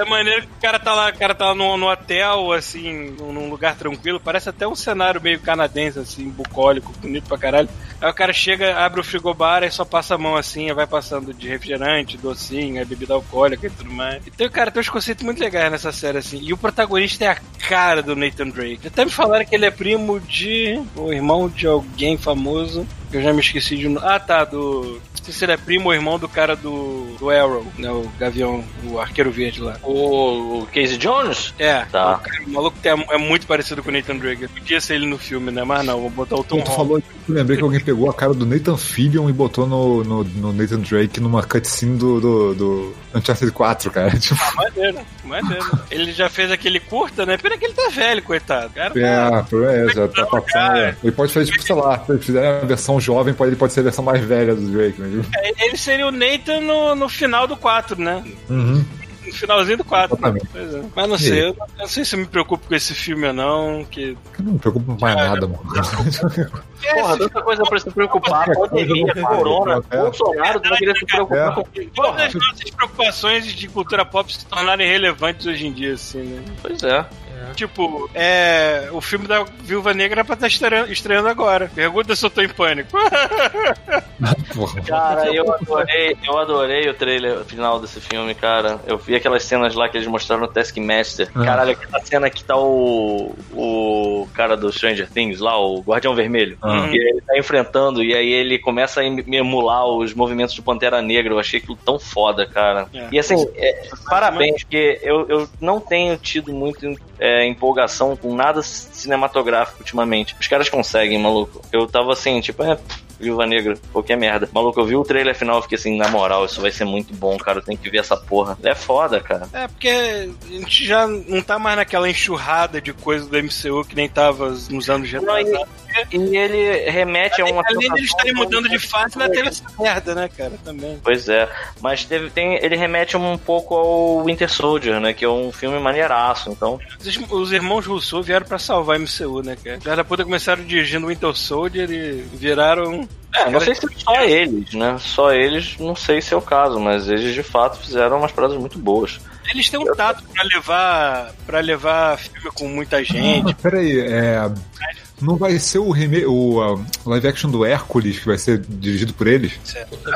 é maneiro que o cara tá lá, o cara tá lá no, no hotel, assim, num lugar tranquilo, parece até um cenário meio canadense, assim, bucólico, bonito pra caralho. Aí o cara chega, abre o frigobar e só passa a mão assim, vai passando de refrigerante, docinho, aí bebida alcoólica e tudo mais. Então, cara, tem uns conceitos muito legais nessa série, assim. E o protagonista é a cara do Nathan Drake. Até me falaram que ele é primo de. ou irmão de alguém famoso. Eu já me esqueci de. Ah, tá, do. Não sei se ele é primo ou irmão do cara do, do Arrow, né? O Gavião, o arqueiro verde lá. O, o Casey Jones? É, Tá. o, cara, o maluco tem- é muito parecido com o Nathan Drake. Podia ser ele no filme, né? Mas não, vou botar o Tom Então, tu falou, eu lembrei que alguém pegou a cara do Nathan Fillion e botou no, no, no Nathan Drake numa cutscene do, do, do Uncharted 4, cara. [LAUGHS] Tipo, Maneiro, maneiro. Ele já fez aquele curta, né? Pena que ele tá velho, coitado. O Cara, é, tá- o problema é já tá passando. cara. Ele pode fazer, tipo, sei lá, se ele fizer a versão jovem, pode, ele pode ser a versão mais velha do Drake, né? É, Ele seria o Nathan no, no final do 4, né? Uhum. No finalzinho do 4. Exatamente. Pois é. Mas não sei, eu não, eu não sei se eu me preocupo com esse filme ou não. Que... Eu não me preocupo mais nada, mano. [LAUGHS] Porra, tanta coisa pra se preocupar. Pandemia, corona, Bolsonaro, vai querer se preocupar com. Todas as nossas preocupações de cultura pop se tornarem relevantes hoje em dia, assim, né? pois é. Tipo, é. O filme da Viúva Negra era pra estar estreando, estreando agora. Pergunta se eu tô em pânico. [LAUGHS] Porra. Cara, eu adorei, eu adorei o trailer final desse filme, cara. Eu vi aquelas cenas lá que eles mostraram no Taskmaster. Ah. Caralho, aquela cena que tá o. o cara do Stranger Things lá, o Guardião Vermelho. Ah. E ele tá enfrentando, e aí ele começa a em- emular os movimentos do Pantera Negra. Eu achei aquilo tão foda, cara. É. E assim, é, parabéns, porque eu, eu não tenho tido muito é, empolgação com nada cinematográfico ultimamente. Os caras conseguem, maluco. Eu tava assim, tipo, é. Viúva Negra, qualquer merda. Maluco, eu vi o trailer final e fiquei assim, na moral, isso vai ser muito bom, cara. Eu tenho que ver essa porra. É foda, cara. É, porque a gente já não tá mais naquela enxurrada de coisas do MCU que nem tava nos anos retrasados. E ele remete a uma. Além de eles estarem mudando de fase, ainda teve essa merda, né, cara? Também. Pois é, mas teve, tem, ele remete um pouco ao Winter Soldier, né? Que é um filme maneiraço, então. Os, os irmãos Russo vieram pra salvar a MCU, né, cara? Já da puta começaram dirigindo Winter Soldier e viraram. É, não sei se só eles, né? Só eles, não sei se é o caso, mas eles de fato fizeram umas paradas muito boas. Eles têm um tato pra levar para levar filme com muita gente. Ah, peraí, é. Não vai ser o, reme... o ah, live action do Hércules que vai ser dirigido por eles?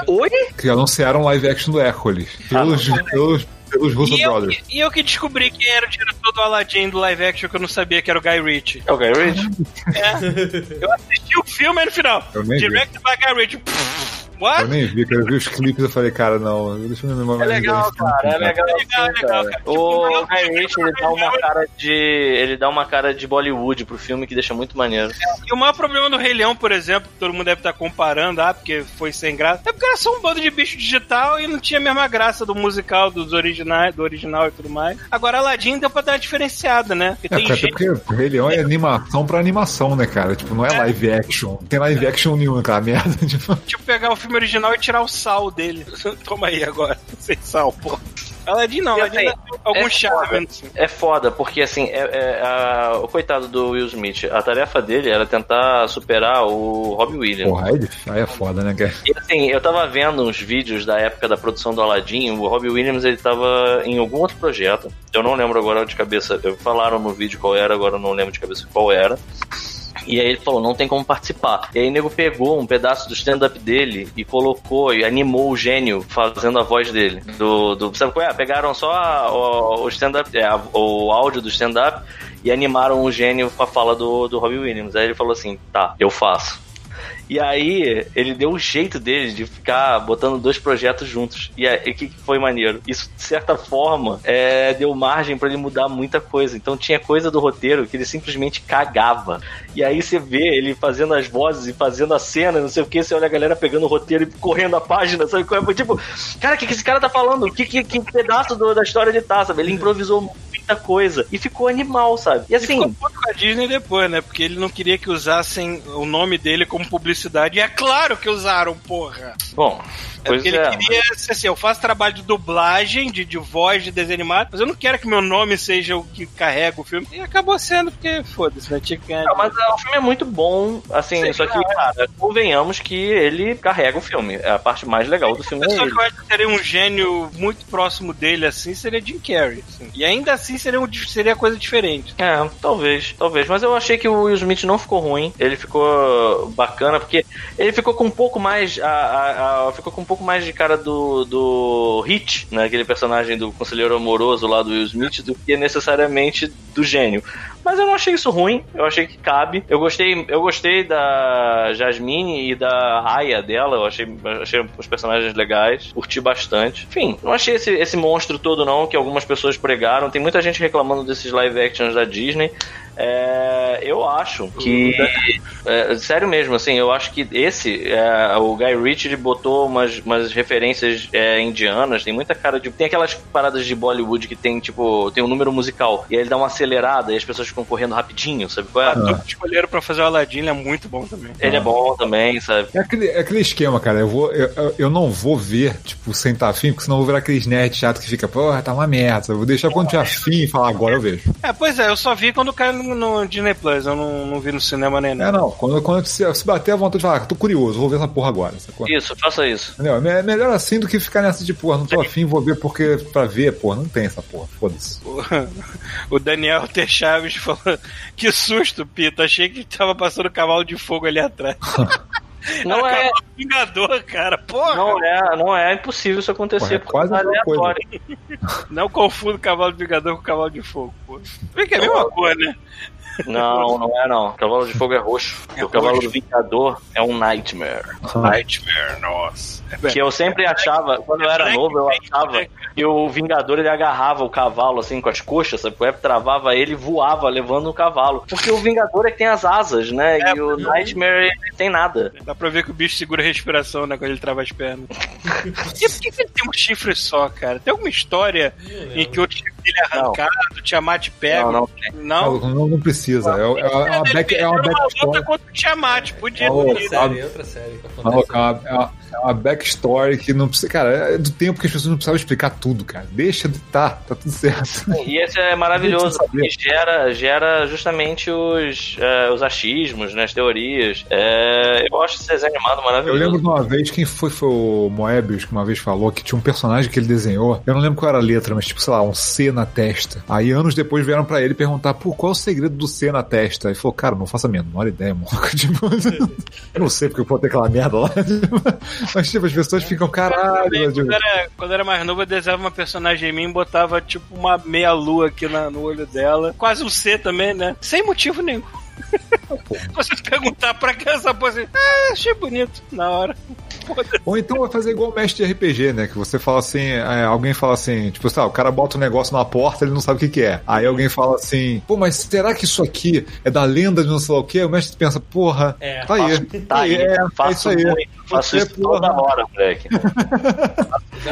Oi? Que anunciaram live action do Hércules. Pelos, pelos, pelos Russo E eu, Brothers. e eu que descobri quem era o diretor do Aladdin do live action que eu não sabia que era o Guy Ritchie. É o Guy Ritchie? É. Eu assisti o filme aí no final. Directed by Guy Ritchie. Pff, What? Eu nem vi, cara. Eu vi os clipes e falei, cara, não, deixa eu me lembrar É legal, cara, é legal. É legal, é legal, cara. cara. O Tipo, Guy Ritchie, ele dá uma cara de. Ele dá uma cara de Bollywood pro filme que deixa muito maneiro. E o maior problema do Rei Leão, por exemplo, que todo mundo deve estar comparando, ah, porque foi sem graça, é porque era só um bando de bicho digital e não tinha a mesma graça do musical, dos originais, do original e tudo mais. Agora, Aladdin deu pra dar uma diferenciada, né? Porque É, tem cara, gente. porque o Rei Leão é animação pra animação, né, cara? Tipo, não é live action. Não tem live action nenhuma, aquela merda. [LAUGHS] Tipo, Tipo, pegar o filme original e tirar o sal dele. [LAUGHS] Toma aí agora, [LAUGHS] sem sal, pô. Aladdin não, Aladdin assim, algum é charme. foda. no filme. É foda, porque assim, é, é, a- o coitado do Will Smith, a tarefa dele era tentar superar o Robbie Williams. porra, aí, aí é foda, né, cara? E assim, eu tava vendo uns vídeos da época da produção do Aladdin, o Robbie Williams ele tava em algum outro projeto. Eu não lembro agora de cabeça. Falaram no vídeo qual era, agora eu não lembro de cabeça qual era. E aí ele falou, não tem como participar. E aí o nego pegou um pedaço do stand-up dele e colocou e animou o gênio fazendo a voz dele. Do, do, sabe qual é? Pegaram só a- o, o stand-up, é, o áudio do stand-up e animaram o gênio com a fala do, do Robbie Williams. Aí ele falou assim, tá, eu faço. E aí, ele deu um jeito dele de ficar botando dois projetos juntos. E aí, o que foi maneiro? Isso, de certa forma, é, deu margem pra ele mudar muita coisa. Então, tinha coisa do roteiro que ele simplesmente cagava. E aí, você vê ele fazendo as vozes e fazendo a cena, não sei o que. Você olha a galera pegando o roteiro e correndo a página, sabe? é? Tipo, cara, o que, que esse cara tá falando? Que, que, que pedaço do- da história de tá, sabe? Ele improvisou muita coisa e ficou animal, sabe? E assim. Ficou puto com pra Disney depois, né? Porque ele não queria que usassem o nome dele como publicidade. E é claro que usaram, porra. Bom, pois porque é. ele queria, assim, eu faço trabalho de dublagem, de, de voz, de desenho animado, mas eu não quero que meu nome seja o que carrega o filme. E acabou sendo, porque foda-se, né? Tinha que ganhar. Não, mas é, o filme é muito bom, assim, Sim, só que, é. cara, convenhamos que ele carrega o filme. É a parte mais legal do filme. É ele. que eu acho que seria um gênio muito próximo dele, assim, seria Jim Carrey. assim. E ainda assim seria, um, seria coisa diferente. É, talvez, talvez. Mas eu achei que o Will Smith não ficou ruim. Ele ficou bacana, porque ele ficou com um pouco mais. A, a- a- ficou com um pouco mais de cara do, do Hit, né? Aquele personagem do conselheiro amoroso lá do Will Smith, do que necessariamente do gênio. Mas eu não achei isso ruim, eu achei que cabe. Eu gostei, eu gostei da Jasmine e da Aya dela, eu achei, achei os personagens legais, curti bastante. Enfim, não achei esse, esse monstro todo não, que algumas pessoas pregaram. Tem muita gente reclamando desses live actions da Disney. É, eu acho que. é, sério mesmo, assim, eu acho que esse, é, o Guy Ritchie botou umas, umas referências é, indianas, tem muita cara de. Tem aquelas paradas de Bollywood que tem, tipo, tem um número musical, e aí ele dá uma acelerada e as pessoas ficam correndo rapidinho, sabe qual O é? ator que escolheram pra fazer o Aladdin ele é muito bom também. Ele é bom também, sabe? É aquele, é aquele esquema, cara. Eu, vou, eu, eu- não vou ver, tipo, sem estar afim, porque senão eu vou virar aqueles nerd chato que fica, porra, tá uma merda. Eu vou deixar quando tiver afim e falar, agora eu vejo. É, pois é, eu só vi quando caiu no, no Disney Plus, eu não, não vi no cinema nem É, nada. não. Quando, quando se, se bater a vontade de falar, ah, tô curioso, vou ver essa porra agora. Sacou? Isso, faça isso. Entendeu? É melhor assim do que ficar nessa de, porra, não tô afim, vou ver porque pra ver, porra, não tem essa porra. Foda-se. [LAUGHS] O Daniel T. Chaves falou: Que susto, Pita, achei que tava passando cavalo de fogo ali atrás. [LAUGHS] Não é, Cavalo Vingador, cara, porra! não é, não é impossível isso acontecer, Porra, é quase porque a mesma coisa. aleatório. [LAUGHS] Não confundo cavalo de Vingador com cavalo de fogo, pô. Vê que é a mesma cor, né? Não, não é não. Cavalo de Fogo é roxo. É o Cavalo roxo. do Vingador é um Nightmare. Nightmare, nossa. Que eu sempre achava, quando eu era novo, eu achava né? que o Vingador ele agarrava o cavalo assim com as coxas, sabe? é? travava ele e voava levando o cavalo. Porque o Vingador é que tem as asas, né? É, e o Nightmare ele tem nada. Dá pra ver que o bicho segura a respiração, né? Quando ele trava as pernas. [LAUGHS] e por que, que ele tem um chifre só, cara? Tem alguma história em que o chifre dele é arrancado, Tiamat pega? Não, não. Não? Não, não, precisa. É, é uma, é uma Ele back, é uma perdeu numa backstory. luta contra o Tiamat, podia É ter outra ido. sabe? Série, outra série que Não, acontece. É uma, backstory que não precisa. Cara, é do tempo que as pessoas não precisavam explicar tudo, cara. Deixa de tá, tá tudo certo. [LAUGHS] E esse é maravilhoso, porque gera, gera justamente os, é, os achismos, né, as teorias. É, eu acho esse desenho animado Eu maravilhoso. lembro de uma vez, quem foi foi o Moebius, que uma vez falou que tinha um personagem que ele desenhou. Eu não lembro qual era a letra, mas tipo, sei lá, um C na testa. Aí anos depois vieram pra ele perguntar, pô, qual é o segredo do C na testa? Ele falou, cara, não faço a menor ideia, mano. [LAUGHS] Tipo, [LAUGHS] eu não sei porque eu botei aquela merda lá. Mas tipo, as pessoas ficam, caralho, quando, era, quando era mais novo, eu desenhava uma personagem em mim e botava tipo uma meia lua aqui na- no olho dela. Quase um C também, né? Sem motivo nenhum. Você perguntar pra que essa pose, assim, ah, achei bonito na hora. [LAUGHS] Ou então vai fazer igual o mestre de RPG, né? Que você fala assim, é, alguém fala assim, tipo, lá, o cara bota um negócio na porta, ele não sabe o que, que é. Aí alguém fala assim, pô, mas será que isso aqui é da lenda de não sei lá o que? O mestre pensa, porra, É, tá aí. Tá aí, é, é faço isso aí. muito, faço Você, isso toda porra. hora, moleque. [LAUGHS]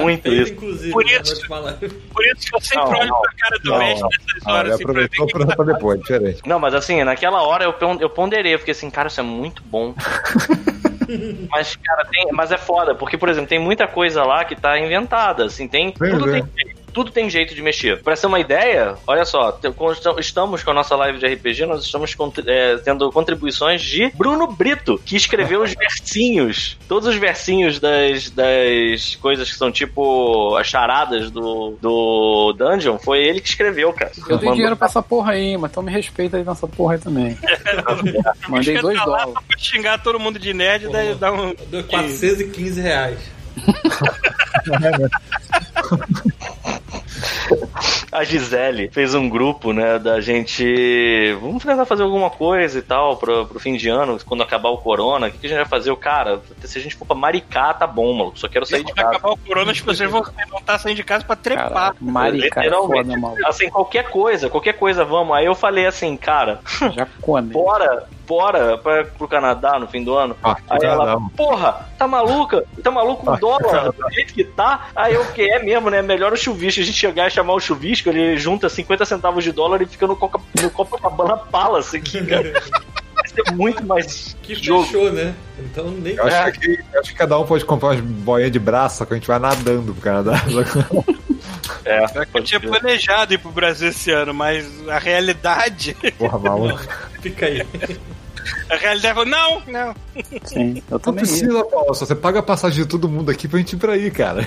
Muito isso. Inclusive, Por né, isso-. Por isso que eu sempre Não, olho não. pra cara do Não, mestre nessas Ah, horas assim, aproveitou pra, pra depois, diferente. Não, mas assim, naquela hora eu, pon- eu ponderei, eu fiquei assim, cara, isso é muito bom. [LAUGHS] mas, cara, tem, mas é foda, porque, por exemplo, tem muita coisa lá que tá inventada, assim, tem. Pois tudo, é. tem tudo tem jeito de mexer. Pra ser uma ideia, olha só, estamos com a nossa live de RPG, nós estamos é, tendo contribuições de Bruno Brito, que escreveu os [LAUGHS] versinhos, todos os versinhos das, das coisas que são tipo as charadas do, do Dungeon, foi ele que escreveu, cara. Eu dei Mandou- dinheiro pra essa porra aí, mas então me respeita aí nessa porra aí também. [LAUGHS] Mandei dois lá dólares. pra xingar todo mundo de nerd e daí dá um. Deu 415 reais. [LAUGHS] a Gisele fez um grupo, né, da gente. Vamos tentar fazer alguma coisa e tal pro, pro fim de ano, quando acabar o corona. O que, que a gente vai fazer? O cara, se a gente for pra Maricá, tá bom, maluco. Só quero sair de Quando casa. acabar o corona, as pessoas vão estar saindo de casa pra trepar. Caraca, marica é Literalmente. foda. Assim, qualquer coisa, qualquer coisa, vamos. Aí eu falei assim, cara, Jacone. bora, embora pra, pro Canadá no fim do ano. Ah, Aí ela, Canadá. porra, tá maluca? Tá maluco o dólar do jeito que tá? Aí eu, que é mesmo, né? Melhor o chuvisco. A gente chegar e chamar o chuvisco, ele junta 50 centavos de dólar e fica no, Coca, no Copacabana Palace aqui, [LAUGHS] cara. Vai ser muito mais Que jogo. fechou, né? Então nem. Eu acho, que, eu acho que cada um pode comprar umas boinhas de braço, que a gente vai nadando pro Canadá. [LAUGHS] É, Eu tinha planejado ir pro Brasil esse ano, mas a realidade. Porra, maluco. Fica aí. A realidade falou: não, não. Sim, eu Não também ia. precisa, Paulo. Só você paga a passagem de todo mundo aqui pra gente ir pra aí, cara.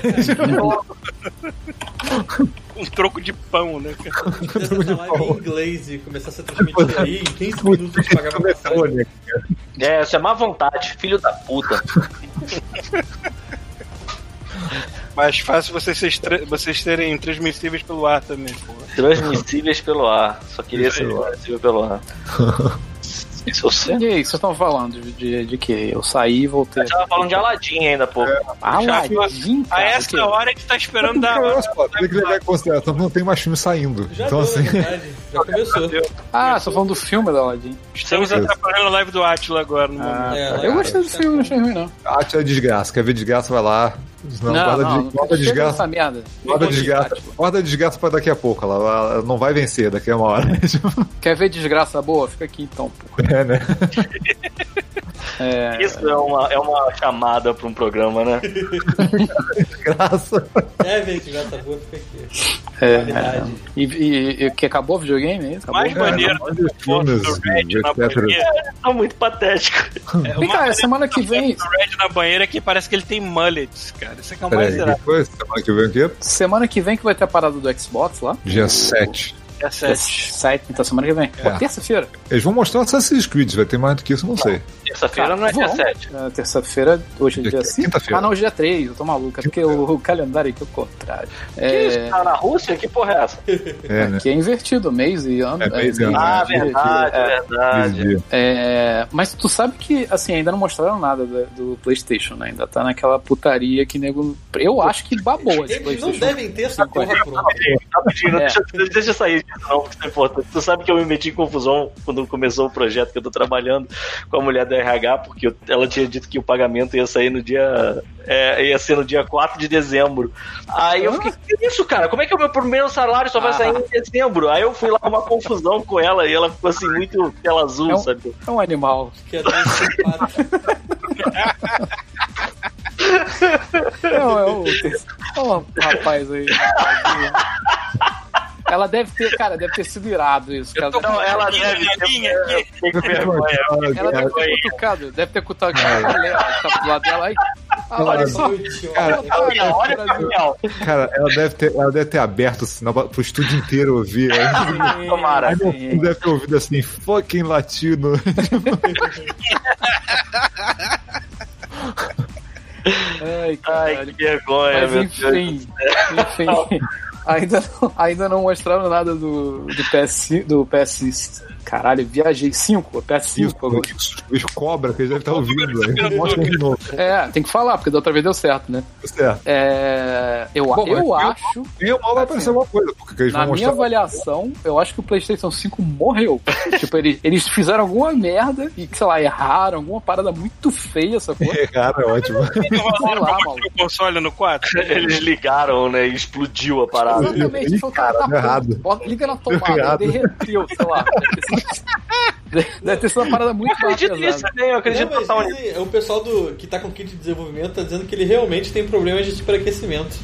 Um troco de pão, né? cara? [LAUGHS] Fizesse essa live em inglês e começasse a transmitir aí, em 15 minutos de pagar uma passagem. É, isso é má vontade, filho da puta. [LAUGHS] Mais fácil vocês, vocês terem transmissíveis pelo ar também, pô. Transmissíveis pelo ar. Só queria ser transmissível pelo ar. [LAUGHS] Isso eu sei. E aí, vocês estão falando de, de, de quê? Eu saí e voltei. Eu tava falando de Aladdin ainda há pouco. Aladdin, A cara. essa o quê? hora a gente tá esperando dar. Olha só, tem que levar em consideração que não tem mais filme saindo. Já então, deu, assim, verdade. [LAUGHS] Já começou. Ah, você tá falando do filme da Aladdin. Estamos atrapalhando a live do Atila agora no momento. Ah, É, eu gostei do filme, não achei ruim, não. arte é desgraça. Quer ver desgraça, vai lá. Não, guarda, não, de- guarda desgraça. merda. Guarda Não desgraça, vou guarda desgraça pra daqui a pouco. Ela, ela não vai vencer daqui a uma hora. Quer ver desgraça boa? Fica aqui então, pô. [LAUGHS] é, né? [LAUGHS] É, Isso é uma, é uma chamada pra um programa, né? [LAUGHS] Desgraça. É, gente, gata boa, fica aqui. é, Qualidade. e, e- e que acabou o videogame aí? Acabou? Mais maneiro É, do que foto filmes, do Red na etc. banheira. É muito patético. É Vem cá, semana que vem. do Red na banheira que parece que ele tem mullets, cara. Isso é que é o Peraí, mais irado. depois, semana que vem o quê? Semana que vem que vai ter a parada do Xbox lá. Dia 7. É Dia sério. 7, então semana que vem. Pô, É. terça-feira. Eles vão mostrar Assassin's Creed, vai ter mais do que isso, não sei. Terça-feira não é dia vão. 7. É, Terça-feira, hoje é Dia dia que- 5. quinta-feira. Ah, não, hoje é dia 3, eu tô maluco. É porque o, o calendário aqui é o contrário. Que É, isso? Tá na Rússia? Que porra é essa? É, né? aqui é invertido, mês e ano. É, mês e ano. Ah, verdade, é. verdade. É, mas tu sabe que, assim, ainda não mostraram nada da- do PlayStation, né? Ainda tá naquela putaria que nego. Eu acho que babou esse Eles não PlayStation. devem ter essa porra pronta. Rapidinho, É. deixa, eu sair não, isso é importante. Tu sabe que eu me meti em confusão quando começou o projeto que eu tô trabalhando com a mulher do RH, porque eu- ela tinha dito que o pagamento ia sair no dia. é, ia ser no dia 4 de dezembro. Aí eu fiquei, que isso, cara? Como é que o meu primeiro salário só vai sair em dezembro? Aí eu fui lá uma confusão com ela e ela ficou assim, muito tela azul, É um- sabe? É um animal. Que é simpáticos. [LAUGHS] É, é o, é o rapaz aí. [LAUGHS] Ela deve ter, cara, deve ter sido irado isso. Cara. Então ela deve ter. vergonha. Ela deve ter cutucado, deve ter cutucado a mulher que tá do lado dela. Aí, ah, olha só. Cara. Cara, ela deve ter, ela deve ter aberto o sinal pro estúdio inteiro ouvir. [LAUGHS] Aí Tomara. fundo deve ter ouvido assim, fucking latino. Ai, [LAUGHS] Ai, caralho. que vergonha, Mas meu enfim, enfim. Ainda não, ainda não mostraram nada do, do PS, do PS. Caralho, viajei 5, PS5 agora. Os cobra que eles devem estar ouvindo. Aí mostra de novo. É, tem que falar, porque da outra vez deu certo, né? Certo. É, eu Bom, eu acho, ou mal vai aparecer alguma coisa, porque eles na vão minha avaliação, eu acho que o PlayStation 5 morreu. [LAUGHS] tipo, eles, eles fizeram alguma merda e, sei lá, erraram, alguma parada muito feia, essa coisa. Cara, é ótimo. [LAUGHS] Sei lá, maluco. o console no 4? [LAUGHS] Eles ligaram, né? E explodiu a parada. Exatamente, tá deu pronto, errado. liga na tomada, derreteu, sei lá. [LAUGHS] deve ter sido uma parada muito Eu acredito nisso também, eu acredito Não, total nisso. o pessoal do, que tá com kit de desenvolvimento tá dizendo que ele realmente tem problemas de superaquecimento.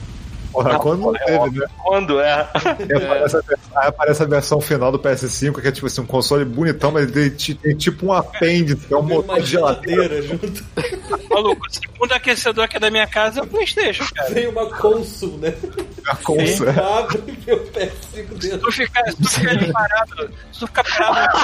Porra, quando não teve, né? Quando é? Aí aparece, a, aí aparece a versão final do PS5, que é tipo assim, um console bonitão, mas ele tem, tem tipo um apêndice, que é um Tem motor uma de geladeira. geladeira junto. Maluco, o segundo aquecedor aqui da minha casa é o Playstation, cara. Vem uma Consul, né? A consa. Abre e vê o PS5 Se dentro. tu ficar, se tu ficar ali parado, se tu ficar parado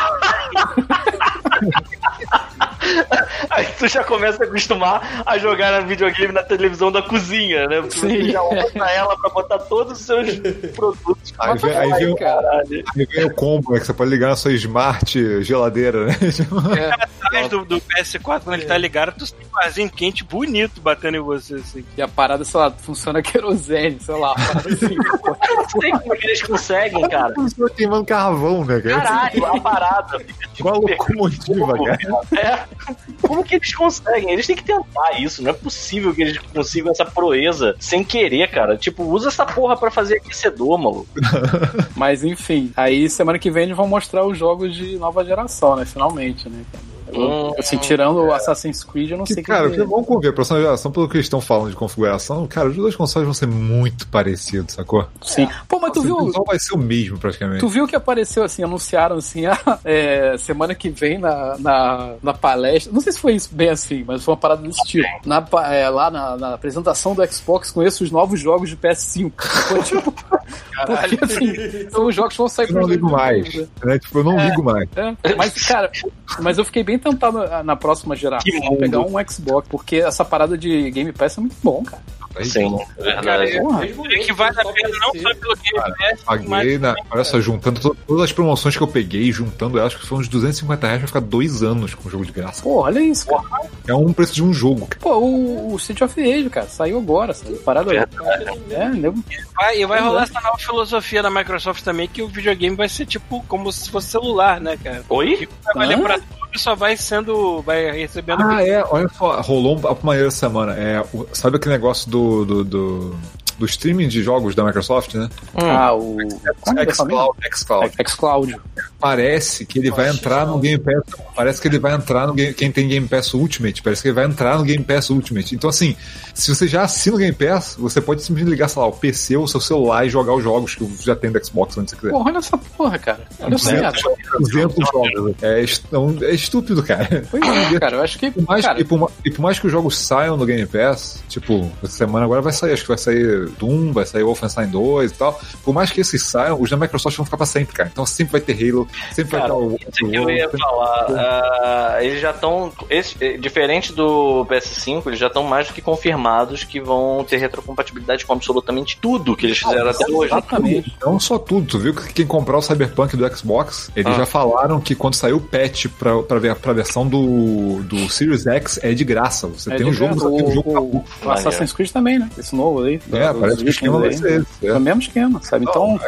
[LAUGHS] Aí tu já começa a acostumar a jogar na videogame na televisão da cozinha, né? Porque Sim. Você já usa ela pra botar todos os seus produtos. Aí vem, aí vem aí vem o combo, né? Que você pode ligar na sua smart geladeira, né? [LAUGHS] Atrás do, do PS4, quando ele tá ligado, tu tem um barzinho quente bonito batendo em você, assim. E a parada, sei lá, funciona querosene, sei lá. assim. [LAUGHS] Eu não sei como é que eles conseguem, cara. Pessoa queimando carvão, né, cara? Caralho, a parada. fica Igual a locomotiva, [LAUGHS] cara. É. Como que eles conseguem? Eles têm que tentar isso. Não é possível que eles consigam essa proeza sem querer, cara. Tipo, usa essa porra pra fazer aquecedor, maluco. [LAUGHS] Mas enfim, aí semana que vem eles vão mostrar os jogos de nova geração, né? Finalmente, né? Hum. assim, tirando o Assassin's Creed, eu não Que, sei cara, que... que vamos conver, a próxima geração, pelo que eles estão falando de configuração, cara, os dois consoles vão ser muito parecidos, sacou? Sim. Pô, mas tu Assim, viu... O visual vai ser o mesmo, praticamente. Tu viu que apareceu assim, anunciaram assim, ah, é, semana que vem na, na, na palestra. Não sei se foi isso bem assim, mas foi uma parada desse tipo. Na, é, lá na, na apresentação do Xbox, conheço os novos jogos de PS5. Foi tipo. [LAUGHS] Porque assim, são os jogos vão sair Eu não ligo mais, né? Tipo, eu não ligo mais. É, mas, cara, mas eu fiquei bem tentado na, na próxima geração pegar um Xbox, porque essa parada de Game Pass é muito bom, cara. Sim, é verdade. Porra. É que vale a pena não só pelo Game Pass, Paguei, mas na, olha só, juntando to- todas as promoções que eu peguei, juntando elas, que foram uns 250 reais pra ficar dois anos com o jogo de graça. Pô, olha isso, cara. É um preço de um jogo. Pô, o, o City of Age, cara, saiu agora, saiu parada. É, nego. vai, e vai rolar essa nova filosofia da Microsoft também, que o videogame vai ser tipo como se fosse celular, né, cara? Oi? Vai valer pra só vai sendo. vai recebendo. Ah, é, olha só, rolou um maneiro essa semana. É, sabe aquele negócio do, do, do, do streaming de jogos da Microsoft, né? Ah, o. É é xCloud, xCloud. xCloud. Parece que ele vai entrar no Game Pass. Parece que ele vai entrar no Game, quem tem Game Pass Ultimate. Parece que ele vai entrar no Game Pass Ultimate. Então, assim, se você já assina o Game Pass, você pode simplesmente ligar, sei lá, o PC ou o seu celular e jogar os jogos que já tem do Xbox onde você quiser. Porra, olha essa porra, cara. Olha essa merda. 200 jogos. É, est- não, é estúpido, cara. Pois é, [LAUGHS] cara. Eu acho que. Por mais, Cara, e, por, e por mais que os jogos saiam no Game Pass, tipo, essa semana agora vai sair, acho que vai sair Doom, vai sair Wolfenstein 2 e tal. Por mais que esses saiam, os da Microsoft vão ficar pra sempre, cara. Então sempre vai ter Halo, sempre Cara, vai ter o. Isso que eu ia falar. ah, eles já estão. Diferente do PS5, eles já estão mais do que confirmados que vão ter retrocompatibilidade com absolutamente tudo que eles fizeram até hoje. Exatamente. Não só tudo, tu viu que quem comprar o Cyberpunk do Xbox, eles Ah. já falaram que quando sair o patch pra, pra, ver, pra versão do, do Series X é de graça. Você É tem um jogo, você tem um o, jogo o, o Assassin's Creed também, né? Esse novo aí. É, parece que o esquema vai ser esse. É o mesmo esquema, sabe? Então,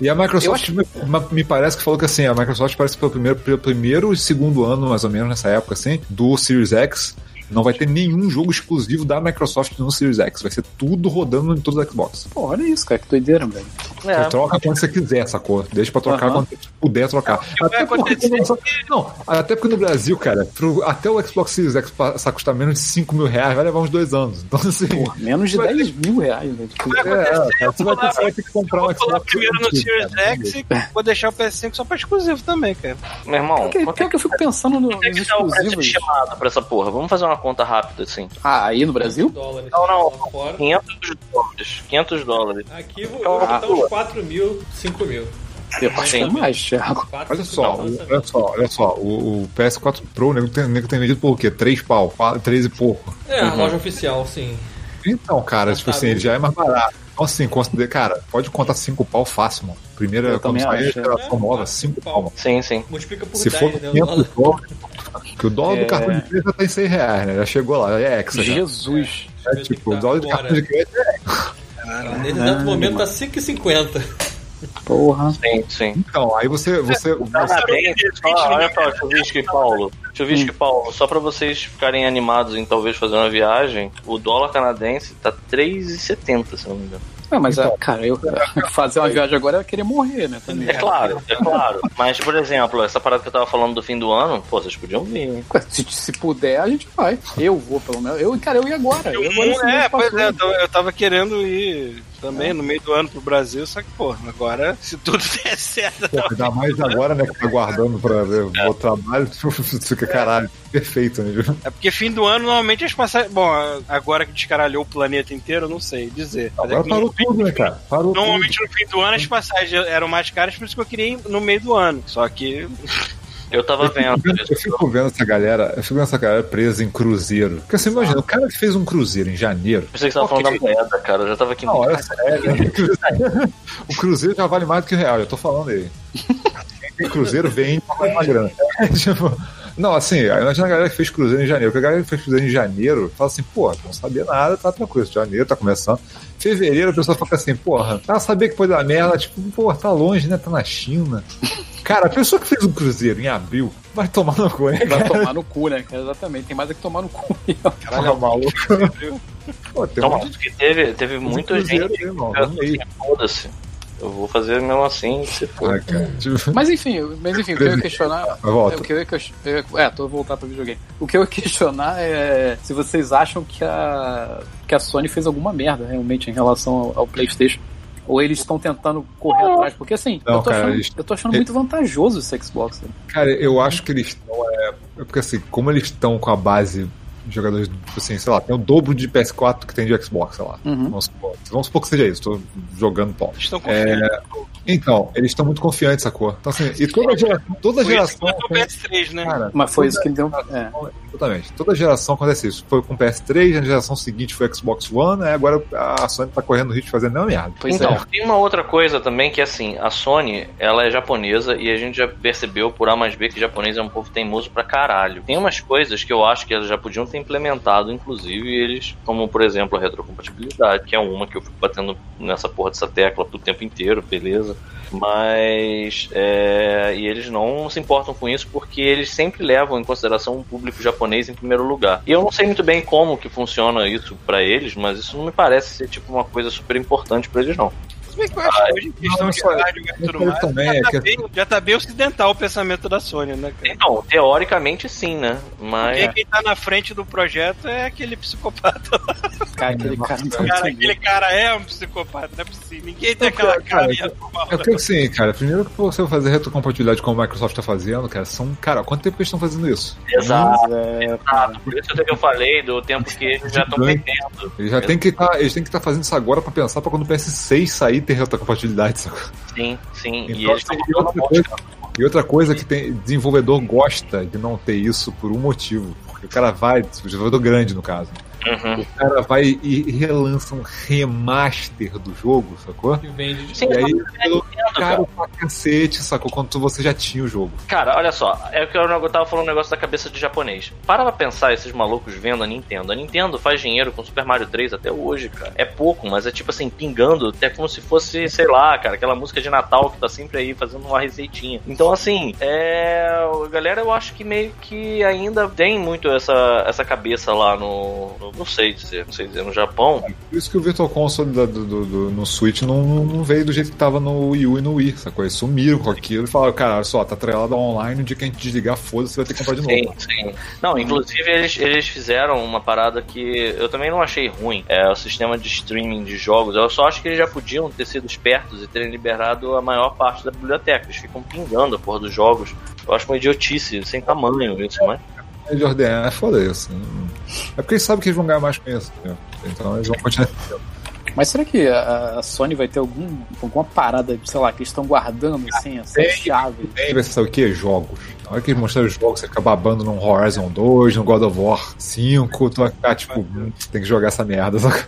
E a Microsoft me, ma- me parece que falou que assim, a Microsoft parece que pelo primeiro, pelo primeiro e segundo ano, mais ou menos, nessa época, assim, do Series X, não vai ter nenhum jogo exclusivo da Microsoft no Series X. Vai ser tudo rodando em todos os Xbox. pô, olha isso, cara, que doideira, velho. Você É. troca quando você quiser, sacou? Deixa pra trocar Aham. quando você puder trocar. Até porque, acontecer? não, até porque no Brasil, cara, pro- até o Xbox Series X passar a custar menos de 5 mil reais, vai levar uns dois anos. Então, assim. Pô, menos de Vai 10 mil reais, velho. Tipo, É, é, você, vai vai ter que comprar um Xbox primeiro no Series cara. X e vou deixar o PS5 só pra exclusivo também, cara. Meu irmão, Pior que, é que eu fico pensando no- é nos que o preço exclusivos. estimado pra essa porra? Vamos fazer uma conta rápida assim. Ah, aí no Brasil? dólares. Não, não. Lá fora. 500 dólares. 500 dólares. Aqui vou eu vou botar uns 4 mil, 5 mil. Eu que é mais, Thiago. Olha só, olha só, olha só, o, o PS4 Pro, o nego tem, nego tem vendido por o quê? 3 pau, 4, 3 e pouco. É, a loja oficial, sim. Então, cara, tipo tá assim, bom. ele já é mais barato. Então, assim, considera, cara, pode contar 5 pau fácil, mano. Primeira, Eu quando sair a é. geração É, nova, quatro, 5 cinco pau, mano. Sim, sim. Multiplica por Se 10, for né? o 500 dólar. dólares, que o dólar do É. cartão de crédito já tá em 100 reais, né? Já chegou lá, é Hexa já. Jesus. É, tipo, o dólar Agora. cartão de crédito é Nesse exato momento tá 5,50. Porra. Sim, sim. Então, aí você. você, você Canadense, só, olha só, Chuvisco e Paulo. Chuvisco e Paulo, só pra vocês ficarem animados em talvez fazer uma viagem, o dólar canadense tá 3,70, se eu não me engano. Não, mas, ah, cara, eu [LAUGHS] fazer uma viagem agora é querer morrer, né? Também. É claro, é claro. Mas, por exemplo, essa parada que eu tava falando do fim do ano, pô, vocês podiam vir, hein? Se, se puder, a gente vai. Eu vou, pelo menos. Eu, cara, eu ia agora. Eu ia agora é, pois é, eu eu tava querendo ir também no meio do ano pro Brasil, só que, pô, agora, se tudo [LAUGHS] der certo, Pô, ainda mais agora, né, que tá guardando pra ver o trabalho, [LAUGHS] fica caralho, perfeito, né? viu? É porque fim do ano, normalmente as passagens. Bom, agora que descaralhou o planeta inteiro, eu não sei dizer. É Agora que parou tudo, né, cara? Parou Normalmente no fim do ano as passagens eram mais caras, por isso que eu queria ir no meio do ano. Só que Eu tava Eu vendo. vendo, eu fico vendo essa galera, eu fico vendo essa galera presa em cruzeiro. Porque assim, imagina, o cara que fez um cruzeiro em janeiro. Pensei que você tava Ok. falando da moeda, cara. Eu já tava aqui Não, olha sério. [LAUGHS] o cruzeiro já vale mais do que o real, eu tô falando aí. Quem [LAUGHS] tem cruzeiro vem pra mais uma grana. [LAUGHS] tipo, não, assim, imagina a galera que fez cruzeiro em janeiro. Porque a galera que fez cruzeiro em janeiro fala assim, pô, não sabia nada, tá tranquilo. Janeiro tá começando. Fevereiro a pessoa fica assim, porra, ela sabia que pode dar merda, tipo, pô, tá longe, né? Tá na China. Cara, a pessoa que fez um cruzeiro em abril vai tomar no cu, né? Vai cara? tomar no cu, né? Exatamente. Tem mais é que tomar no cu. Caralho, é maluco. Pô, tem um Então, de que teve, teve muita gente. aí, irmão. que Vamos aí. Foda-se. Eu vou fazer mesmo assim, se for. Ah, cara, Mas enfim, mas enfim, o que eu ia questionar. Mas volta. O que eu ia ques- eu ia- é, tô voltar pro videogame. O que eu ia questionar é se vocês acham que a, que a Sony fez alguma merda realmente em relação ao, ao PlayStation. Ou eles estão tentando correr atrás. Porque assim, Não, eu, tô cara, achando, eles- eu tô achando muito vantajoso esse Xbox. né? Cara, eu acho que eles estão. É, é porque assim, como eles estão com a base jogadores, tipo assim, sei lá, tem o dobro de PS4 que tem de Xbox, sei lá. Uhum. Vamos, supor, vamos supor que seja isso, tô jogando pau. Estão confiando. Então, eles estão muito confiantes, sacou? Então, assim, e toda geração. Toda Foi isso que geração. matou o tem- PS3, né? Cara, Mas foi isso que deu. É. Exatamente. Toda geração acontece isso. Foi com o PS3, na geração seguinte foi Xbox One, aí agora a Sony tá correndo o risco de fazer nenhuma merda. Pois então, é. tem uma outra coisa também que assim, a Sony, ela é japonesa e a gente já percebeu por A mais B que japonês é um povo teimoso pra caralho. Tem umas coisas que eu acho que eles já podiam ter implementado, inclusive eles, como por exemplo a retrocompatibilidade, que é uma que eu fico batendo nessa porra dessa tecla o tempo inteiro, beleza. Mas é, e eles não se importam com isso porque eles sempre levam em consideração o público japonês em primeiro lugar. E eu não sei muito bem como que funciona isso pra eles, mas isso não me parece ser tipo uma coisa super importante pra eles não. Se bem que eu acho que hoje, em questão não, de hardware e tudo eu mais, também, já, é tá que- bem, já tá bem ocidental o pensamento da Sony, né, cara? Então, teoricamente sim, né? Mas Quem, quem tá na frente do projeto é aquele psicopata. Cara, aquele cara não Cara, aquele cara é um psicopata, não é possível. Ninguém tem aquela cara e a É porque assim, cara, primeiro que você fazer retrocompatibilidade como a Microsoft tá fazendo, cara, são. Cara, quanto tempo que eles estão fazendo isso? exato, É, exato. Por isso que eu falei do tempo que eles já estão Gigante. perdendo. Eles já tem que tá, eles têm que estar fazendo isso agora pra pensar pra quando o PS6 sair ter retrocompatibilidade, sacou? Sim, sim. e Então, eles assim, e outra coisa, e outra coisa que tem desenvolvedor gosta de não ter isso por um motivo. Porque o cara vai, o desenvolvedor grande no caso, Uhum. o cara vai e relança um remaster do jogo, sacou? Que vende de Sim, E aí, eu pelo caro pra cacete, sacou? Quando você já tinha o jogo. Cara, olha só, é o que eu tava falando um negócio da cabeça de japonês. Para pra pensar esses malucos vendo a Nintendo. A Nintendo faz dinheiro com Super Mario 3 até hoje, cara. É pouco, mas é tipo assim, pingando, até como se fosse, sei lá, cara, aquela música de Natal que tá sempre aí fazendo uma receitinha. Então, assim, é. Galera eu acho que meio que ainda tem muito essa, essa cabeça lá no. no- Não sei dizer, não sei dizer, no Japão. Por isso que o Virtual Console da- do, do- do- no Switch não, não veio do jeito que tava no Wii U e no Wii, sacou? Eles sumiram com aquilo e falaram, cara, olha só, tá atrelado online, o dia que a gente desligar, foda-se, você vai ter que comprar de Sim, novo. sim. Não, inclusive eles, eles fizeram uma parada que eu também não achei ruim. É o sistema de streaming de jogos. Eu só acho que eles já podiam ter sido espertos e terem liberado a maior parte da biblioteca. Eles ficam pingando a porra dos jogos. Eu acho uma idiotice, sem tamanho isso, mas. É de ordenar, é foda isso. É porque eles sabem que eles vão ganhar mais com isso. entendeu? Então eles vão continuar. Mas será que a, a Sony vai ter algum, alguma parada, sei lá, que eles estão guardando assim, essa Tem. chave? Tem, vai ser sabe o que? Jogos. Na hora que eles mostrarem os jogos, você fica babando no Horizon 2, no God of War 5, tu vai ficar tipo, hum, tem que jogar essa merda, sacou?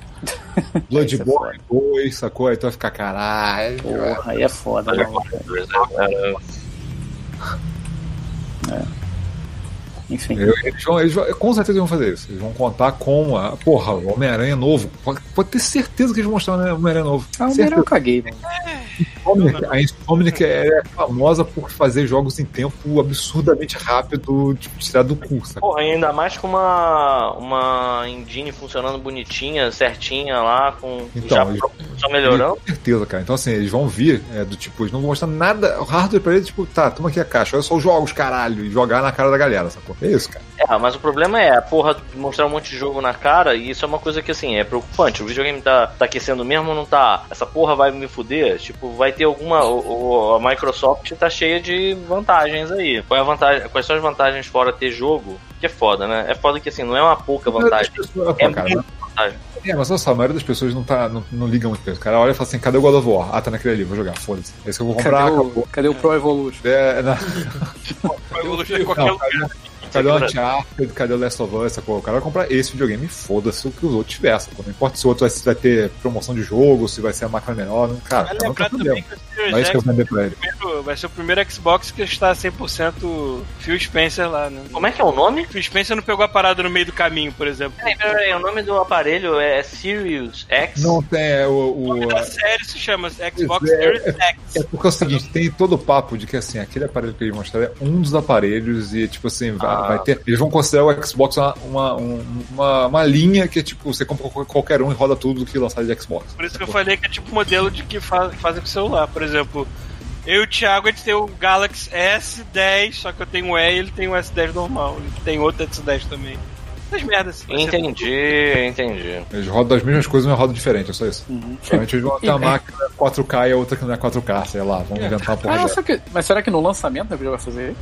Bloodborne 2, sacou? Aí tu vai ficar, caralho. Porra, aí é foda, né? Enfim. Eu- Eles vão, eles vão- com certeza vão fazer isso. Eles vão contar com a. Porra, o Homem-Aranha novo. Pode, pode ter certeza que eles vão mostrar o Homem-Aranha novo. Ah, o melhor eu caguei, mano. Insomniac- a Insomniac é famosa por fazer jogos em tempo absurdamente rápido, tipo, tirar do cu, sabe? Porra, ainda mais com uma, uma engine funcionando bonitinha, certinha lá, com Então, já eles- só melhorando. Com certeza, cara. Então, assim, eles vão vir é, do tipo, eles não vão mostrar nada, o hardware pra eles, tipo, tá, toma aqui a caixa, olha só os jogos, caralho, e jogar na cara da galera, sacou? É isso, cara. É, mas o problema é a porra de mostrar um monte de jogo na cara e isso é uma coisa que assim, é preocupante. O videogame tá, tá aquecendo mesmo ou não tá? Essa porra vai me fuder? Tipo, vai ter alguma. O, o- a Microsoft tá cheia de vantagens aí. Qual é a vantagem? Quais são as vantagens fora ter jogo? Que é foda, né? É foda que assim, não é uma pouca vantagem. pessoas- É pô, cara, muita vantagem. É, mas olha só, a maioria das pessoas não, tá, não, não liga muito pra isso. O cara olha e fala assim, cadê o God of War? Ah, tá naquele ali, vou jogar, foda-se. Esse que eu vou comprar, Cadê o, cadê o Pro Evolution? É, [LAUGHS] na- tecnologia em qualquer Não, lugar. Cadê, o Uncharted, cadê o Last of Us, sacou? O cara vai comprar esse videogame e foda-se o que os outros tivessem. sacou? Não importa se o outro vai, se vai ter promoção de jogo, se vai ser a máquina menor. Não, cara, Vai lembrar tem também que o Series Não é isso que eu X vou vender pra ele. primeiro- vai ser o primeiro Xbox que está 100% Phil Spencer lá, né? Como é que é o nome? Phil Spencer não pegou a parada no meio do caminho, por exemplo. Peraí, peraí, o nome do aparelho é Sirius X? Não tem é, o. o- A série se chama Xbox É, Series X. É porque é o seguinte, tem todo o papo de que assim, aquele aparelho que eles mostraram é um dos aparelhos e, tipo assim, vai, Ah. Vai ter. Eles vão considerar o Xbox uma, uma, um- uma, uma linha que é tipo, você compra qualquer- um e roda tudo que lançar de Xbox. Por isso que eu falei que é tipo modelo de que fa fazem com o celular. Por exemplo, eu e o Thiago a gente tem o Galaxy S10, só que eu tenho o E e ele tem o S10 normal. Ele tem outro S10 também. Essas merdas assim. Entendi, entendi. Eles rodam as mesmas coisas, mas rodam diferente, é só isso. Uhum. Provavelmente eles vão ter uma máquina 4K e a outra que não é 4K, sei lá, vamos inventar uma porra Ah, que, mas será que no lançamento a Nvidia vai fazer?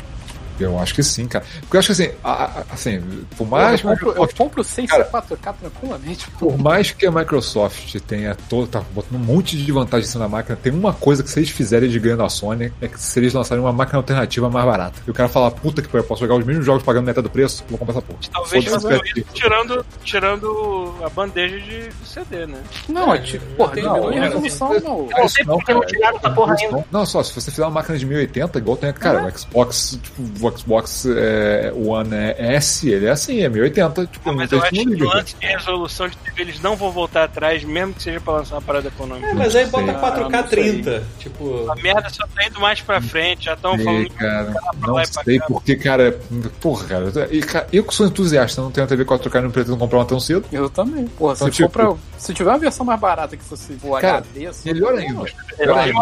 Eu acho que sim, cara. Porque eu acho que assim, a- a- assim, por mais eu, compro, eu Microsoft compro sem Cara, ser 4K tranquilamente. Por mais que a Microsoft tenha todo, tá botando um monte de vantagem em cima da máquina, tem uma coisa que se eles fizerem de ganho da Sony é que se eles lançarem uma máquina alternativa mais barata. E o cara falar, puta que eu posso jogar os mesmos jogos pagando metade do preço, vou comprar essa porra. Talvez cara. isso tirando, tirando a bandeja de, de CD, né? Não, É, é tipo, porra, tenho diminui a não, resolução, não. Eu não sei porque não tiraram essa porra Isso ainda. Não, não, só se você fizer uma máquina de 1080, igual tem, cara, o Xbox, tipo, o Xbox é, One S, ele é assim, é 1080, tipo, Ah, não mas eu acho que lance de resolução de TV eles não vão voltar atrás, mesmo que seja pra lançar uma parada econômica. É, mas aí bota Ah, 4K não sei. 30. Tipo, A merda só tá indo mais pra frente, já estão falando. cara, não sei porque, cara, porra, cara, cara, eu que sou entusiasta, não tenho TV 4K e não pretendo comprar uma tão cedo. Eu também. Porra, se Então, for tipo- pra. Se tiver uma versão mais barata que fosse o Cara, HD, assim, Melhor ainda. Melhor ainda.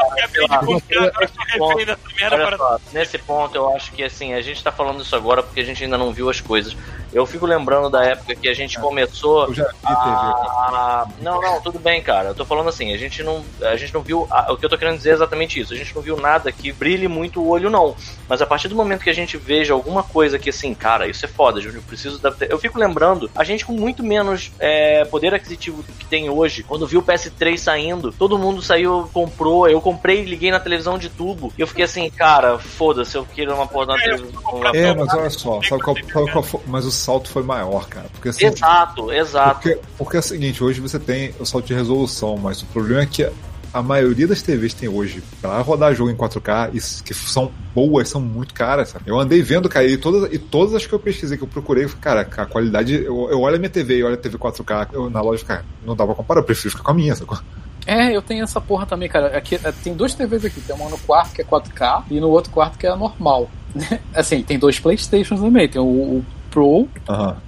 Nesse ponto eu acho que assim, a gente tá falando isso agora porque a gente ainda não viu as coisas. Eu fico lembrando da época que a gente começou Eu já vi TV. a... Não, não, tudo bem, cara. Eu tô falando assim, a gente não, a gente não viu. a- o que eu tô querendo dizer é exatamente isso. A gente não viu nada que brilhe muito o olho, não. Mas a partir do momento que a gente veja alguma coisa que assim, cara, isso é foda, eu preciso da. Eu fico lembrando, a gente com muito menos é, poder aquisitivo do que tem hoje, quando viu o PS3 saindo, todo mundo saiu, comprou. Eu comprei, liguei na televisão de tubo. E eu fiquei assim, cara, foda-se, eu quero uma porra na televisão. É, mas olha só, sabe qual, qual foi- mas o salto foi maior, cara. Porque assim, Exato, exato. porque, porque é o seguinte, hoje você tem o salto de resolução, mas o problema é que a maioria das TVs tem hoje pra rodar jogo em 4K, e que são boas, são muito caras, sabe? Eu andei vendo, cara, e todas, e todas as que eu pesquisei, que eu procurei, cara, a qualidade, eu, eu olho a minha TV e olho a TV 4K, eu, na loja, cara, não dá pra comparar, eu prefiro ficar com a minha, sacou? É, eu tenho essa porra também, cara. Aqui, é, tem duas TVs aqui. Tem uma no quarto que é 4K e no outro quarto que é normal. assim, tem dois Playstations também. Tem o, o Pro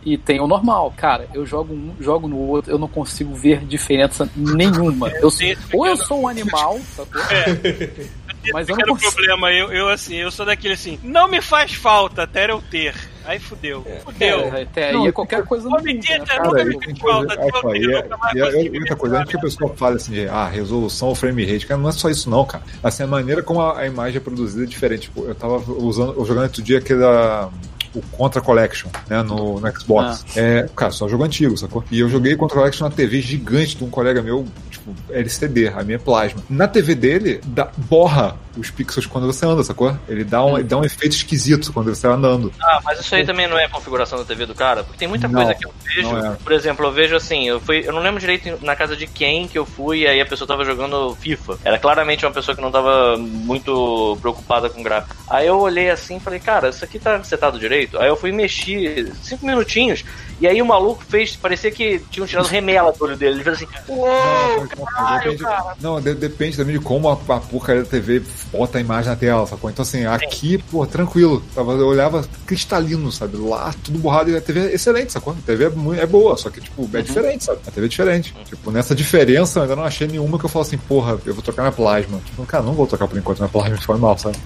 e tem o normal. Cara, eu jogo um, jogo no outro, eu não consigo ver diferença nenhuma. Eu, ou eu sou um animal, sacou? [LAUGHS] Mas eu não consigo. problema, eu, eu assim, eu sou daquele assim, não me faz falta até eu ter. Aí fudeu. Fudeu. É, até aí Não, é qualquer coisa diga, né, cara, e fez falta, coisa, nunca olha, e, nunca mais e, e, consegui e outra coisa, antes que a pessoa fale assim, de, ah, resolução ou frame rate, cara, não é só isso não, cara. Assim, a maneira como a, a imagem é produzida é diferente. Tipo, eu tava usando, eu jogando outro dia aquele ah, o Contra Collection, né, no, no Xbox. É, cara, só jogo antigo, sacou? E eu joguei Contra Collection na TV gigante de um colega meu, tipo, LCD, a minha plasma. Na TV dele, dá, borra os pixels quando você anda, sacou? Ele dá um, ele dá um efeito esquisito quando você tá andando. Ah, mas isso aí também não é a configuração da TV do cara, porque tem muita Não, coisa que eu vejo. é. Por exemplo, eu vejo assim, eu fui, eu não lembro direito na casa de quem que eu fui, e aí a pessoa tava jogando FIFA. Era claramente uma pessoa que não tava muito preocupada com gráfico. Aí eu olhei assim e falei, cara, isso aqui tá setado direito. Aí eu fui mexer cinco minutinhos, e aí o maluco fez, parecia que tinham tirado remela do olho dele. Ele fez assim, uou, caralho, depende, cara. não, de- depende também de como a, a porcaria da TV bota a imagem na tela, sacou? Então, assim, aqui, pô, tranquilo. Eu olhava cristalino, sabe? Lá, tudo borrado e a TV é excelente, sacou? A TV é, é boa, só que, tipo, é diferente, sabe? A TV é diferente. Tipo, nessa diferença, eu ainda não achei nenhuma que eu falo assim, porra, eu vou trocar na plasma. Tipo, cara, não vou trocar por enquanto na plasma, [LAUGHS] foi mal, sabe?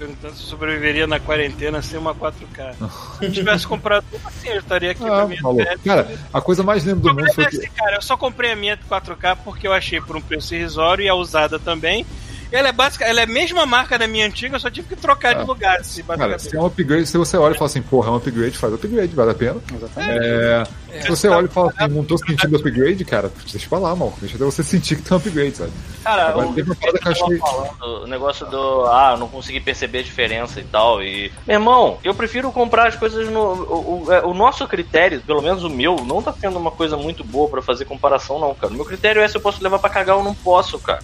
Perguntando se sobreviveria na quarentena sem uma 4K. Se eu tivesse comprado uma assim, eu estaria aqui Ah, pra minha tele. Cara, a coisa mais linda do mundo foi é que. cara, eu só comprei a minha 4K porque eu achei por um preço irrisório e a usada também. E ela é básica, ela é a mesma marca da minha antiga, eu só tive que trocar de Ah. lugar, assim, Cara, se é um upgrade, se você olha e fala assim, porra, é um upgrade, faz upgrade, vale a pena. Exatamente. É, Se você olha e fala assim, não tô sentindo upgrade, cara, deixa pra lá, mal. Deixa até você sentir que tem um upgrade, sabe? Cara, Agora, o, teve uma parada que eu tava achei- falando, o negócio do. Ah, não consegui perceber a diferença e tal. E. Meu irmão, eu prefiro comprar as coisas no. O, o- é, o nosso critério, pelo menos o meu, não tá sendo uma coisa muito boa pra fazer comparação, não, cara. O meu critério é se eu posso levar pra cagar ou não posso, cara.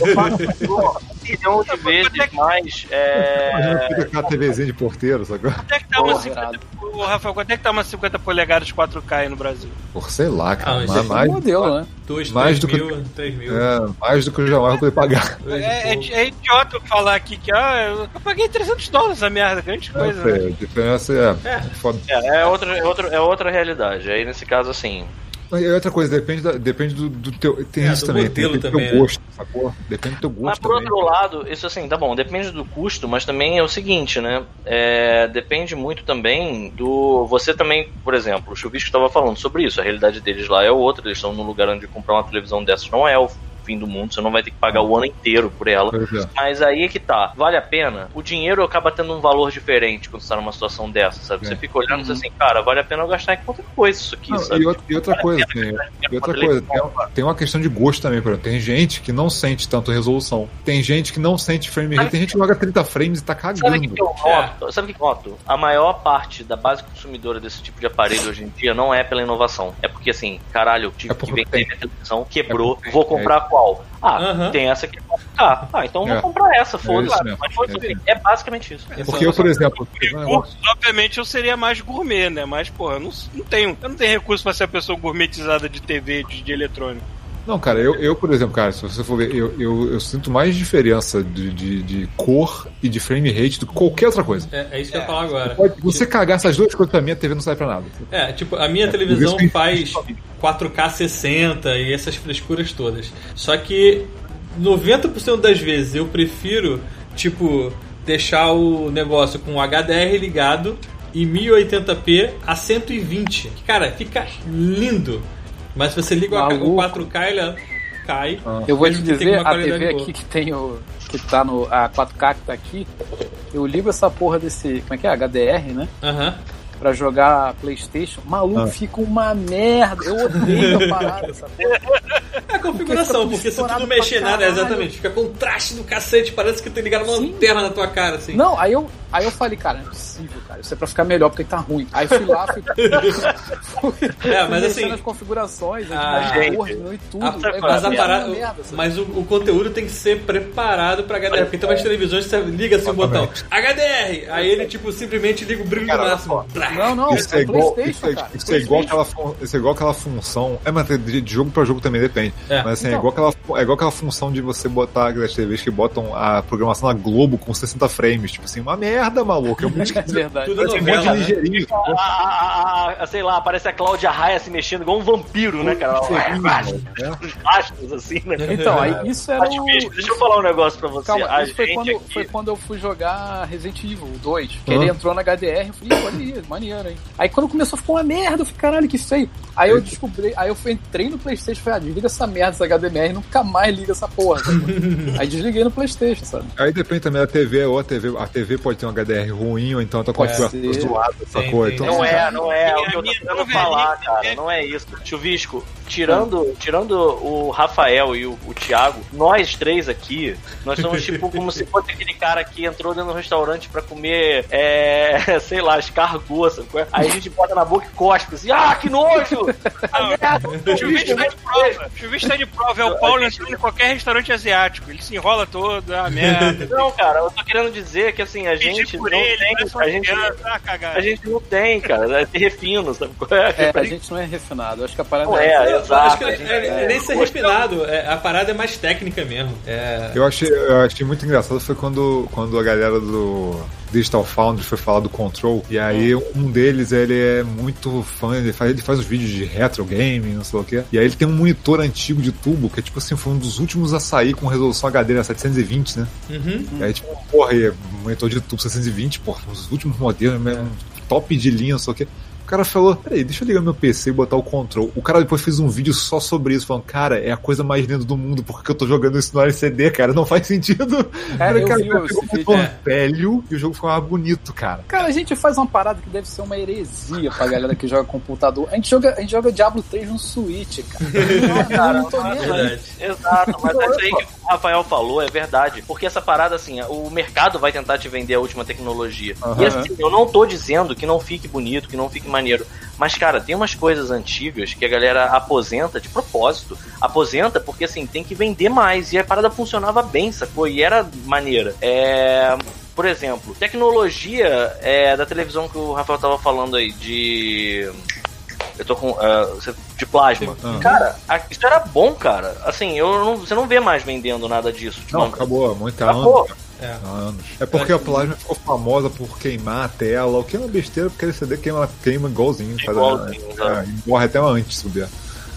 Eu [LAUGHS] pô, um milhão de vezes mais. Imagina É. fica aquela [LAUGHS] TVzinha de porteiro, sacou? Quanto é que tá uma Porra, 50, Ô, Rafael, quanto é que tá uma 50 polegadas 4K aí no Brasil? Por sei lá, Ah, cara. mas mais, isso é mais, modelo, né? 2, Mais 3 do que- mil, 3 mil. é, mais do que eu jamais vou poder pagar. [LAUGHS] dois É, é, é idiota eu falar aqui que ah, eu, eu paguei 300 dólares essa merda, grande Não coisa, né? sei, a diferença é, É. foda. É, é, outra, é, outra, é outra realidade. Aí nesse caso, assim. É outra coisa, depende, da- depende do, do teu. Tem É, isso do também, tem, modelo tem do também, teu né? gosto, sacou? Depende do teu gosto Mas por também. outro lado, isso assim, tá bom, depende do custo, mas também é o seguinte, né? É, depende muito também do. Você também, por exemplo, o Chuvisco estava falando sobre isso, a realidade deles lá é outra, eles estão num lugar onde comprar uma televisão dessas não é o fim do mundo, você não vai ter que pagar o ano inteiro por ela. É. Mas aí é que tá, vale a pena? O dinheiro acaba tendo um valor diferente quando você tá numa situação dessa, sabe? Você É. fica olhando e diz assim, cara, vale a pena eu gastar em qualquer coisa isso aqui, Não, sabe? e, outra, e outra coisa, tem, e outra coisa, tem, tem uma questão de gosto também, por exemplo. Tem gente que não sente tanto resolução. Tem gente que não sente frame rate. Tem gente que joga 30 frames e tá Sabe o cagando. que, eu noto? Sabe o que eu noto? A maior parte da base consumidora desse tipo de aparelho hoje em dia não é pela inovação. É porque assim, caralho, eu tive É que vender tem. minha televisão, quebrou, É vou comprar qual? Ah, Aham. tem essa aqui pra ficar. Ah, então É. vou comprar essa, isso foda-se. mesmo. Mas foda-se, É é basicamente isso. Porque eu, por exemplo, Recursos, obviamente eu seria mais gourmet, né? Mas, porra, eu não, não tenho. Eu não tenho recurso pra ser a pessoa gourmetizada de TV, de, de eletrônico. Não, cara, eu, eu, por exemplo, cara, se você for ver, eu, eu, eu sinto mais diferença de, de, de cor e de frame rate do que qualquer outra coisa. É, é isso que eu ia falar agora. Pode, você cagar essas duas coisas pra mim, a TV não serve pra nada. É, tipo, a minha televisão isso que- faz 4K 60 e essas frescuras todas. Só que 90% das vezes eu prefiro, tipo, deixar o negócio com o HDR ligado e 1080p a 120. Cara, fica lindo. Mas se você liga o Maluco. 4K, ele cai. Eu vou te dizer, uma a TV boa. aqui que tem o. que tá no. A 4K que tá aqui, eu ligo essa porra desse. Como é que é? HDR, né? Aham. Pra jogar Playstation. Maluco, Ah. fica uma merda. Eu odeio a parada, essa porra. É a configuração, Porque porque, se tu não mexer nada, caralho. exatamente, fica contraste do cacete, parece que tem ligado uma Sim. lanterna na tua cara, assim. Não, aí eu, aí eu falei, cara, não é possível, cara. Isso é pra ficar melhor, porque tá ruim. Aí fui lá, fui. fui [LAUGHS] É, mas assim- nas configurações, Ah, a gente. cor, diminui tudo. A- é mas a uma parada, merda, sabe? mas o, o conteúdo tem que ser preparado pra HDR. Porque tem umas televisões que você liga assim o botão HDR, aí ele tipo simplesmente liga o brilho Cara, no máximo. Não, não, Isso é é, igual, Playstation, isso é, cara. isso é igual PlayStation. aquela, fun- isso é igual aquela função. É, mas de, de jogo pra jogo também depende. É. Mas assim, é, Então. igual aquela, é igual aquela função de você botar aquelas TVs que botam a programação na Globo com 60 frames. Tipo assim, uma merda, maluco. É [LAUGHS] É verdade. Tudo um monte novela, de né? ligeirinho. A, a- a- a- sei lá, parece a Cláudia Raia se mexendo igual um vampiro, né, cara? Os rastros, assim, né? Então, aí isso era Mas, o. deixa eu falar um negócio pra você. Calma, a isso foi quando, aqui- foi quando eu fui jogar Resident Evil 2. Que Ah. ele entrou na HDR, eu falei, "Ih, olha aí, maneiro, hein? Aí quando começou, ficou uma merda, eu falei, caralho, que feio. Aí eu descobri, aí eu fui, entrei no Playstation e falei, ah, desliga essa merda, essa HDMR, nunca mais liga essa porra. [LAUGHS] aí desliguei no Playstation, sabe? Aí depende também da TV, ou a TV, a TV pode ter um HDR ruim, ou então tá com a ser. zoada, sacou? Então, Não é, não é, é o que eu tô tentando falar, cara. tem- Não é isso. Chuvisco, tirando, tirando o Rafael e o, o Thiago, nós três aqui, nós somos tipo como se fosse aquele cara que entrou dentro do restaurante pra comer, é, [LAUGHS] sei lá, escargot, sabe? qual é? Aí a gente bota na boca e cospe assim, ah, que nojo! [LAUGHS] Ah, merda! O chuvisco tá de prova. O chuvisco tá de prova. É o Paulo entrando em qualquer restaurante asiático. Ele se enrola todo, ah, merda. Não, cara, eu tô querendo dizer que assim, a gente Pedir não ele, tem, parece a gente, ah, cagada. a gente não tem, cara, é ter refino, sabe? qual é? É, Pra a gente não é refinado, acho que a parada Não é. é, Eu exato. acho é, gente- é- é nem ser refinado, é, a parada é mais técnica mesmo. É, Eu achei, eu achei muito engraçado foi quando, quando a galera do Digital Foundry foi falar do Control. E aí um deles, ele é muito fã, ele faz, ele faz os vídeos de retro gaming, não sei o que. E aí ele tem um monitor antigo de tubo, que é tipo assim, foi um dos últimos a sair com resolução HD na 720, né? Uhum. E aí tipo, porra, e monitor de tubo 720, porra, um dos últimos modelos, mesmo, top de linha, não sei o que. Cara falou, peraí, deixa eu ligar meu PC e botar o control. O cara depois fez um vídeo só sobre isso, falando, cara, é a coisa mais linda do mundo, porque eu tô jogando isso no LCD, cara, não faz sentido. É, Cara, eu cara, vi pegou esse um vídeo, controle é. velho e o jogo ficou mais bonito, cara. Cara, a gente faz uma parada que deve ser uma heresia pra galera que joga computador. A gente joga, a gente joga Diablo 3 no Switch, cara. Não, [LAUGHS] cara, não tô nem aí. Verdade. Exato, mas é isso aí que [LAUGHS] o Rafael falou, é verdade. Porque essa parada, assim, o mercado vai tentar te vender a última tecnologia. E Aham. assim, eu não tô dizendo que não fique bonito, que não fique maneiro. Mas, cara, tem umas coisas antigas que a galera aposenta de propósito. Aposenta porque, assim, tem que vender mais. E a parada funcionava bem, sacou? E era maneira. É. Por exemplo, tecnologia é, da televisão que o Rafael tava falando aí, de. Eu tô com. ah, de plasma. Ah. Cara, a- isso era bom, cara. Assim, eu não, você não vê mais vendendo nada disso. Não, acabou, muito acabou. É. há anos. É porque a Plasma ficou famosa por queimar a tela, o que é uma besteira, porque esse CD queima, queima igualzinho. faz- Igualzinho, é, exato. e morre até antes de subir.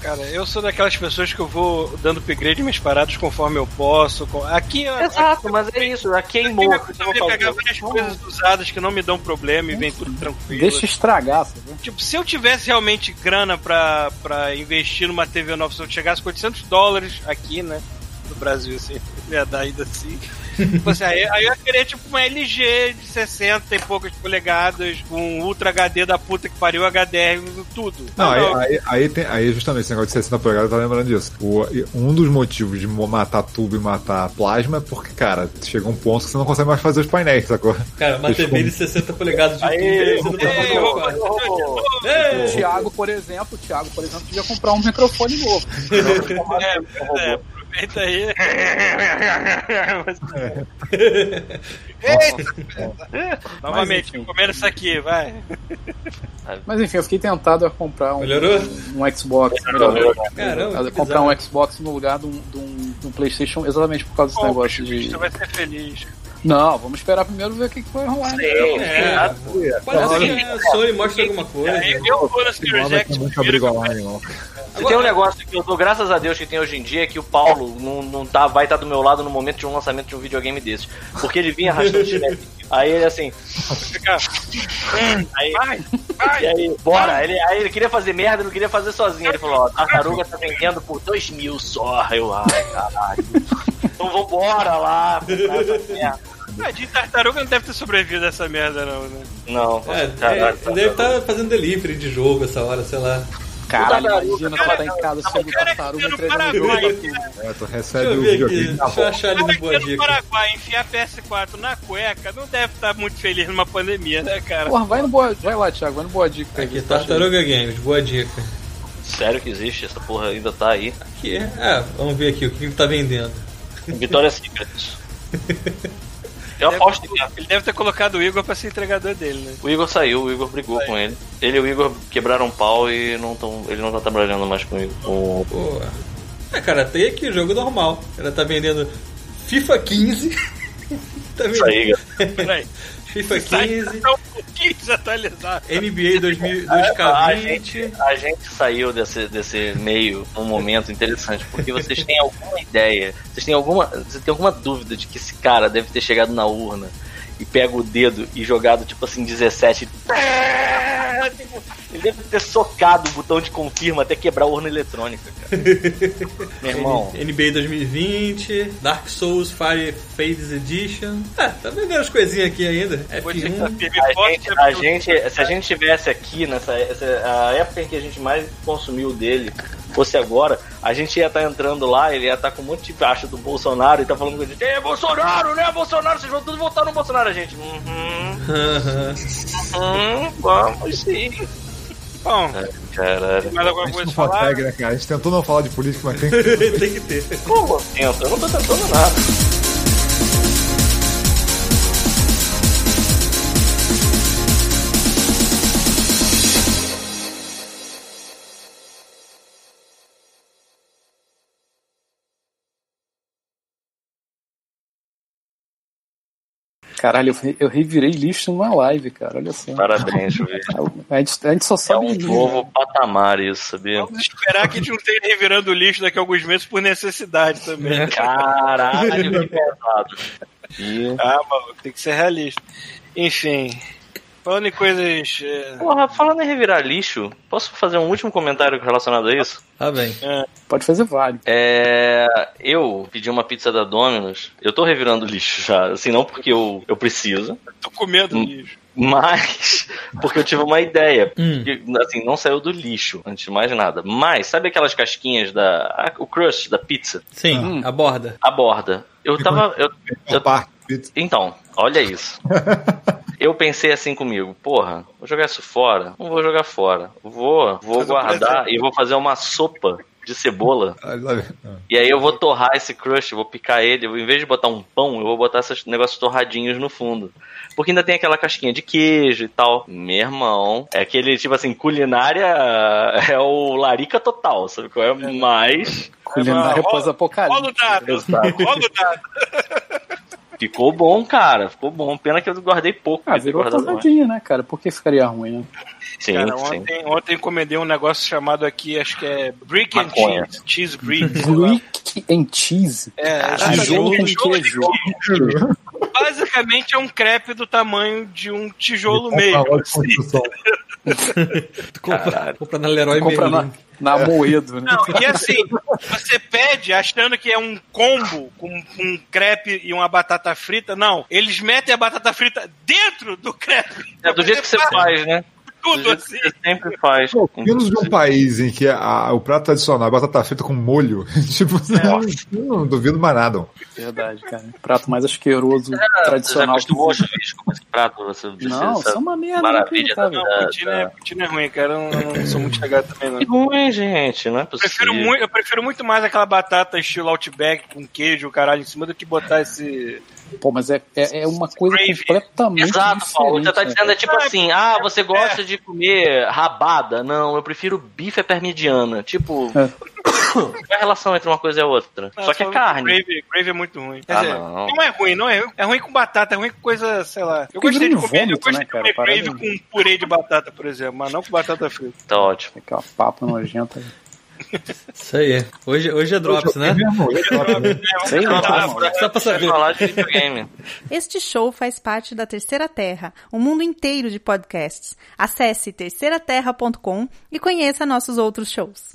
Cara, eu sou daquelas pessoas que eu vou dando upgrade em minhas paradas conforme eu posso. Aqui, eu- Exato, mas é isso, aqui queimou. eu o que eu vou pegar várias coisas usadas que não me dão problema e vem tudo tranquilo. Deixa estragar, sabe? Tipo, se eu tivesse realmente grana pra, pra investir numa TV nova, se eu chegasse com 800 dólares aqui, né? No Brasil, assim, [LAUGHS] ia dar ainda assim. Tipo assim, aí, aí eu ia querer, tipo, uma LG de 60 e poucas polegadas, com Ultra HD da puta que pariu, HDR, tudo. Não, aí, aí, aí tem, aí justamente esse negócio de 60 polegadas, eu tô lembrando disso. O, um dos motivos de matar tubo e matar plasma é porque, cara, chega um ponto que você não consegue mais fazer os painéis, sacou? Cara, uma TV de 60 polegadas de Aí, tubo, você não tá fazendo! O Thiago, por exemplo, o Thiago, por exemplo, podia comprar um microfone novo. [LAUGHS] É, é, aproveita aí. Novamente, enfim. comendo isso aqui, vai. Mas enfim, eu fiquei tentado a comprar um, Melhorou? um Xbox. Melhorou, Melhorou. Caramba, comprar bizarro. um Xbox no lugar de um, de um, de um PlayStation exatamente por causa desse Pô, negócio de. Você vai ser feliz. Não, vamos esperar primeiro ver o que, que vai rolar. né? É, pode ser que a Sony mostre alguma coisa. Eu, eu vou online, não. Se tem um negócio que eu dou graças a Deus que tem hoje em dia é que o Paulo não, não tá, vai estar do meu lado no momento de um lançamento de um videogame desse. Porque ele vinha arrastando o chinelo. [LAUGHS] Aí ele assim, aí, Vai, e vai. aí, bora. Ele, aí ele queria fazer merda, não queria fazer sozinho. Ele falou, ó, tartaruga tá vendendo por dois mil só. Eu, ai, caralho. Então vambora lá, comprar essa merda. Ah, de tartaruga não deve ter sobrevivido a essa merda, não, né? Não, É, caralho. é, deve estar fazendo delivery de jogo essa hora, sei lá. Caralho, imagina cara, tá em casa o sobre cara que tartaruga tá no tu. É, tu recebe o ver aqui, videogame na deixa eu achar ali cara no boa tá no dica. Paraguai enfiar PS4 na cueca não deve estar muito feliz numa pandemia, né, cara? Porra, vai no boa, vai lá, Thiago, vai no boa dica. Aqui, Tartaruga Games, boa dica. Sério que existe? Essa porra ainda tá aí. Aqui, é, vamos ver aqui o que ele tá vendendo. Vitória Secret. [LAUGHS] Eu aposto que Ele deve ter colocado o Igor pra ser entregador dele, né? o Igor saiu, o Igor brigou com ele. Ele e o Igor quebraram um pau e não tão, ele não tá trabalhando mais com o Igor. Pô. É, cara, tem aqui o jogo normal. Ela tá vendendo FIFA 15. [LAUGHS] tá Isso aí, vendendo cara. FIFA 15, Tá um pouquinho desatualizado. NBA 2000, A [LAUGHS] 2K20. gente, a gente saiu desse, desse meio num momento interessante, porque vocês têm alguma ideia, vocês têm alguma, você tem alguma dúvida de que esse cara deve ter chegado na urna e pega o dedo e jogado tipo assim 17 Tipo, Ele deve ter socado o botão de confirma até quebrar a urna eletrônica, cara. [LAUGHS] Meu irmão, NBA 2020, Dark Souls Fire Fades Edition. Ah, tá vendendo as coisinhas aqui ainda. Vou dizer que tá F1. firme e a gente, a gente, se a gente tivesse aqui nessa essa, a época em que a gente mais consumiu dele fosse agora, a gente ia estar entrando lá, ele ia estar com um monte de faixa do Bolsonaro e tá falando com a gente, é Bolsonaro, né? Bolsonaro, vocês vão tudo votar no Bolsonaro, a gente. Uhum, uhum, vamos sim. Bom, Caralho. mais alguma A gente coisa falar? consegue, né, cara? A gente tentou não falar de política, mas tem que. [LAUGHS] tem que ter. Como assim? Eu não tô tentando nada. Caralho, eu, re- eu revirei lixo numa live, cara. Olha só. Parabéns, Juiz. [LAUGHS] A gente, a gente só É sabe. um novo patamar isso, sabia? Vamos esperar que a gente não esteja revirando lixo daqui a alguns meses por necessidade também. Caralho, que pesado. E Ah, maluco, tem que ser realista. Enfim. Falando em coisas. é, Porra, falando em revirar lixo, posso fazer um último comentário relacionado a isso? Tá bem. Pode fazer vários. É. Eu pedi uma pizza da Domino's. Eu tô revirando lixo já. Assim, não porque eu, eu preciso, tô com medo disso. mas [LAUGHS] porque eu tive uma ideia. Hum. Que, assim, não saiu do lixo, antes de mais nada. Mas, sabe aquelas casquinhas da. a- o crust da pizza? Sim, Hum. a borda. A borda. Eu tava. Eu, eu, pizza. Então, olha isso. [LAUGHS] Eu pensei assim comigo, porra, vou jogar isso fora? Não vou jogar fora. Vou, vou Faz guardar e vou fazer uma sopa de cebola. [LAUGHS] E aí eu vou torrar esse crush, vou picar ele. Em vez de botar um pão, eu vou botar esses negócios torradinhos no fundo. Porque ainda tem aquela casquinha de queijo e tal. Meu irmão, é aquele tipo assim, culinária [LAUGHS] é o larica total, sabe qual é? Mas Culinária rola- pós-apocalipse. Rola o dado. Exato. Rola o dado. [LAUGHS] ficou bom, cara. Ficou bom. Pena que eu guardei pouco. Ah, virou torradinha, né, cara? Por que ficaria ruim, né? Sim, Cara, sim. ontem, ontem encomendei um negócio chamado aqui, acho que é Brick and. Cheese. Cheese Brick. Brick and cheese. É, Tijolo com queijo. Basicamente é um crepe do tamanho de um tijolo meio. assim. [LAUGHS] Tu compra, compra na Leroy Compra na, Merlin. na Moedo, né? Não, e assim, você pede achando que é um combo com um crepe e uma batata frita. Não, eles metem a batata frita dentro do crepe. É do jeito que você faz, né? Do Tudo assim. que você sempre faz. Pô, Menos de um país em que a- o prato tradicional é batata frita com molho. [LAUGHS] tipo, não, não duvido mais nada. Verdade, cara. Prato mais asqueroso, Você já tradicional. que acostumou chuvisco com esse prato? Você Não, essa isso é uma merda. Maravilha Não, poutine é, poutine é ruim, cara. Eu não, não sou muito chegado também, não. Que ruim, gente, não é Eu possível. prefiro, muito, eu prefiro muito mais aquela batata estilo Outback com queijo, caralho, em cima do que botar esse. Pô, mas é, é, é uma coisa Gravy. completamente Exato. Paulo. Você tá dizendo é tipo assim, ah, você gosta de comer rabada? Não, eu prefiro bife à parmegiana. Tipo, É. qual [COUGHS] é a relação entre uma coisa e a outra? Só que é carne. Gravy, gravy é muito ruim. Quer Ah, dizer, não. não. é ruim, não é ruim. É ruim com batata, é ruim com coisa, sei lá. Eu gostei de um comer, eu vômito, gostei né, de cara? comer gravy com purê de batata, por exemplo, mas não com batata frita. Tá ótimo. Aquela papo nojenta. Isso aí. Hoje, hoje é Drops, né? Sei lá, Tá, mano. Só pra saber. falar de videogame. Este show faz parte da Terceira Terra, um mundo inteiro de podcasts. Acesse terceiraterra.com e conheça nossos outros shows.